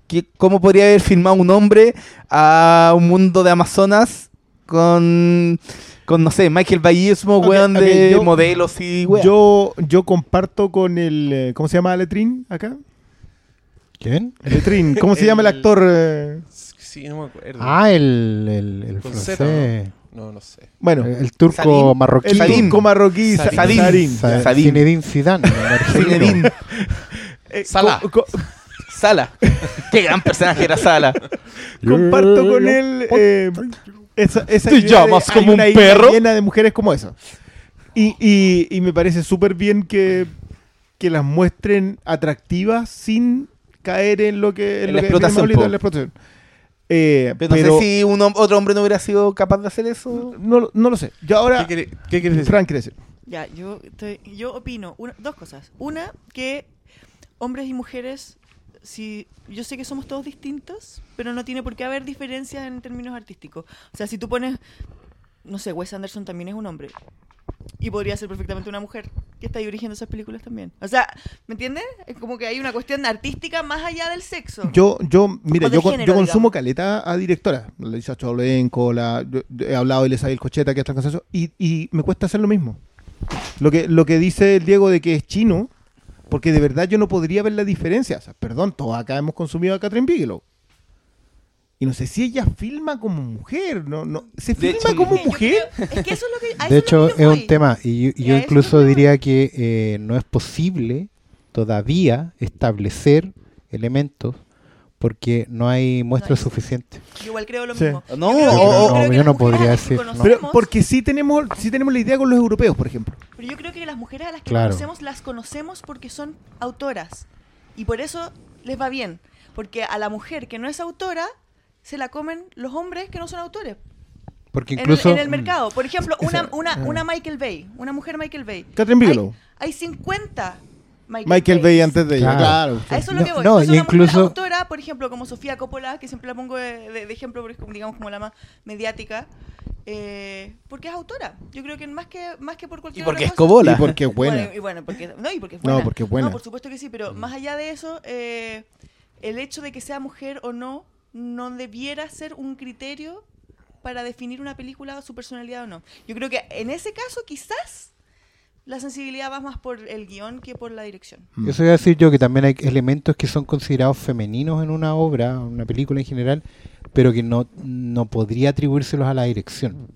S3: que cómo podría haber filmado un hombre a un mundo de Amazonas con, con no sé, Michael Bayismo,
S2: Ok,
S3: weón,
S2: ok,
S3: de
S2: yo-
S3: modelos y weón.
S2: Yo, yo comparto con el. eh, ¿Cómo se llama Letrín acá?
S4: ¿Quién?
S2: Letrín. [LAUGHS] ¿Cómo se llama el actor? eh?
S1: Sí, no me acuerdo.
S4: Ah, el, el, el
S1: Z,
S4: francés.
S1: No, no sé.
S2: Bueno,
S4: El, el turco marroquí.
S2: el
S3: Sadim.
S2: turco marroquí Sa-
S1: Sadim.
S2: Sadim.
S4: Sa-
S3: Sadim.
S4: Zinedine Zidane.
S3: Zinedine [LAUGHS]
S2: Eh,
S1: Salah.
S2: co- co-
S3: Sala. [LAUGHS] Qué gran personaje era Sala.
S2: comparto con él eh, esa, esa
S3: ¿Te
S2: idea de
S3: llamas
S2: hay
S3: como
S2: una
S3: un perro?
S2: llena de mujeres como esa. Y, y- y me parece súper bien que, que las muestren atractivas sin caer en lo que, en
S3: En
S2: lo
S3: la
S2: que
S3: explotación,
S2: en la explotación. Eh,
S3: Pero no
S2: pero
S3: sé si un otro hombre no hubiera sido capaz de hacer eso.
S2: no, no lo sé. Yo ahora,
S1: ¿Qué, quiere- qué quieres decir?
S2: Frank quiere decir.
S6: Ya, yo, estoy- yo opino una- dos cosas. Una, que hombres y mujeres, si yo sé que somos todos distintos, pero no tiene por qué haber diferencias en términos artísticos. O sea, si tú pones, no sé, Wes Anderson también es un hombre. Y podría ser perfectamente una mujer que está dirigiendo esas películas también. O sea, ¿me entiendes? Es como que hay una cuestión artística más allá del sexo.
S2: Yo, yo, mira, yo,
S6: género,
S2: yo consumo
S6: digamos.
S2: caleta a directora. La Lisa Cholenko, la, yo- yo he hablado de Isabel Cocheta, que están eso, y, y me cuesta hacer lo mismo. Lo que, lo que dice el Diego de que es chino, porque de verdad yo no podría ver la diferencia. O sea, perdón, todos acá hemos consumido a Catherine Bigelow. Y no sé si ella filma como mujer, ¿no? no ¿Se filma
S3: hecho,
S2: como mujer?
S6: creo- es que eso es lo que.
S4: De
S6: eso
S4: hecho,
S6: que
S4: es un tema. Y yo, y incluso diría que eh, no es posible todavía establecer elementos porque no hay muestras
S6: hay-
S4: suficientes.
S6: Yo igual creo lo
S2: Sí.
S6: mismo.
S3: No,
S6: Yo creo creo
S4: no
S6: mujeres
S4: podría decir, no.
S2: Pero porque sí tenemos, sí tenemos la idea con los europeos, por ejemplo.
S6: Pero yo creo que las mujeres a las que
S4: Claro.
S6: conocemos las conocemos porque son autoras. Y por eso les va bien. Porque a la mujer que no es autora se la comen los hombres que no son autores.
S4: Porque
S6: En el-
S4: incluso.
S6: en, el mercado. Por ejemplo, una, una,
S2: ah.
S6: una Michael Bay. Una mujer Michael Bay.
S2: Catherine Bigelow.
S6: Hay, hay 50 Michael,
S2: Michael Bay antes de ella,
S4: Claro.
S2: claro.
S6: A eso es lo
S4: No,
S6: que voy.
S4: no,
S6: Entonces,
S4: y
S6: una
S4: incluso-
S6: mujer autora, por ejemplo, como Sofía Coppola, que siempre la pongo de, de- de ejemplo, porque es como, digamos, como la más mediática, eh, porque es autora. Yo creo que más que, más que por cualquier
S3: Y porque
S6: otra
S3: es
S6: cosa-
S3: Cobola.
S2: Y porque es buena.
S6: Bueno, y bueno, porque, no, y porque es
S2: No,
S6: buena.
S2: porque es buena.
S6: No, por supuesto que sí, pero más allá de eso, eh, el hecho de que sea mujer o no, no debiera ser un criterio para definir una película, su personalidad o no. Yo creo que en ese caso, quizás, la sensibilidad va más por el guion que por la dirección.
S4: Eso iba a decir yo que también hay elementos que son considerados femeninos en una obra, en una película en general, pero que no, no podría atribuírselos a la dirección.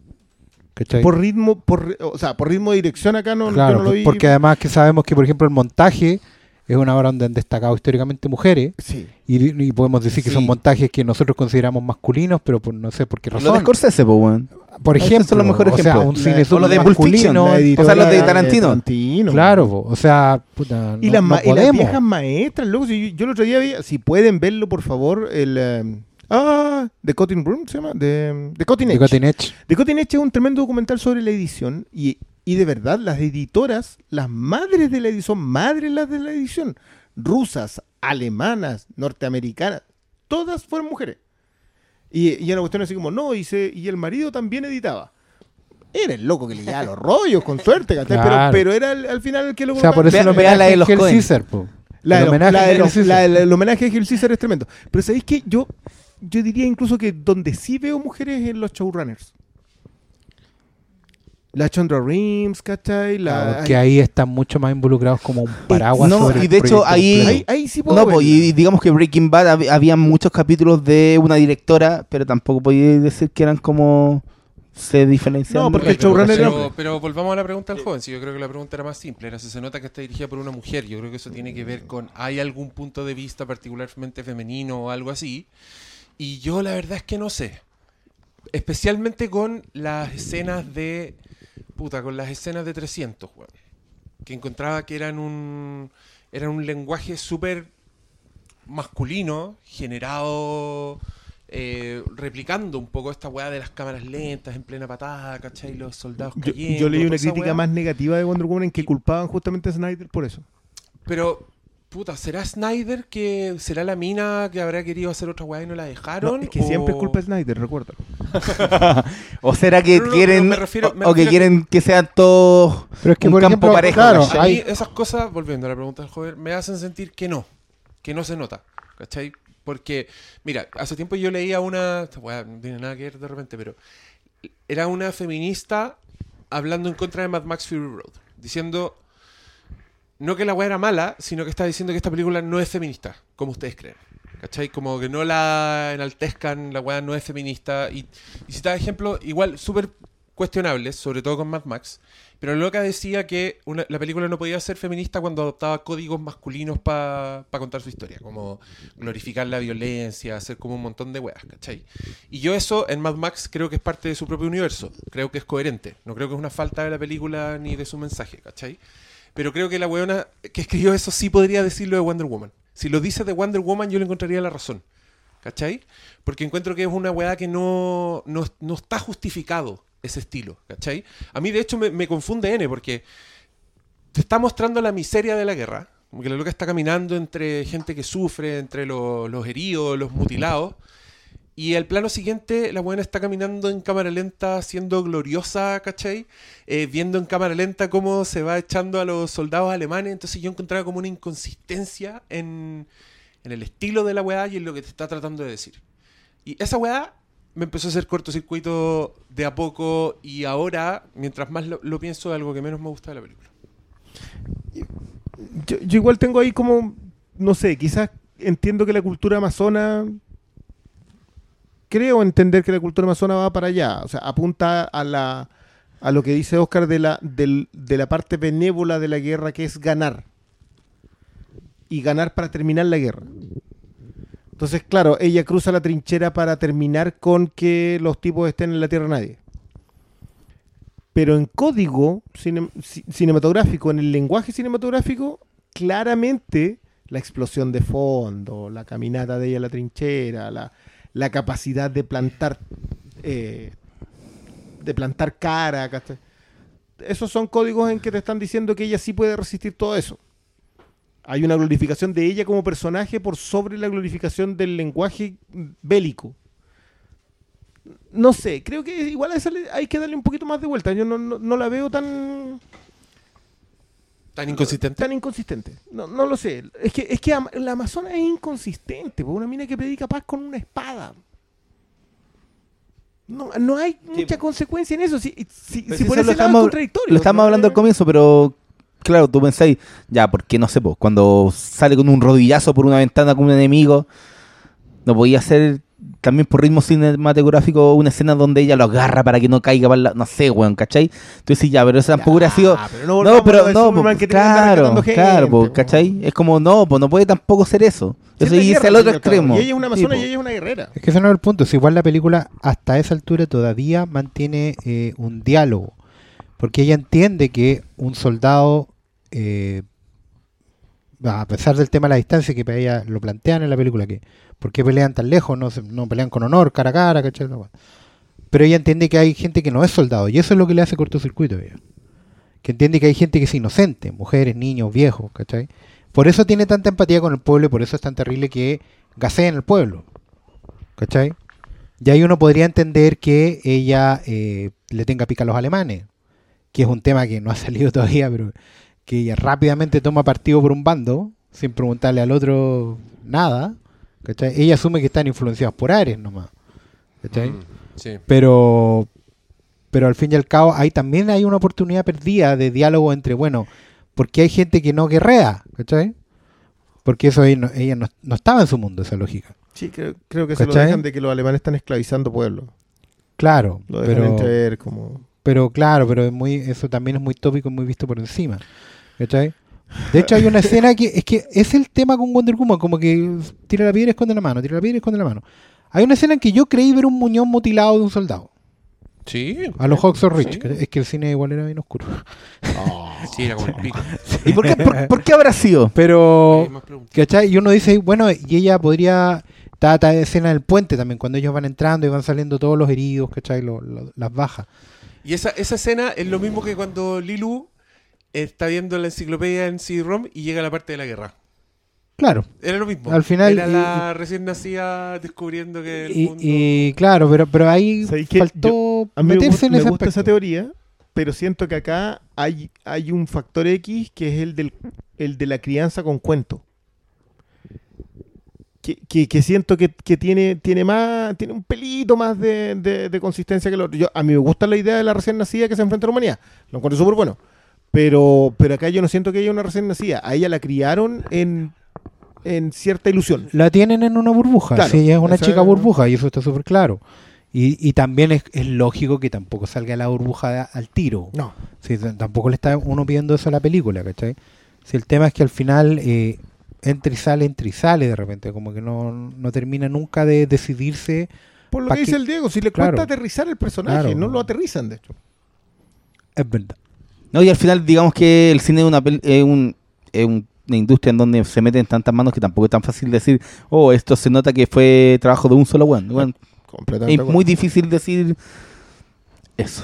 S4: ¿Cachai?
S2: Por ritmo, por, o sea, por ritmo de dirección acá no, yo
S4: claro,
S2: no lo vi.
S4: porque además que sabemos que, por ejemplo, el montaje es una obra donde han destacado históricamente mujeres
S2: Sí.
S4: y, y podemos decir que son montajes que nosotros consideramos masculinos, pero por, no sé por qué
S3: Lo de
S4: razón.
S3: Scorsese, po, weón.
S4: Por ejemplo,
S3: son los mejores
S4: o sea,
S3: ejemplos.
S4: un cine
S2: o
S3: los
S4: súper
S3: de
S4: masculino,
S3: o sea, los de Tarantino.
S2: Tarantino.
S4: Claro, po, o sea, puta,
S2: Y,
S4: no-
S2: las,
S4: no
S2: ma- y las viejas maestras, loco. Si yo, yo el otro día vi, si pueden verlo, por favor, el. eh, ah, The Cutting Room se llama. The, The Cutting
S4: De
S2: Edge.
S4: Cutting Edge.
S2: The Cutting Edge es un tremendo documental sobre la edición. Y, y de verdad, las editoras, las madres de la edición, madres las de la edición, rusas, alemanas, norteamericanas, todas fueron mujeres. Y, y era una cuestión así como, no, y, se- y el marido también editaba. Era el loco que le llevaba los rollos, con suerte. Pero, pero era el- al final el que lo
S4: O sea, por eso el homenaje
S3: la de los.
S4: Caesar, po.
S2: La,
S4: El homenaje
S2: la de los- la del- el homenaje a Gil Caesar es tremendo. Pero ¿sabéis que yo, yo diría incluso que donde sí veo mujeres en los showrunners. La Chandra Reams, ¿cachai? La,
S4: Claro, que ahí están mucho más involucrados como un paraguas
S3: no,
S4: sobre
S3: y
S4: el
S3: de hecho ahí-
S2: ahí, ahí sí puedo
S3: No, pues, y digamos que Breaking Bad hab- había muchos capítulos de una directora, pero tampoco podía decir que eran como se diferencia.
S2: No, porque el showrunner
S1: pero, pero, volvamos a la pregunta del joven. Sí, yo creo que la pregunta era más simple. Era si se nota que está dirigida por una mujer. Yo creo que eso tiene que ver con ¿hay algún punto de vista particularmente femenino o algo así? Y yo la verdad es que no sé. Especialmente con las escenas de... Puta, con las escenas de 300, weón. Que encontraba que eran un... Eran un lenguaje súper masculino, generado... eh, replicando un poco esta weá de las cámaras lentas en plena patada, ¿cachai? Los soldados cayendo.
S2: yo leí una crítica
S1: weá.
S2: más negativa de Wonder Woman en que culpaban justamente a Snyder por eso.
S1: Pero, puta, ¿será Snyder que será la mina que habrá querido hacer otra weá y no la
S2: No,
S1: dejaron?
S2: es que siempre es culpa de Snyder, recuerda. [LAUGHS]
S3: o será que
S1: No, no, no,
S3: quieren
S1: pero me refiero- me
S3: o, que quieren que sean todos
S4: Pero es que,
S3: un
S4: por
S3: campo
S4: ejemplo,
S3: parejo.
S1: A mí esas cosas, volviendo a la pregunta del joven, me hacen sentir que no, que no se nota, ¿cachai? Porque, mira, hace tiempo yo leía una, esta weá no tiene nada que ver de repente, pero era una feminista hablando en contra de Mad Max Fury Road, diciendo, no que la weá era mala, sino que está diciendo que esta película no es feminista, como ustedes creen. ¿Cachai? Como que no la enaltezcan, la weá no es feminista. Y, y citaba ejemplos igual súper cuestionables, sobre todo con Mad Max. Pero Loca decía que una- la película no podía ser feminista cuando adoptaba códigos masculinos para contar su historia, como glorificar la violencia, hacer como un montón de weas, ¿cachai? Y yo eso en Mad Max creo que es parte de su propio universo, creo que es coherente, no creo que es una falta de la película ni de su mensaje, ¿cachai? Pero creo que la weona que escribió eso sí podría decirlo de Wonder Woman. Si lo dice de Wonder Woman yo le encontraría la razón, ¿cachai? Porque encuentro que es una weá que no, no, no está justificado ese estilo, ¿cachai? A mí de hecho me, me confunde N porque te está mostrando la miseria de la guerra, como que la loca está caminando entre gente que sufre, entre los, los heridos, los mutilados, y el plano siguiente la buena está caminando en cámara lenta, siendo gloriosa, ¿cachai? Eh, viendo en cámara lenta cómo se va echando a los soldados alemanes, entonces yo encontraba como una inconsistencia en, en el estilo de la weá y en lo que te está tratando de decir. Y esa weá me empezó a hacer cortocircuito de a poco y ahora, mientras más lo, lo pienso, es algo que menos me gusta de la película.
S2: Yo, yo igual tengo ahí como, no sé, quizás entiendo que la cultura amazona, creo entender que la cultura amazona va para allá, o sea, apunta a la a lo que dice Oscar de la, de la parte benévola de la guerra, que es ganar. Y ganar para terminar la guerra. Entonces, claro, ella cruza la trinchera para terminar con que los tipos estén en la tierra nadie. Pero en código cine- ci- cinematográfico, en el lenguaje cinematográfico, claramente la explosión de fondo, la caminata de ella a la trinchera, la, la capacidad de plantar eh, de plantar cara, esos son códigos en que te están diciendo que ella sí puede resistir todo eso. Hay una glorificación de ella como personaje por sobre la glorificación del lenguaje bélico. No sé, creo que igual hay que darle un poquito más de vuelta. Yo no, no- no la veo tan
S1: Tan inconsistente.
S2: tan inconsistente. No, no lo sé. Es que, es que la Amazona es inconsistente. po. Una mina que predica paz con una espada. No, no hay mucha consecuencia en eso. Si, si, por
S3: eso lo
S2: lado es
S3: estamos-
S2: contradictorio.
S3: Lo estamos
S2: ¿no?
S3: hablando al comienzo, pero claro, tú pensáis, ya, porque no sé, pues, cuando sale con un rodillazo por una ventana con un enemigo, no podía hacer también por ritmo cinematográfico una escena donde ella lo agarra para que no caiga para la, no sé, weón, ¿cachai? Entonces ya, pero eso tampoco hubiera sido...
S2: Ah, pero
S3: No,
S2: a
S3: pero no, po,
S2: que
S3: claro, claro, po. ¿cachai? Es como, no, pues no puede tampoco ser eso.
S2: Es
S3: Eso
S2: guerra,
S3: al
S2: al
S3: otro
S2: y
S3: extremo.
S2: Y ella es una amazona
S3: Sí,
S2: y ella es una guerrera.
S4: Es que ese no es el punto. Si igual la película hasta esa altura todavía mantiene eh, un diálogo. Porque ella entiende que un soldado, eh, a pesar del tema de la distancia que para ella lo plantean en la película, que ¿por qué pelean tan lejos? No, no pelean con honor, cara a cara, ¿cachai? Pero ella entiende que hay gente que no es soldado. Y eso es lo que le hace cortocircuito a ella. Que entiende que hay gente que es inocente, mujeres, niños, viejos, ¿cachai? Por eso tiene tanta empatía con el pueblo y por eso es tan terrible que gasee en el pueblo. ¿Cachai? Y ahí uno podría entender que ella eh, le tenga pica a los alemanes, que es un tema que no ha [LAUGHS] salido todavía, pero que ella rápidamente toma partido por un bando, sin preguntarle al otro nada. ¿Cachai? Ella asume que están influenciados por Ares nomás. ¿cachai?
S1: Mm, sí.
S4: Pero, pero al fin y al cabo, ahí también hay una oportunidad perdida de diálogo entre, bueno, porque hay gente que no guerrea, ¿cachai? Porque eso ella no, ella no, no estaba en su mundo, esa lógica.
S2: Sí, creo, creo que se lo
S4: ¿Cachai?
S2: dejan de que los alemanes están esclavizando pueblos.
S4: Claro,
S2: Lo dejan
S4: pero,
S2: entrever como...
S4: pero claro, pero es muy, eso también es muy tópico y muy visto por encima. ¿Cachai? De hecho, hay una escena que es que es el tema con Wonder Woman, como que tira la piedra y esconde la mano, tira la piedra y esconde la mano. Hay una escena en que yo creí ver un muñón mutilado de un soldado.
S1: Sí.
S4: A los Hawks of Rich.
S1: Sí.
S4: Es que el cine igual era bien oscuro.
S1: Sí, era como el pico.
S3: ¿Y por qué, por, por qué habrá sido?
S4: Pero. ¿cachai? Y uno dice, bueno, y ella podría. Está esta escena del puente también, cuando ellos van entrando y van saliendo todos los heridos, ¿cachai? Lo- lo- las bajas.
S1: Y esa, esa escena es lo mismo que cuando Lilu está viendo la enciclopedia en CD-ROM y llega a la parte de la guerra.
S4: Claro.
S1: Era lo mismo.
S4: Al final,
S1: Era
S4: y-
S1: la recién nacida descubriendo que el
S4: Y,
S1: mundo...
S4: y claro, pero, pero ahí faltó
S2: A mí me,
S4: meterse
S2: gusta,
S4: en
S2: me
S4: ese
S2: gusta esa teoría, pero siento que acá hay, hay un factor X que es el, del, el de la crianza con cuento. Que, que- que siento que, que tiene, tiene más tiene un pelito más de, de- de consistencia que el otro. Yo, a mí me gusta la idea de la recién nacida que se enfrenta a la humanidad. Lo encuentro súper bueno. Pero, pero acá yo no siento que haya una recién nacida. A ella la criaron en, en cierta ilusión.
S4: La tienen en una burbuja.
S2: Claro,
S4: sí, ella es una
S2: esa
S4: chica burbuja y eso está súper claro. Y, y también es, es lógico que tampoco salga la burbuja al tiro.
S2: No.
S4: Sí, tampoco le está uno pidiendo eso a la película, ¿cachai? Si el tema es que al final eh, entra y sale, entra y sale de repente, como que no, no termina nunca de decidirse.
S2: Por lo que dice
S4: que-
S2: el Diego, si le
S4: Claro.
S2: cuesta aterrizar el personaje,
S4: Claro.
S2: no lo aterrizan, de hecho.
S4: Es verdad.
S3: No, y al final, digamos que el cine es una, pel- es un- es un- una industria en donde se meten tantas manos que tampoco es tan fácil decir, oh, esto se nota que fue trabajo de un solo weón.
S2: Completamente.
S3: Es muy difícil decir eso.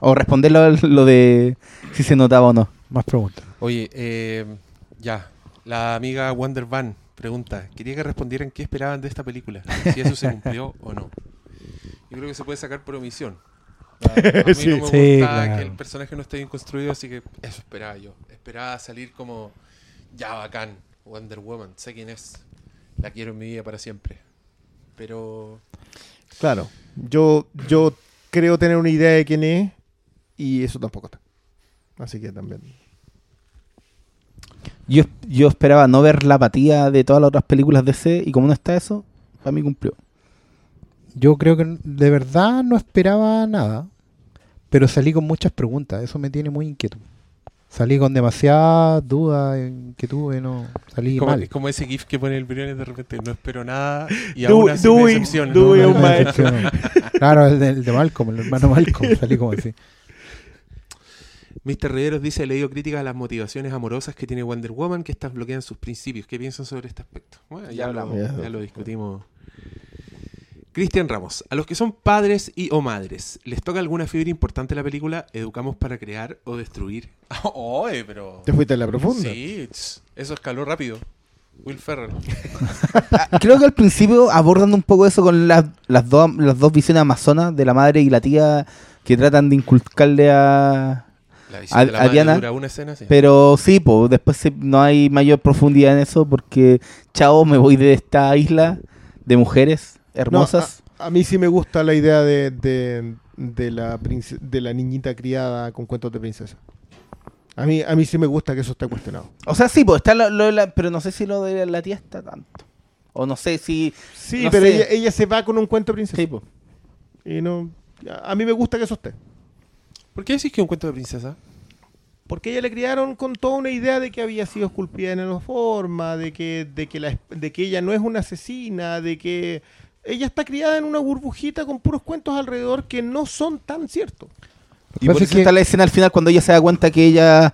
S3: O responderlo a lo de si se notaba o no.
S4: Más preguntas.
S1: Oye, eh, ya. La amiga Wonder Van pregunta, quería que respondieran qué esperaban de esta película, si eso se cumplió o no. Yo creo que se puede sacar por omisión. A a mí [LAUGHS] no me
S4: Sí,
S1: gusta
S4: claro.
S1: que el personaje no esté bien construido, así que eso esperaba yo. Esperaba salir como, ya bacán, Wonder Woman, sé quién es, la quiero en mi vida para siempre. Pero
S2: Claro. Yo, yo creo tener una idea de quién es y eso tampoco está. Así que también.
S3: Yo, yo esperaba no ver la apatía de todas las otras películas de C y como no está eso, para mí cumplió.
S4: Yo creo que de verdad no esperaba nada, pero salí con muchas preguntas. Eso me tiene muy inquieto. Salí con demasiadas dudas, inquietudes, no. Salí
S1: como,
S4: mal.
S1: es como ese GIF que pone el Briones de repente, no espero nada y
S2: Do-
S1: aún así
S4: decepcionó. Claro, el de, el de Malcolm, el hermano Malcolm. Salí como así.
S1: Mr. Riveros dice, he leído críticas a las motivaciones amorosas que tiene Wonder Woman que estas bloquean sus principios. ¿Qué piensan sobre este aspecto? Bueno, ya,
S2: hablamos.
S1: ya lo discutimos. Cristian Ramos, a los que son padres y o madres, ¿les toca alguna fibra importante en la película? ¿Educamos para crear o destruir? [LAUGHS] ¡Oye, pero...
S2: Te fuiste a la profunda.
S1: Sí, eso escaló rápido. Will Ferrell. [LAUGHS]
S3: Creo que al principio abordan un poco eso con las, las, dos, las dos visiones amazonas de la madre y la tía que tratan de inculcarle a...
S1: La
S3: A-
S1: de la
S3: a Diana,
S1: dura una escena, sí.
S3: Pero sí, pues después se- no hay mayor profundidad en eso porque, chao, me voy de esta isla de mujeres hermosas.
S2: No, a, a mí sí me gusta la idea de, de, de la, de la niñita criada con cuentos de princesa. A mí, a mí sí me gusta que eso esté cuestionado.
S3: O sea, sí, pues está lo, lo de la- pero no sé si lo de la tía está tanto. O no sé si...
S2: Sí,
S3: No
S2: pero ella, ella se va con un cuento de princesa.
S3: Sí, pues.
S2: Y no, a a mí me gusta que eso esté.
S1: ¿Por qué decís que es un cuento de princesa?
S2: Porque ella le criaron con toda una idea de que había sido esculpida en forma, de que, de que, la, de que ella no es una asesina, de que ella está criada en una burbujita con puros cuentos alrededor que no son tan ciertos.
S3: Y por eso
S4: es que-
S3: está la escena al final cuando ella se da cuenta que ella...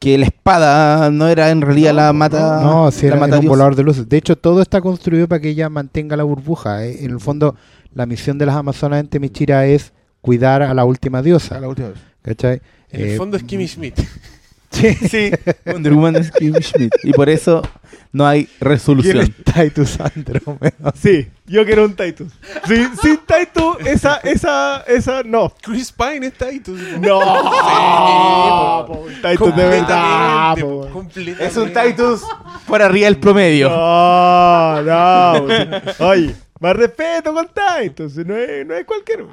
S3: Que la espada no era en realidad la mata...
S4: No, si
S3: la
S4: era,
S3: mata
S4: era un volador de luces. De hecho, todo está construido para que ella mantenga la burbuja. eh. En el fondo, la misión de las Amazonas en Temichira es cuidar a la última diosa.
S2: A la última vez.
S4: ¿Cachai?
S1: En el
S4: Eh,
S1: fondo es Kimmy Schmidt. [LAUGHS]
S4: Sí.
S3: Sí, Wonder Woman es Kim Schmidt. Y por eso no hay
S2: ¿Quién
S3: resolución.
S2: es Titus Andromeda? [LAUGHS] Sí, yo quiero un Titus. Sin, sin Titus, esa, esa, esa, no.
S1: Chris Pine ahí. tú-
S2: No,
S1: Sí,
S2: po, Titus de verdad. Po.
S1: completamente.
S3: Es un Titus por arriba del promedio.
S2: No, no. [LAUGHS] Oye, más respeto con Titus. No es, no es cualquier.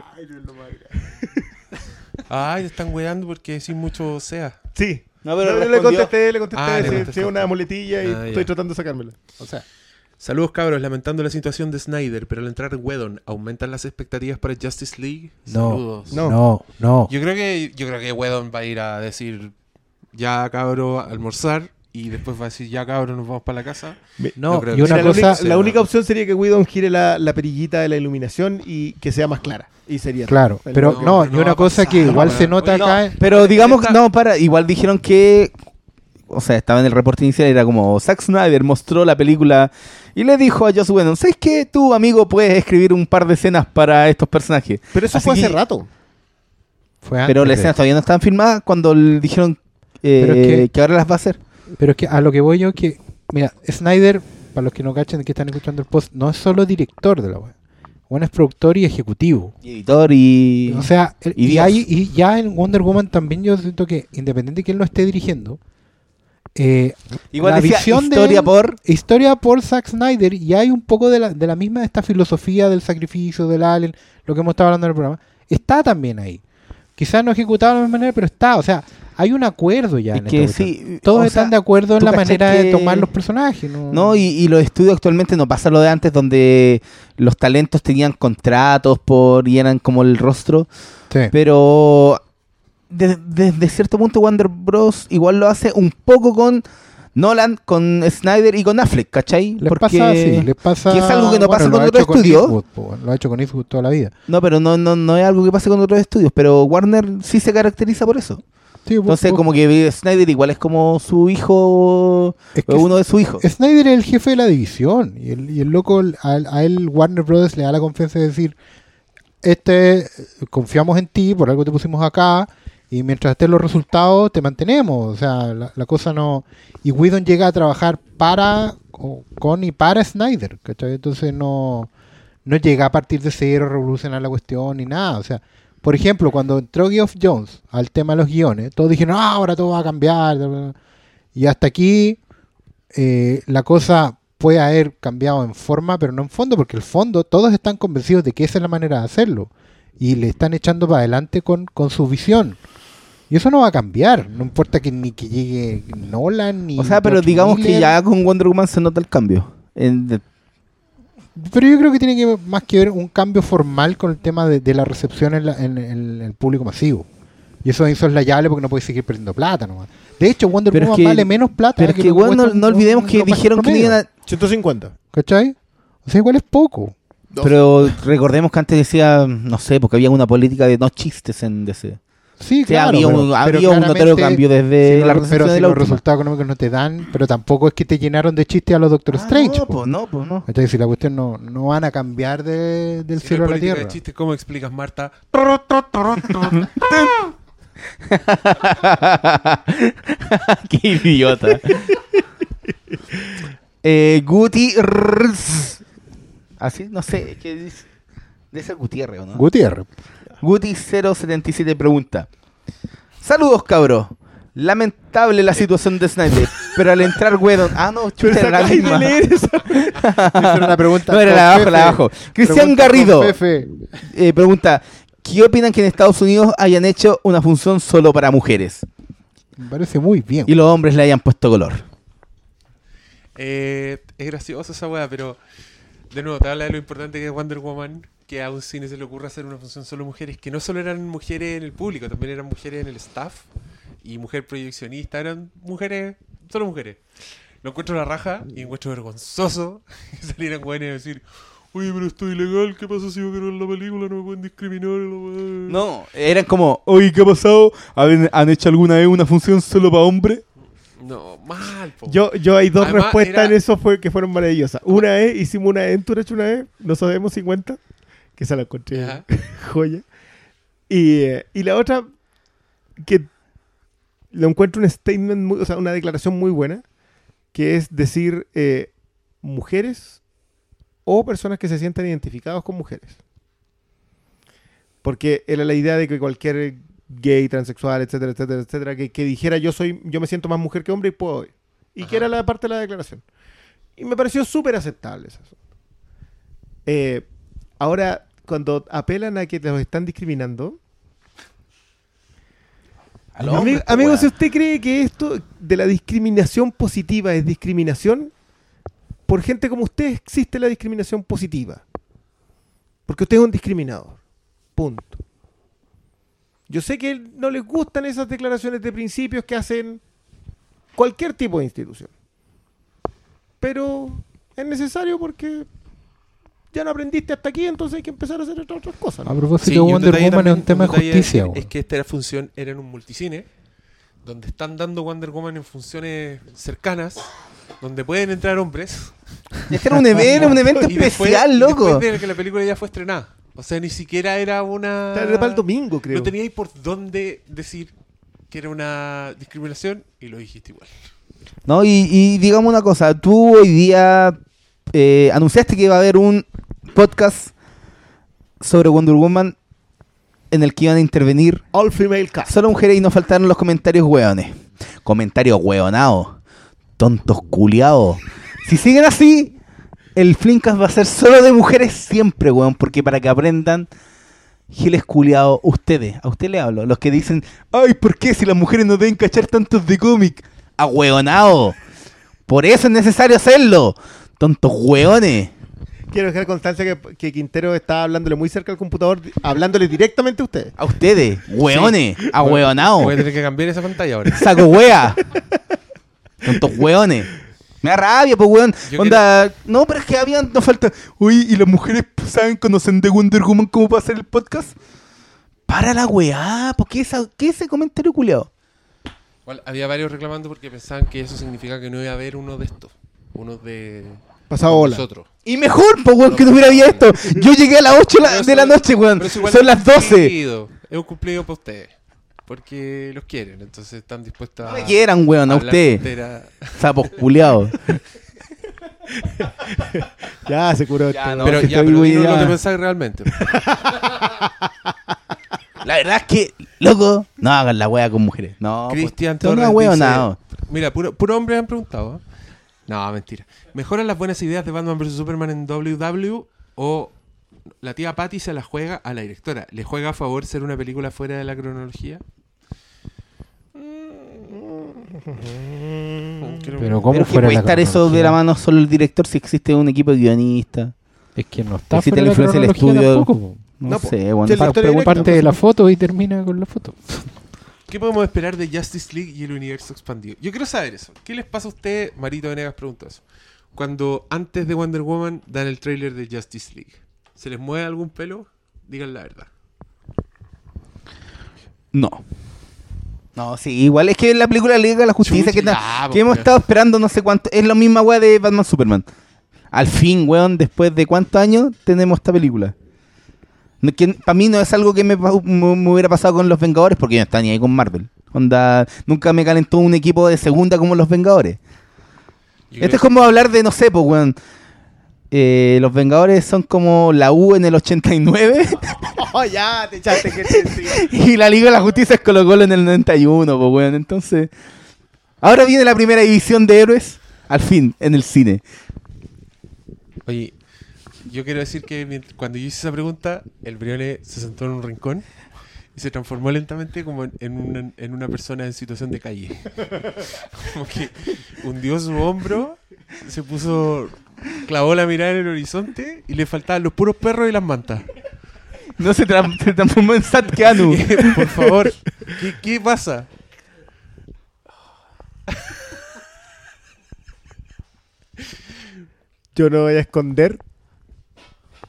S1: Ay, te están weando porque decís mucho sea.
S2: Sí.
S3: No, pero
S2: No, le contesté, le contesté.
S1: Ah, le
S2: sí, una muletilla y
S1: Ah,
S2: estoy tratando de sacármela.
S4: O sea,
S1: Saludos cabros, lamentando la situación de Snyder, pero al entrar Whedon, ¿aumentan las expectativas para Justice League?
S4: No,
S1: Saludos.
S2: No.
S4: No, no.
S1: Yo creo que yo creo que Whedon va a ir a decir ya cabro a almorzar y después va a decir ya cabro nos vamos para la casa.
S4: No,
S1: creo
S4: y
S1: que
S4: una
S2: Mira,
S1: sea.
S2: la,
S4: cosa-
S2: única, la única opción sería que Whedon gire la, la perillita de la iluminación y que sea más clara. Y sería
S4: Claro,
S2: todo.
S4: pero
S1: No,
S4: no, y
S1: no
S4: una cosa
S1: pasar,
S4: que igual se nota
S1: Oye,
S4: acá.
S3: Pero digamos, no, para, igual dijeron que, o sea, estaba en el reporte inicial, era como Zack Snyder mostró la película y le dijo a Joss Whedon, ¿sabes qué? Tu amigo puedes escribir un par de escenas para estos personajes.
S2: Pero eso
S3: Así
S2: fue hace
S3: que-
S2: rato.
S4: Fue antes
S3: Pero las escenas todavía no estaban filmadas cuando le dijeron eh,
S4: Pero es que-
S3: que... ahora las va a hacer.
S4: Pero es que a lo que voy yo que, mira, Snyder, para los que no cachen que están escuchando el post, no es solo director de la web. Bueno, es productor y ejecutivo.
S3: Y editor y...
S4: O sea, el-
S3: y
S4: hay- y ya en Wonder Woman también yo siento que, independiente de que él lo esté dirigiendo, eh,
S3: igual
S4: la
S3: decía
S4: visión de
S3: historia
S4: él-
S3: por...
S4: historia por Zack Snyder y hay un poco de la, de la misma esta filosofía del sacrificio, del alien, lo que hemos estado hablando en el programa, está también ahí. Quizás no ejecutado de la misma manera, pero está, o sea, hay un acuerdo ya
S3: Es
S4: en
S3: que
S4: esta cuestión.
S3: sí,
S4: Todos están
S3: sea,
S4: de acuerdo en la manera de tomar los personajes. No,
S3: No, y, y los estudios actualmente no pasa lo de antes donde los talentos tenían contratos por y eran como el rostro,
S4: Sí.
S3: pero de- desde cierto punto Warner Bros. igual lo hace un poco con Nolan, con Snyder y con Affleck, ¿cachai?
S4: Les pasa así, les pasa.
S3: que es algo que no pasa con otros estudios.
S4: Eastwood, po, bueno, lo ha hecho con Eastwood toda la vida.
S3: No, pero no, no, no es algo que pase con otros estudios, pero Warner sí se caracteriza por eso.
S4: Sí,
S3: Entonces
S4: vos-
S3: como que Snyder igual es como su hijo,
S4: es que
S3: uno de sus hijos.
S4: Snyder es el jefe de la división y el, y el loco, a, a él Warner Brothers le da la confianza de decir, este, confiamos en ti, por algo te pusimos acá y mientras estén los resultados te mantenemos. O sea, la, la cosa no... Y Whedon llega a trabajar para, con y para Snyder, ¿cachai? Entonces no, no llega a partir de cero a revolucionar la cuestión ni nada. O sea, por ejemplo, cuando entró Geoff Jones al tema de los guiones, todos dijeron, ah, ahora todo va a cambiar. bla, bla, bla". Y hasta aquí eh, la cosa puede haber cambiado en forma, pero no en fondo, porque el fondo todos están convencidos de que esa es la manera de hacerlo. Y le están echando para adelante con, con su visión. Y eso no va a cambiar, no importa que ni que llegue Nolan ni...
S3: O sea, pero
S4: George
S3: digamos que ya con Wonder Woman se nota el cambio. En-
S4: Pero yo creo que tiene que más que ver un cambio formal con el tema de, de la recepción en, la- en- en el público masivo. Y eso es insoslayable porque no puede seguir perdiendo plata nomás. De hecho, Wonder
S3: es
S4: Woman
S3: que-
S4: vale menos plata.
S3: pero es que, weón, no, olvidemos
S4: un
S3: que dijeron que iban a...
S2: 150.
S4: ¿Cachai? O sea, igual es poco.
S3: Pero recordemos que antes decía, no sé, porque había una política de no chistes en DC.
S4: Sí,
S3: O sea,
S4: claro.
S3: había un,
S4: pero-
S3: había
S4: pero
S3: un notero cambio desde
S4: si
S3: la recepción
S4: pero
S3: de
S4: si los resultados económicos no te dan, pero tampoco es que te llenaron de chistes a los Doctor
S3: Ah,
S4: Strange.
S3: no, pues no, pues no.
S4: ¿Cachai? Si la cuestión no, no van a cambiar de- del
S1: Si
S4: cielo a la
S1: de
S4: tierra.
S1: chistes, ¿cómo explicas, Marta? [LAUGHS]
S3: Qué idiota. eh, Guti... Así, no sé, ¿qué dice? De ser Gutiérrez, ¿o no?
S4: Gutiérrez.
S3: Guti077 pregunta. Saludos, cabros. Lamentable la situación de Snyder, pero al entrar Wedon... Ah, no, chuta, era la misma. [LAUGHS]
S4: Era la pregunta.
S3: No, era la de abajo, la de abajo. Cristian Garrido eh, pregunta, ¿qué opinan que en Estados Unidos hayan hecho una función solo para mujeres
S4: Me parece muy bien.
S3: y los hombres le hayan puesto color?
S1: Eh, es gracioso esa weá, pero de nuevo, te habla de lo importante que es Wonder Woman, que a un cine se le ocurra hacer una función solo mujeres, que no solo eran mujeres en el público, también eran mujeres en el staff y mujer proyeccionista, eran mujeres, solo mujeres. Lo encuentro la raja y encuentro vergonzoso [LAUGHS] que salieran weones a decir, oye, pero estoy ilegal, ¿qué pasa si yo quiero ver la película? No me pueden discriminar. la weá".
S3: No, eran como, oye, ¿qué ha pasado? ¿Han, han hecho alguna vez una función solo para hombres?
S1: No, mal, po.
S2: Yo, yo hay dos
S1: Además,
S2: respuestas
S1: era-
S2: en eso fue, que fueron maravillosas. Una es, hicimos una entourage una vez, no sabemos 50, que esa la encontré
S1: Ya. [LAUGHS]
S2: joya. Y, eh, y la otra, que lo encuentro un statement, muy- o sea, una declaración muy buena, que es decir, eh, mujeres o personas que se sientan identificados con mujeres. Porque era la idea de que cualquier gay, transexual, etcétera, etcétera, etcétera, que, que dijera yo soy, yo me siento más mujer que hombre y puedo ir. Y que
S1: Ajá.
S2: era la parte de la declaración. Y me pareció súper aceptable ese asunto. Eh, ahora, cuando apelan a que los están discriminando, amigo,
S3: weón.
S2: si usted cree que esto de la discriminación positiva es discriminación, por gente como usted existe la discriminación positiva. Porque usted es un discriminador. Punto. Yo sé que no les gustan esas declaraciones de principios que hacen cualquier tipo de institución. Pero es necesario porque ya no aprendiste hasta aquí, entonces hay que empezar a hacer otras otras cosas. ¿no?
S8: A propósito,
S1: Sí,
S8: Wonder Woman es un tema de justicia.
S1: Es, que esta función era en un multicine, donde están dando Wonder Woman en funciones cercanas, donde pueden entrar hombres. [LAUGHS]
S3: Este era un, eve- era un evento
S1: y después-
S3: especial,
S1: y
S3: loco.
S1: Después de que la película ya fue estrenada. O sea, ni siquiera era una.
S2: Era para el domingo, creo.
S1: No teníais por dónde decir que era una discriminación y lo dijiste igual.
S3: No, y, y digamos una cosa, tú hoy día eh, anunciaste que iba a haber un podcast sobre Wonder Woman en el que iban a intervenir
S2: All female cast.
S3: solo mujeres y no faltaron los comentarios hueones. Comentarios hueonados, tontos culiados. Si siguen así, el Flinkas va a ser solo de mujeres siempre, weón, porque para que aprendan, giles culiados, ustedes, a usted le hablo, los que dicen, ay, ¿por qué si las mujeres no deben cachar tantos de cómic? A hueonado. Por eso es necesario hacerlo. Tontos hueones.
S2: Quiero dejar constancia que, que Quintero está hablándole muy cerca al computador, hablándole directamente a ustedes.
S3: A ustedes, hueones, a
S1: Voy
S3: hueonado.
S1: a tener que cambiar esa pantalla ahora. [LAUGHS]
S3: Saco wea. Tontos hueones. Me da rabia, pues weón.
S1: Yo
S3: Onda, no, pero es que habían, nos falta. Uy, ¿y las mujeres saben, conocen de Wonder Woman cómo va a ser el podcast? Para la weá, ¿por qué, esa, qué ese comentario culiado?
S1: Había varios reclamando porque pensaban que eso significa que no iba a haber uno de estos. Uno de
S2: Pasado hola.
S1: nosotros.
S3: Y mejor, pues weón, que no hubiera habido esto. Yo llegué a las 8 la-
S1: Pero
S3: de la noche, weón. Son
S1: es
S3: las
S1: un
S3: 12.
S1: cumplido. Es un cumplido para ustedes. Porque los quieren, entonces están dispuestos a.
S3: No me quieran, weón, a
S1: hablar
S3: usted.
S1: tontera. [LAUGHS]
S3: Sapos culiados. [LAUGHS]
S2: Ya se curó
S3: Ya, no,
S1: pero ya, pero
S3: muy
S1: dinos lo
S3: ya.
S1: que pensáis realmente. [LAUGHS]
S3: La verdad es que, loco, no hagan la wea con mujeres. No, pues,
S1: Cristian
S3: son
S1: Torres dice-
S3: weonado.
S1: Mira, puro, puro hombre han preguntado. ¿eh? No, mentira. ¿Mejoran las buenas ideas de Batman vs Superman en WW o la tía Patty se la juega a la directora? ¿Le juega a favor ser una película fuera de la cronología?
S8: Pero ¿cómo
S3: Pero que
S8: fuera
S3: puede
S8: la
S3: estar eso de la mano solo el director si existe un equipo de guionistas.
S8: Es que no está
S3: Existe
S8: fuera
S3: la influencia del
S8: cronología
S3: estudio.
S8: tampoco, po.
S3: No,
S2: No, po.
S3: sé, bueno,
S2: Sí,
S8: Parte de la foto y termina con la foto.
S1: ¿Qué podemos esperar de Justice League y el universo expandido? Yo quiero saber eso. ¿Qué les pasa a usted, Marito Venegas preguntó eso? Cuando antes de Wonder Woman dan el tráiler de Justice League. ¿Se les mueve algún pelo? Digan la verdad.
S3: No. No, sí, igual es que la película Liga de la Justicia
S1: Chuchi,
S3: que,
S1: ya,
S3: hemos estado esperando no sé cuánto. Es la misma weá de Batman Superman. Al fin, weón, después de cuántos años tenemos esta película. Para mí no es algo que me, pa- me- me hubiera pasado con los Vengadores porque yo no estaba ni ahí con Marvel. Onda, nunca me calentó un equipo de segunda como los Vengadores. Esto es como hablar de, no sé, pues, weón. Eh, los Vengadores son como la U en el 89 [LAUGHS]
S2: Oh, ya, te echaste que te [LAUGHS]
S3: y la Liga de la Justicia es Colo Colo en el 91, pues, weón. Entonces, ahora viene la primera división de héroes, al fin, en el cine.
S1: Oye, yo quiero decir que cuando yo hice esa pregunta, el Brione se sentó en un rincón y se transformó lentamente como en, en una, en una persona en situación de calle. [LAUGHS] como que hundió su hombro, se puso, clavó la mirada en el horizonte y le faltaban los puros perros y las mantas.
S3: No se, tra- se transformó en Sat Keanu. [LAUGHS]
S1: Por favor, ¿qué, qué pasa?
S2: Yo no voy a esconder.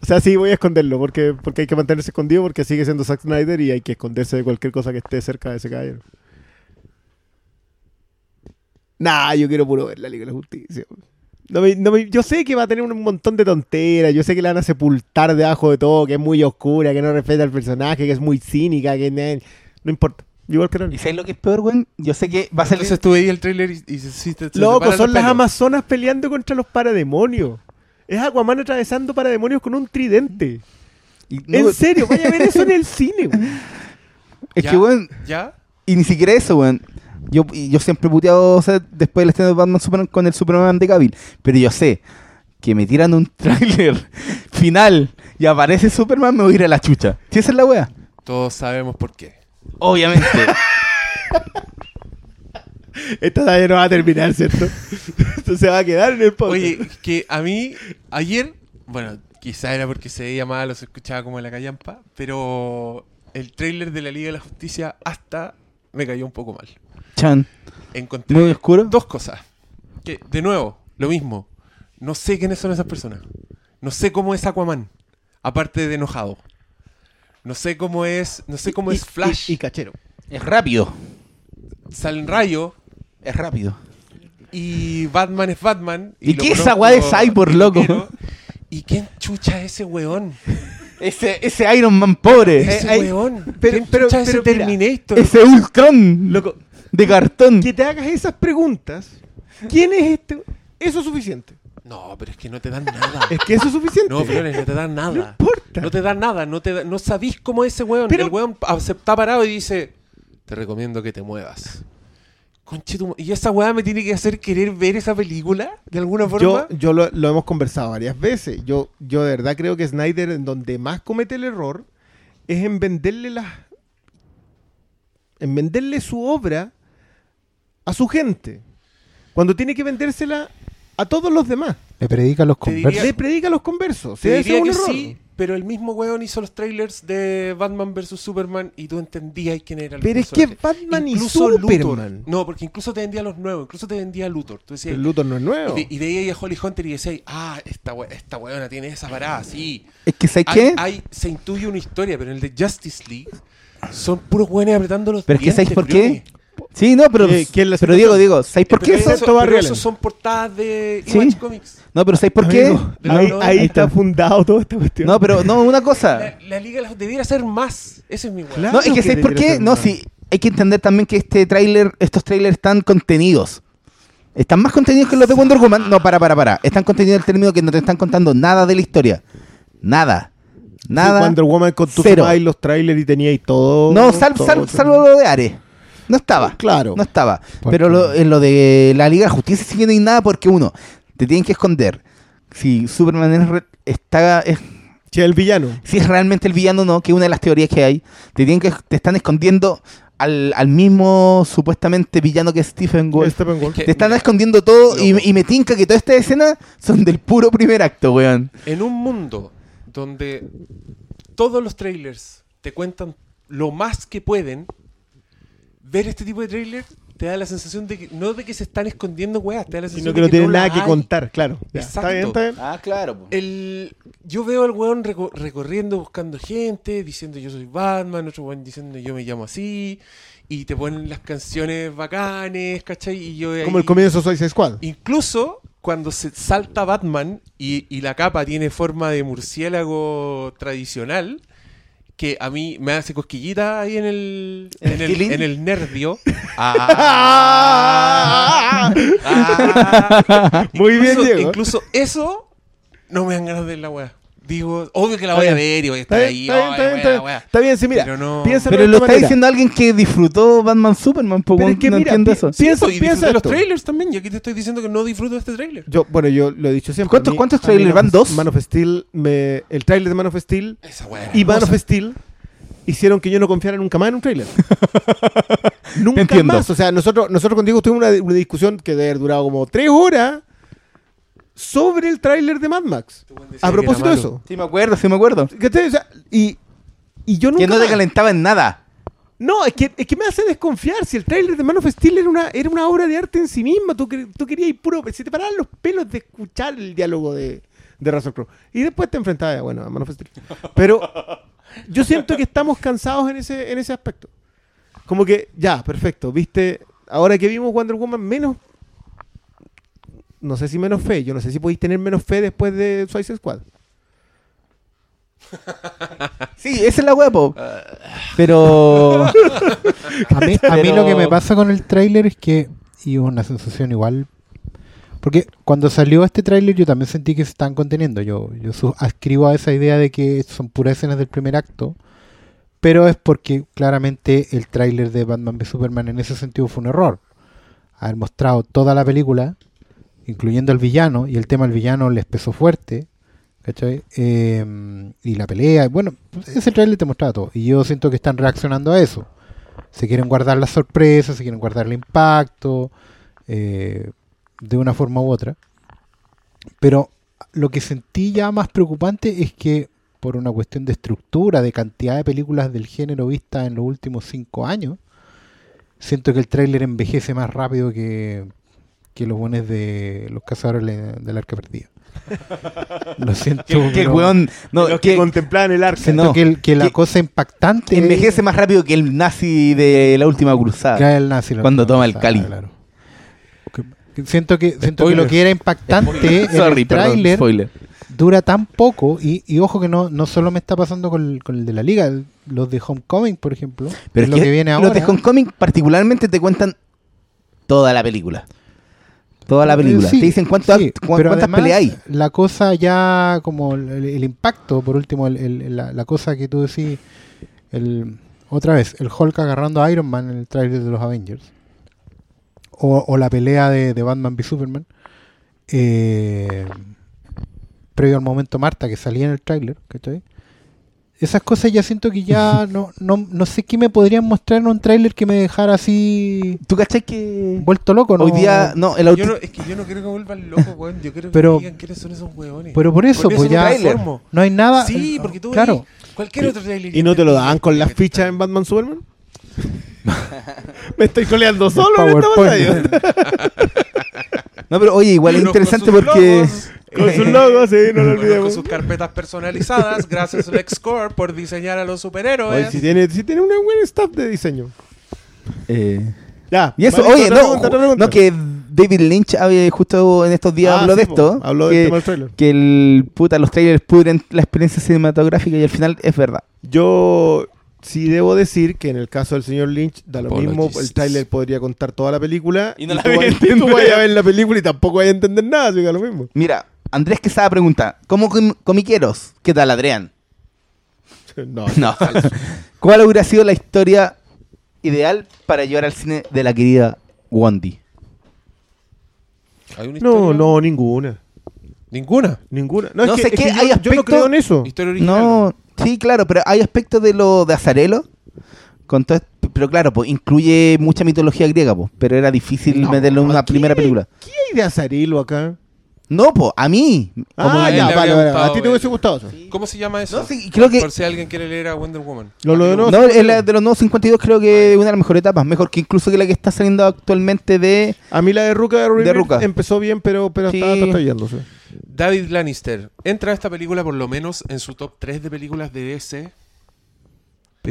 S2: O sea, sí voy a esconderlo porque, porque hay que mantenerse escondido porque sigue siendo Zack Snyder y hay que esconderse de cualquier cosa que esté cerca de ese caballero. Nah, yo quiero puro ver la Liga de la Justicia. No me- no me- yo sé que va a tener un montón de tonteras, yo sé que la van a sepultar debajo de todo, que es muy oscura, que no respeta al personaje, que es muy cínica, que no importa. Igual que no.
S3: ¿Y sabes lo que es peor, weón? Yo sé que va a salir...
S1: Entonces tú veías el trailer y, y se te
S2: Loco, son las amazonas peleando contra los parademonios. Es Aquaman atravesando parademonios con un tridente.
S3: y no-
S2: En serio, vaya a ver eso en el [LAUGHS] cine, güey.
S3: es
S1: ¿Ya?
S3: que, weón,
S1: ¿Ya?
S3: y ni siquiera eso, weón. Yo, y yo siempre he puteado o sea, después del estreno de Batman Superman con el Superman de Cavill. Pero yo sé que me tiran un [LAUGHS] tráiler final y aparece Superman, me voy a ir a la chucha. ¿Sí esa es la wea?
S1: Todos sabemos por qué.
S3: Obviamente. [LAUGHS]
S2: Esta todavía no va a terminar, ¿cierto? Esto se va a quedar en el podcast.
S1: Oye, que a mí, ayer, bueno, quizá era porque se veía mal o se escuchaba como en la callampa, pero el tráiler de la Liga de la Justicia hasta me cayó un poco mal.
S3: Chan.
S1: Encontré
S3: Muy oscuro.
S1: dos cosas. Que, de nuevo, lo mismo. No sé quiénes son esas personas. No sé cómo es Aquaman, aparte de enojado. No sé cómo es, no sé cómo
S2: Y-
S1: es Flash.
S2: Y, y cachero.
S3: Es rápido.
S1: Salen rayo
S3: Es rápido.
S1: Y Batman es Batman.
S3: ¿Y qué esa
S1: conozco
S3: weá de Cyborg, loco?
S1: ¿Y quién chucha es ese weón? [LAUGHS]
S3: Ese, ese Iron Man pobre.
S1: Ese
S2: ay,
S1: weón.
S2: pero-
S1: ¿Quién
S2: pero-
S1: chucha es
S2: pero
S1: ese
S2: mira,
S1: Terminator?
S3: ese Ultron.
S2: Loco,
S3: De cartón.
S2: que te hagas esas preguntas. ¿Quién es este? Eso es suficiente.
S1: No, pero es que no te dan nada. [LAUGHS]
S2: Es que eso es suficiente.
S1: No, Flores, no te dan nada.
S2: No importa.
S1: No te dan nada, no, te da- no sabís cómo es ese weón.
S2: Pero-
S1: El weón ah, está parado y dice, te recomiendo que te muevas. ¿Y esa weá me tiene que hacer querer ver esa película? ¿De alguna forma?
S2: Yo, yo lo, lo hemos conversado varias veces. Yo, yo de verdad creo que Snyder en donde más comete el error es en venderle las. en venderle su obra a su gente. Cuando tiene que vendérsela a todos los demás.
S4: Le predica a los
S1: diría-
S4: conversos.
S2: Le predica a los conversos.
S1: Te diría que
S2: error.
S1: sí, pero el mismo weón hizo los trailers de Batman vs Superman y tú entendías quién era el
S2: Pero es que. Batman y
S1: Incluso Luthor.
S2: Superman.
S1: No, porque incluso te vendía los nuevos, incluso te vendía Luthor. Tú decías,
S2: El Luthor no es nuevo.
S1: y, ve- y veías a Holly Hunter y decías, ah, esta, we- esta weona tiene esa parada, sí.
S3: Es que, ¿sabes qué?
S1: hay- se intuye una historia, pero en el de Justice League son puros weones apretando los
S3: Pero es que, ¿sabéis
S1: dientes,
S3: por qué? Sí, no, pero,
S2: ¿Qué- quién la
S3: pero
S2: situación?
S3: Diego, Diego, ¿sabéis por qué eso?
S1: eso-
S2: Barry
S1: pero
S2: Allen.
S1: esos son portadas de
S3: Sí.
S1: Image Comics.
S3: No, pero ¿sabéis por qué?
S2: Amigo, ahí,
S1: la-
S2: ahí
S3: ahí
S2: está
S3: está.
S2: fundado toda esta cuestión.
S3: No, pero no, una cosa.
S1: La, la liga las- debiera ser más. Ese es mi weón.
S2: Claro
S3: No, es que
S2: que
S3: ¿sabéis por qué? No, sí, hay que entender también que este tráiler, estos trailers están contenidos. Están más contenidos que los de Wonder Woman. No, para, para, para. Están contenidos en el término que no te están contando nada de la historia. Nada. Nada.
S2: Sí, Wonder Woman con tu y los trailers y tenía y todo.
S3: No, sal-
S2: todo,
S3: sal-
S2: todo.
S3: salvo lo de Ares. No estaba.
S2: Claro.
S3: No estaba.
S4: ¿Por
S3: Pero lo, en lo de la Liga de Justicia sí que no hay nada porque uno, te tienen que esconder. Si Superman es, re- está, es-
S2: el villano.
S3: si es realmente el villano o no, que es una de las teorías que hay, te tienen que te están escondiendo al, al mismo supuestamente villano que es Stephen Wolf. Te están
S1: mira,
S3: escondiendo todo y, y me tinca que todas estas escenas son del puro primer acto, weón.
S1: En un mundo donde todos los trailers te cuentan lo más que pueden, ver este tipo de trailer te da la sensación de que no de que se están escondiendo weas, te da la sensación
S2: Sino
S1: de
S2: que no tiene
S1: la
S2: nada que
S1: hay.
S2: contar, claro. Ya,
S1: Exacto.
S2: Está bien, está bien.
S3: Ah, claro.
S1: El, yo veo al weón reco- recorriendo buscando gente, diciendo yo soy Batman, otro weón diciendo yo me llamo así, y te ponen las canciones bacanes, ¿cachai? Y yo
S2: Como
S1: ahí-
S2: el comienzo de Suicide Squad.
S1: Incluso cuando se salta Batman y, y la capa tiene forma de murciélago tradicional, que a mí me hace cosquillita ahí en el,
S3: ¿En
S1: en
S3: el
S1: en el nervio. [LAUGHS] Ah, ah. [LAUGHS]
S2: Muy bien,
S1: Incluso-
S2: Diego.
S1: Incluso eso no me dan ganas de ver la wea. Digo, obvio que la voy a ver y voy a estar ahí.
S2: está bien,
S1: ay,
S2: está bien,
S1: wea,
S2: está bien.
S1: wea.
S2: Está bien, sí, mira.
S1: Pero no-
S3: Pero lo está diciendo alguien que disfrutó Batman Superman, po,
S2: Pero
S3: weón,
S2: es que
S3: no
S2: mira,
S3: entiendo eso.
S2: pi- Piensa-
S1: Sí, los trailers también, y aquí te estoy diciendo que no disfruto de este trailer.
S2: Yo, bueno, yo lo he dicho siempre.
S3: ¿Cuántos-
S2: mí-
S3: trailers van? ¿Dos?
S2: Man of Steel, me- el trailer de Man of Steel
S1: Esa
S2: y Man of. Steel hicieron que yo no confiara nunca más en un trailer. [LAUGHS] nunca
S3: Entiendo.
S2: más. O sea, nosotros, nosotros con Diego tuvimos una, una discusión que debe haber durado como tres horas sobre el trailer de Mad Max. A propósito de eso.
S3: Sí me acuerdo, sí me acuerdo.
S2: ¿Cachai? O sea, y, y yo nunca
S3: Que no te
S2: más-
S3: calentaba en nada.
S2: No, es que, es que me hace desconfiar. Si el tráiler de Man of Steel era una, era una obra de arte en sí misma, tú, tú querías ir puro. Si te paraban los pelos de escuchar el diálogo de, de Russell Crowe. Y después te enfrentabas, bueno, a Man of Steel. Pero [LAUGHS] yo siento que estamos cansados en ese, en ese aspecto. Como que, ya, perfecto, viste. Ahora que vimos Wonder Woman, menos. No sé si menos fe. Yo no sé si podéis tener menos fe después de Suicide Squad. [LAUGHS]
S3: Sí, esa es la huevo. Pero. [LAUGHS]
S4: A mí, a mí
S3: Pero-
S4: lo que me pasa con el tráiler es que, y es una sensación igual, porque cuando salió este tráiler yo también sentí que se estaban conteniendo. Yo, yo ascribo a esa idea de que son puras escenas del primer acto, pero es porque claramente el tráiler de Batman v Superman en ese sentido fue un error. Haber mostrado toda la película, incluyendo al villano, y el tema del villano les pesó fuerte. ¿Cachai? Eh, y la pelea, bueno, ese trailer te mostraba todo. Y yo siento que están reaccionando a eso. Se quieren guardar las sorpresas, se quieren guardar el impacto, eh, de una forma u otra. Pero lo que sentí ya más preocupante es que por una cuestión de estructura, de cantidad de películas del género vistas en los últimos cinco años, siento que el tráiler envejece más rápido que, que los buenos de los cazadores del arca perdida. [LAUGHS] Lo siento.
S3: Que, que weón, no,
S2: Los que
S3: que
S2: contemplaban el arca.
S4: siento
S3: no,
S4: que, el- que la
S3: que
S4: cosa impactante
S3: envejece más rápido que el nazi de la última cruzada.
S4: Cae el nazi,
S3: Cuando toma el Cali.
S4: claro. Que- que Siento que, siento que lo que era impactante en el
S3: perdón,
S4: tráiler
S3: spoiler.
S4: dura tan poco y, y ojo que no, no solo me está pasando con el, con el de la liga, los de Homecoming, por ejemplo,
S3: Pero
S4: es lo que, viene
S3: los
S4: ahora.
S3: de Homecoming particularmente te cuentan toda la película. Toda la
S4: Eh,
S3: película.
S4: sí,
S3: te dicen cuántas,
S4: sí,
S3: cu-
S4: pero
S3: cuántas
S4: además,
S3: peleas hay.
S4: La cosa ya, como el, el impacto, por último, el- el- la, la cosa que tú decís, el, otra vez, el Hulk agarrando a Iron Man en el trailer de los Avengers, o, o la pelea de, de Batman v Superman, eh, previo al momento Marta que salía en el tráiler, ¿cachai? Esas cosas ya siento que ya [LAUGHS] no, no, no sé qué me podrían mostrar en un tráiler que me dejara así
S3: ¿Tú cachai que
S4: vuelto loco, ¿no?
S3: hoy día, no, el
S1: Yo
S3: auto...
S1: no, es que yo no quiero que vuelvan locos, weón. Yo quiero que
S4: Pero-
S1: me digan quiénes son esos weones.
S4: Pero por eso, pues ya no hay nada.
S1: Sí, porque tú
S4: claro.
S1: veis cualquier otro trailer.
S2: ¿Y no te lo daban con las fichas en Batman Superman? [LAUGHS] Me estoy coleando solo en esta batalla. [LAUGHS]
S3: No, pero oye, igual es interesante porque...
S1: logos,
S2: Con sus logos, sí, no lo
S1: unos con
S2: olvidemos.
S1: sus carpetas personalizadas. Gracias a LexCorp por diseñar a los superhéroes.
S2: Oye, si tiene, si tiene un buen staff de diseño.
S3: eh,
S2: Ya.
S3: y eso,
S2: vale,
S3: oye, no,
S2: pregunta,
S3: no que David Lynch había justo en estos días
S2: Ah,
S3: habló
S2: sí,
S3: de
S2: po,
S3: esto.
S2: Habló del
S3: que,
S2: tema del trailer.
S3: que el puta, los trailers pudren la experiencia cinematográfica y al final es verdad.
S2: Yo sí debo decir que en el caso del señor Lynch, da lo mismo, el tráiler podría contar toda la película
S3: Y no la
S2: tú,
S3: voy a
S2: tú ver la película y tampoco vayas a entender nada, así que da lo mismo.
S3: Mira, Andrés Quesada pregunta, ¿cómo com- comiqueros? ¿Qué tal, Adrián? [LAUGHS]
S2: No,
S3: No. [LAUGHS] ¿Cuál hubiera sido la historia ideal para llevar al cine de la querida Wandy?
S1: ¿Hay una
S2: no,
S1: historia?
S2: no, ninguna.
S1: Ninguna.
S2: Ninguna. No,
S3: No
S2: es
S3: sé
S2: que, es
S3: qué,
S2: que yo,
S3: hay
S2: yo no
S3: aspectos-
S2: creo en eso.
S1: Historia original.
S3: No, sí, claro, pero hay aspectos de lo de Azarelo. Con todo esto- pero claro, pues incluye mucha mitología griega, pues, pero era difícil
S2: No,
S3: meterlo en una
S2: ¿qué?
S3: primera película.
S2: ¿Qué hay de Azarilo acá?
S3: No, pues, a mí.
S2: Ah,
S1: a él
S2: ya,
S1: le
S2: vale,
S1: habría
S2: vale. A
S1: gustado
S2: ti te hubiese gustado eso.
S1: ¿Cómo se llama eso?
S3: No, sí, creo que
S1: Por si alguien quiere leer a Wonder Woman.
S2: Lo- lo de nuevo-
S3: No, es la de los nuevos 52 creo que es una de las mejores etapas, mejor que incluso que la que está saliendo actualmente de...
S2: A mí la de Ruka de, River
S3: Ruka.
S2: empezó bien, pero, pero
S3: Sí.
S2: estaba trastallándose.
S1: David Lannister. ¿Entra esta película por lo menos en su top 3 de películas de DC?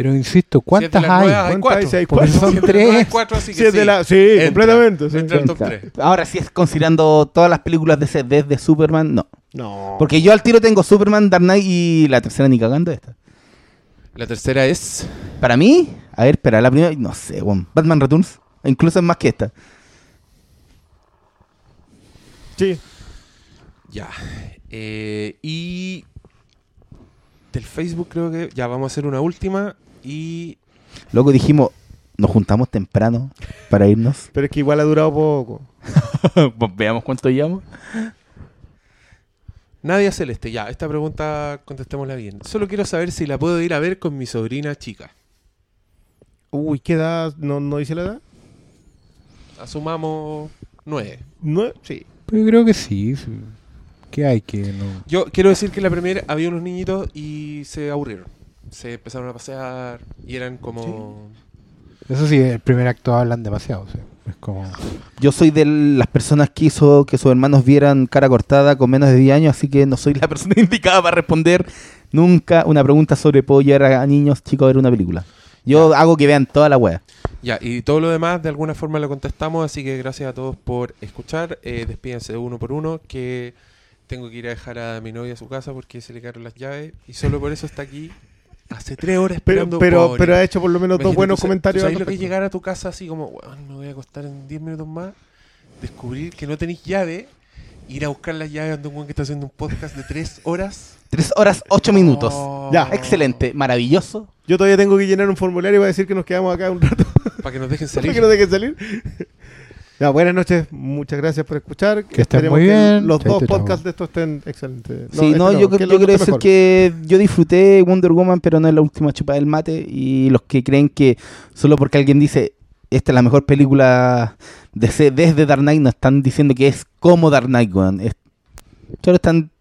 S8: Pero insisto,
S1: Si
S8: ¿cuántas hay?
S2: ¿Cuántas
S1: cuatro.
S2: hay?
S8: Porque
S2: cuatro.
S8: son
S1: Si hay
S8: tres.
S1: cuatro, así que
S2: Sí, es de
S1: sí.
S2: la- sí,
S1: Entra.
S2: completamente. sí.
S1: Entra en top 3.
S3: Ahora, si es considerando todas las películas de ese desde Superman, no.
S2: No.
S3: Porque yo al tiro tengo Superman, Dark Knight y la tercera ni cagando esta.
S1: La tercera es...
S3: Para mí, a ver, espera, la primera, no sé, Batman Returns, incluso es más que esta.
S2: Sí.
S1: Ya. Eh, y... Del Facebook creo que... Ya, vamos a hacer una última. Y...
S3: Luego dijimos, nos juntamos temprano para irnos.
S2: Pero es que igual ha durado poco. [LAUGHS]
S3: Pues Veamos cuánto llevamos.
S1: Nadia Celeste. Ya, esta pregunta contestémosla bien. Solo quiero saber si la puedo ir a ver con mi sobrina chica.
S2: Uy, ¿qué edad? ¿No, no dice la edad?
S1: Asumamos nueve.
S2: No, sí.
S8: Pero yo creo que sí. sí. ¿Qué hay que no?
S1: Yo quiero decir que en la primera había unos niñitos y se aburrieron. Se empezaron a pasear y eran como...
S4: Eso sí, el primer acto hablan demasiado. sea, es como.
S3: Yo soy de las personas que hizo que sus hermanos vieran cara cortada con menos de 10 años, así que no soy la [LAUGHS] persona indicada para responder nunca una pregunta sobre puedo llevar a niños chicos a ver una película. Yo hago que vean toda la wea.
S1: Ya, y todo lo demás de alguna forma lo contestamos, así que gracias a todos por escuchar. Eh, despídense uno por uno, que tengo que ir a dejar a mi novia a su casa porque se le quedaron las llaves y solo por eso está aquí hace tres horas
S2: Pero,
S1: esperando.
S2: pero, pero ha hecho por lo menos dos buenos
S1: tú
S2: comentarios.
S1: ¿tú
S2: al
S1: ¿Sabes lo que es llegar a tu casa así como, weón, me voy a acostar en 10 minutos más? Descubrir que no tenéis llave, ir a buscar las llaves de un weón que está haciendo un podcast de 3 horas.
S3: 3 horas 8 minutos.
S1: Oh.
S2: Ya.
S3: Excelente, maravilloso.
S2: Yo todavía tengo que llenar un formulario para decir que nos quedamos acá un rato
S1: Para que nos dejen [LAUGHS]
S2: para
S1: salir.
S2: que nos dejen salir. Ya, buenas noches, muchas gracias por escuchar.
S8: Que estén
S2: Esperemos
S8: muy bien.
S2: Los dos podcasts de estos estén excelentes.
S3: Sí,
S2: este
S3: no, yo,
S2: que
S3: yo
S2: el otro
S3: quiero decir
S2: mejor.
S3: que yo disfruté Wonder Woman, pero no es la última chupa del mate. Y los que creen que solo porque alguien dice esta es la mejor película de DC desde Dark Knight, no están diciendo que es como Dark Knight, weón. Es- Solo están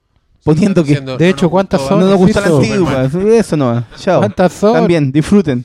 S3: poniendo que
S1: Diciendo,
S8: De
S1: no
S8: hecho, ¿cuántas
S1: gustó
S3: no
S8: son?
S3: nos gusta la antigua. Eso no. Chao.
S8: ¿Cuántas son?
S3: También, disfruten.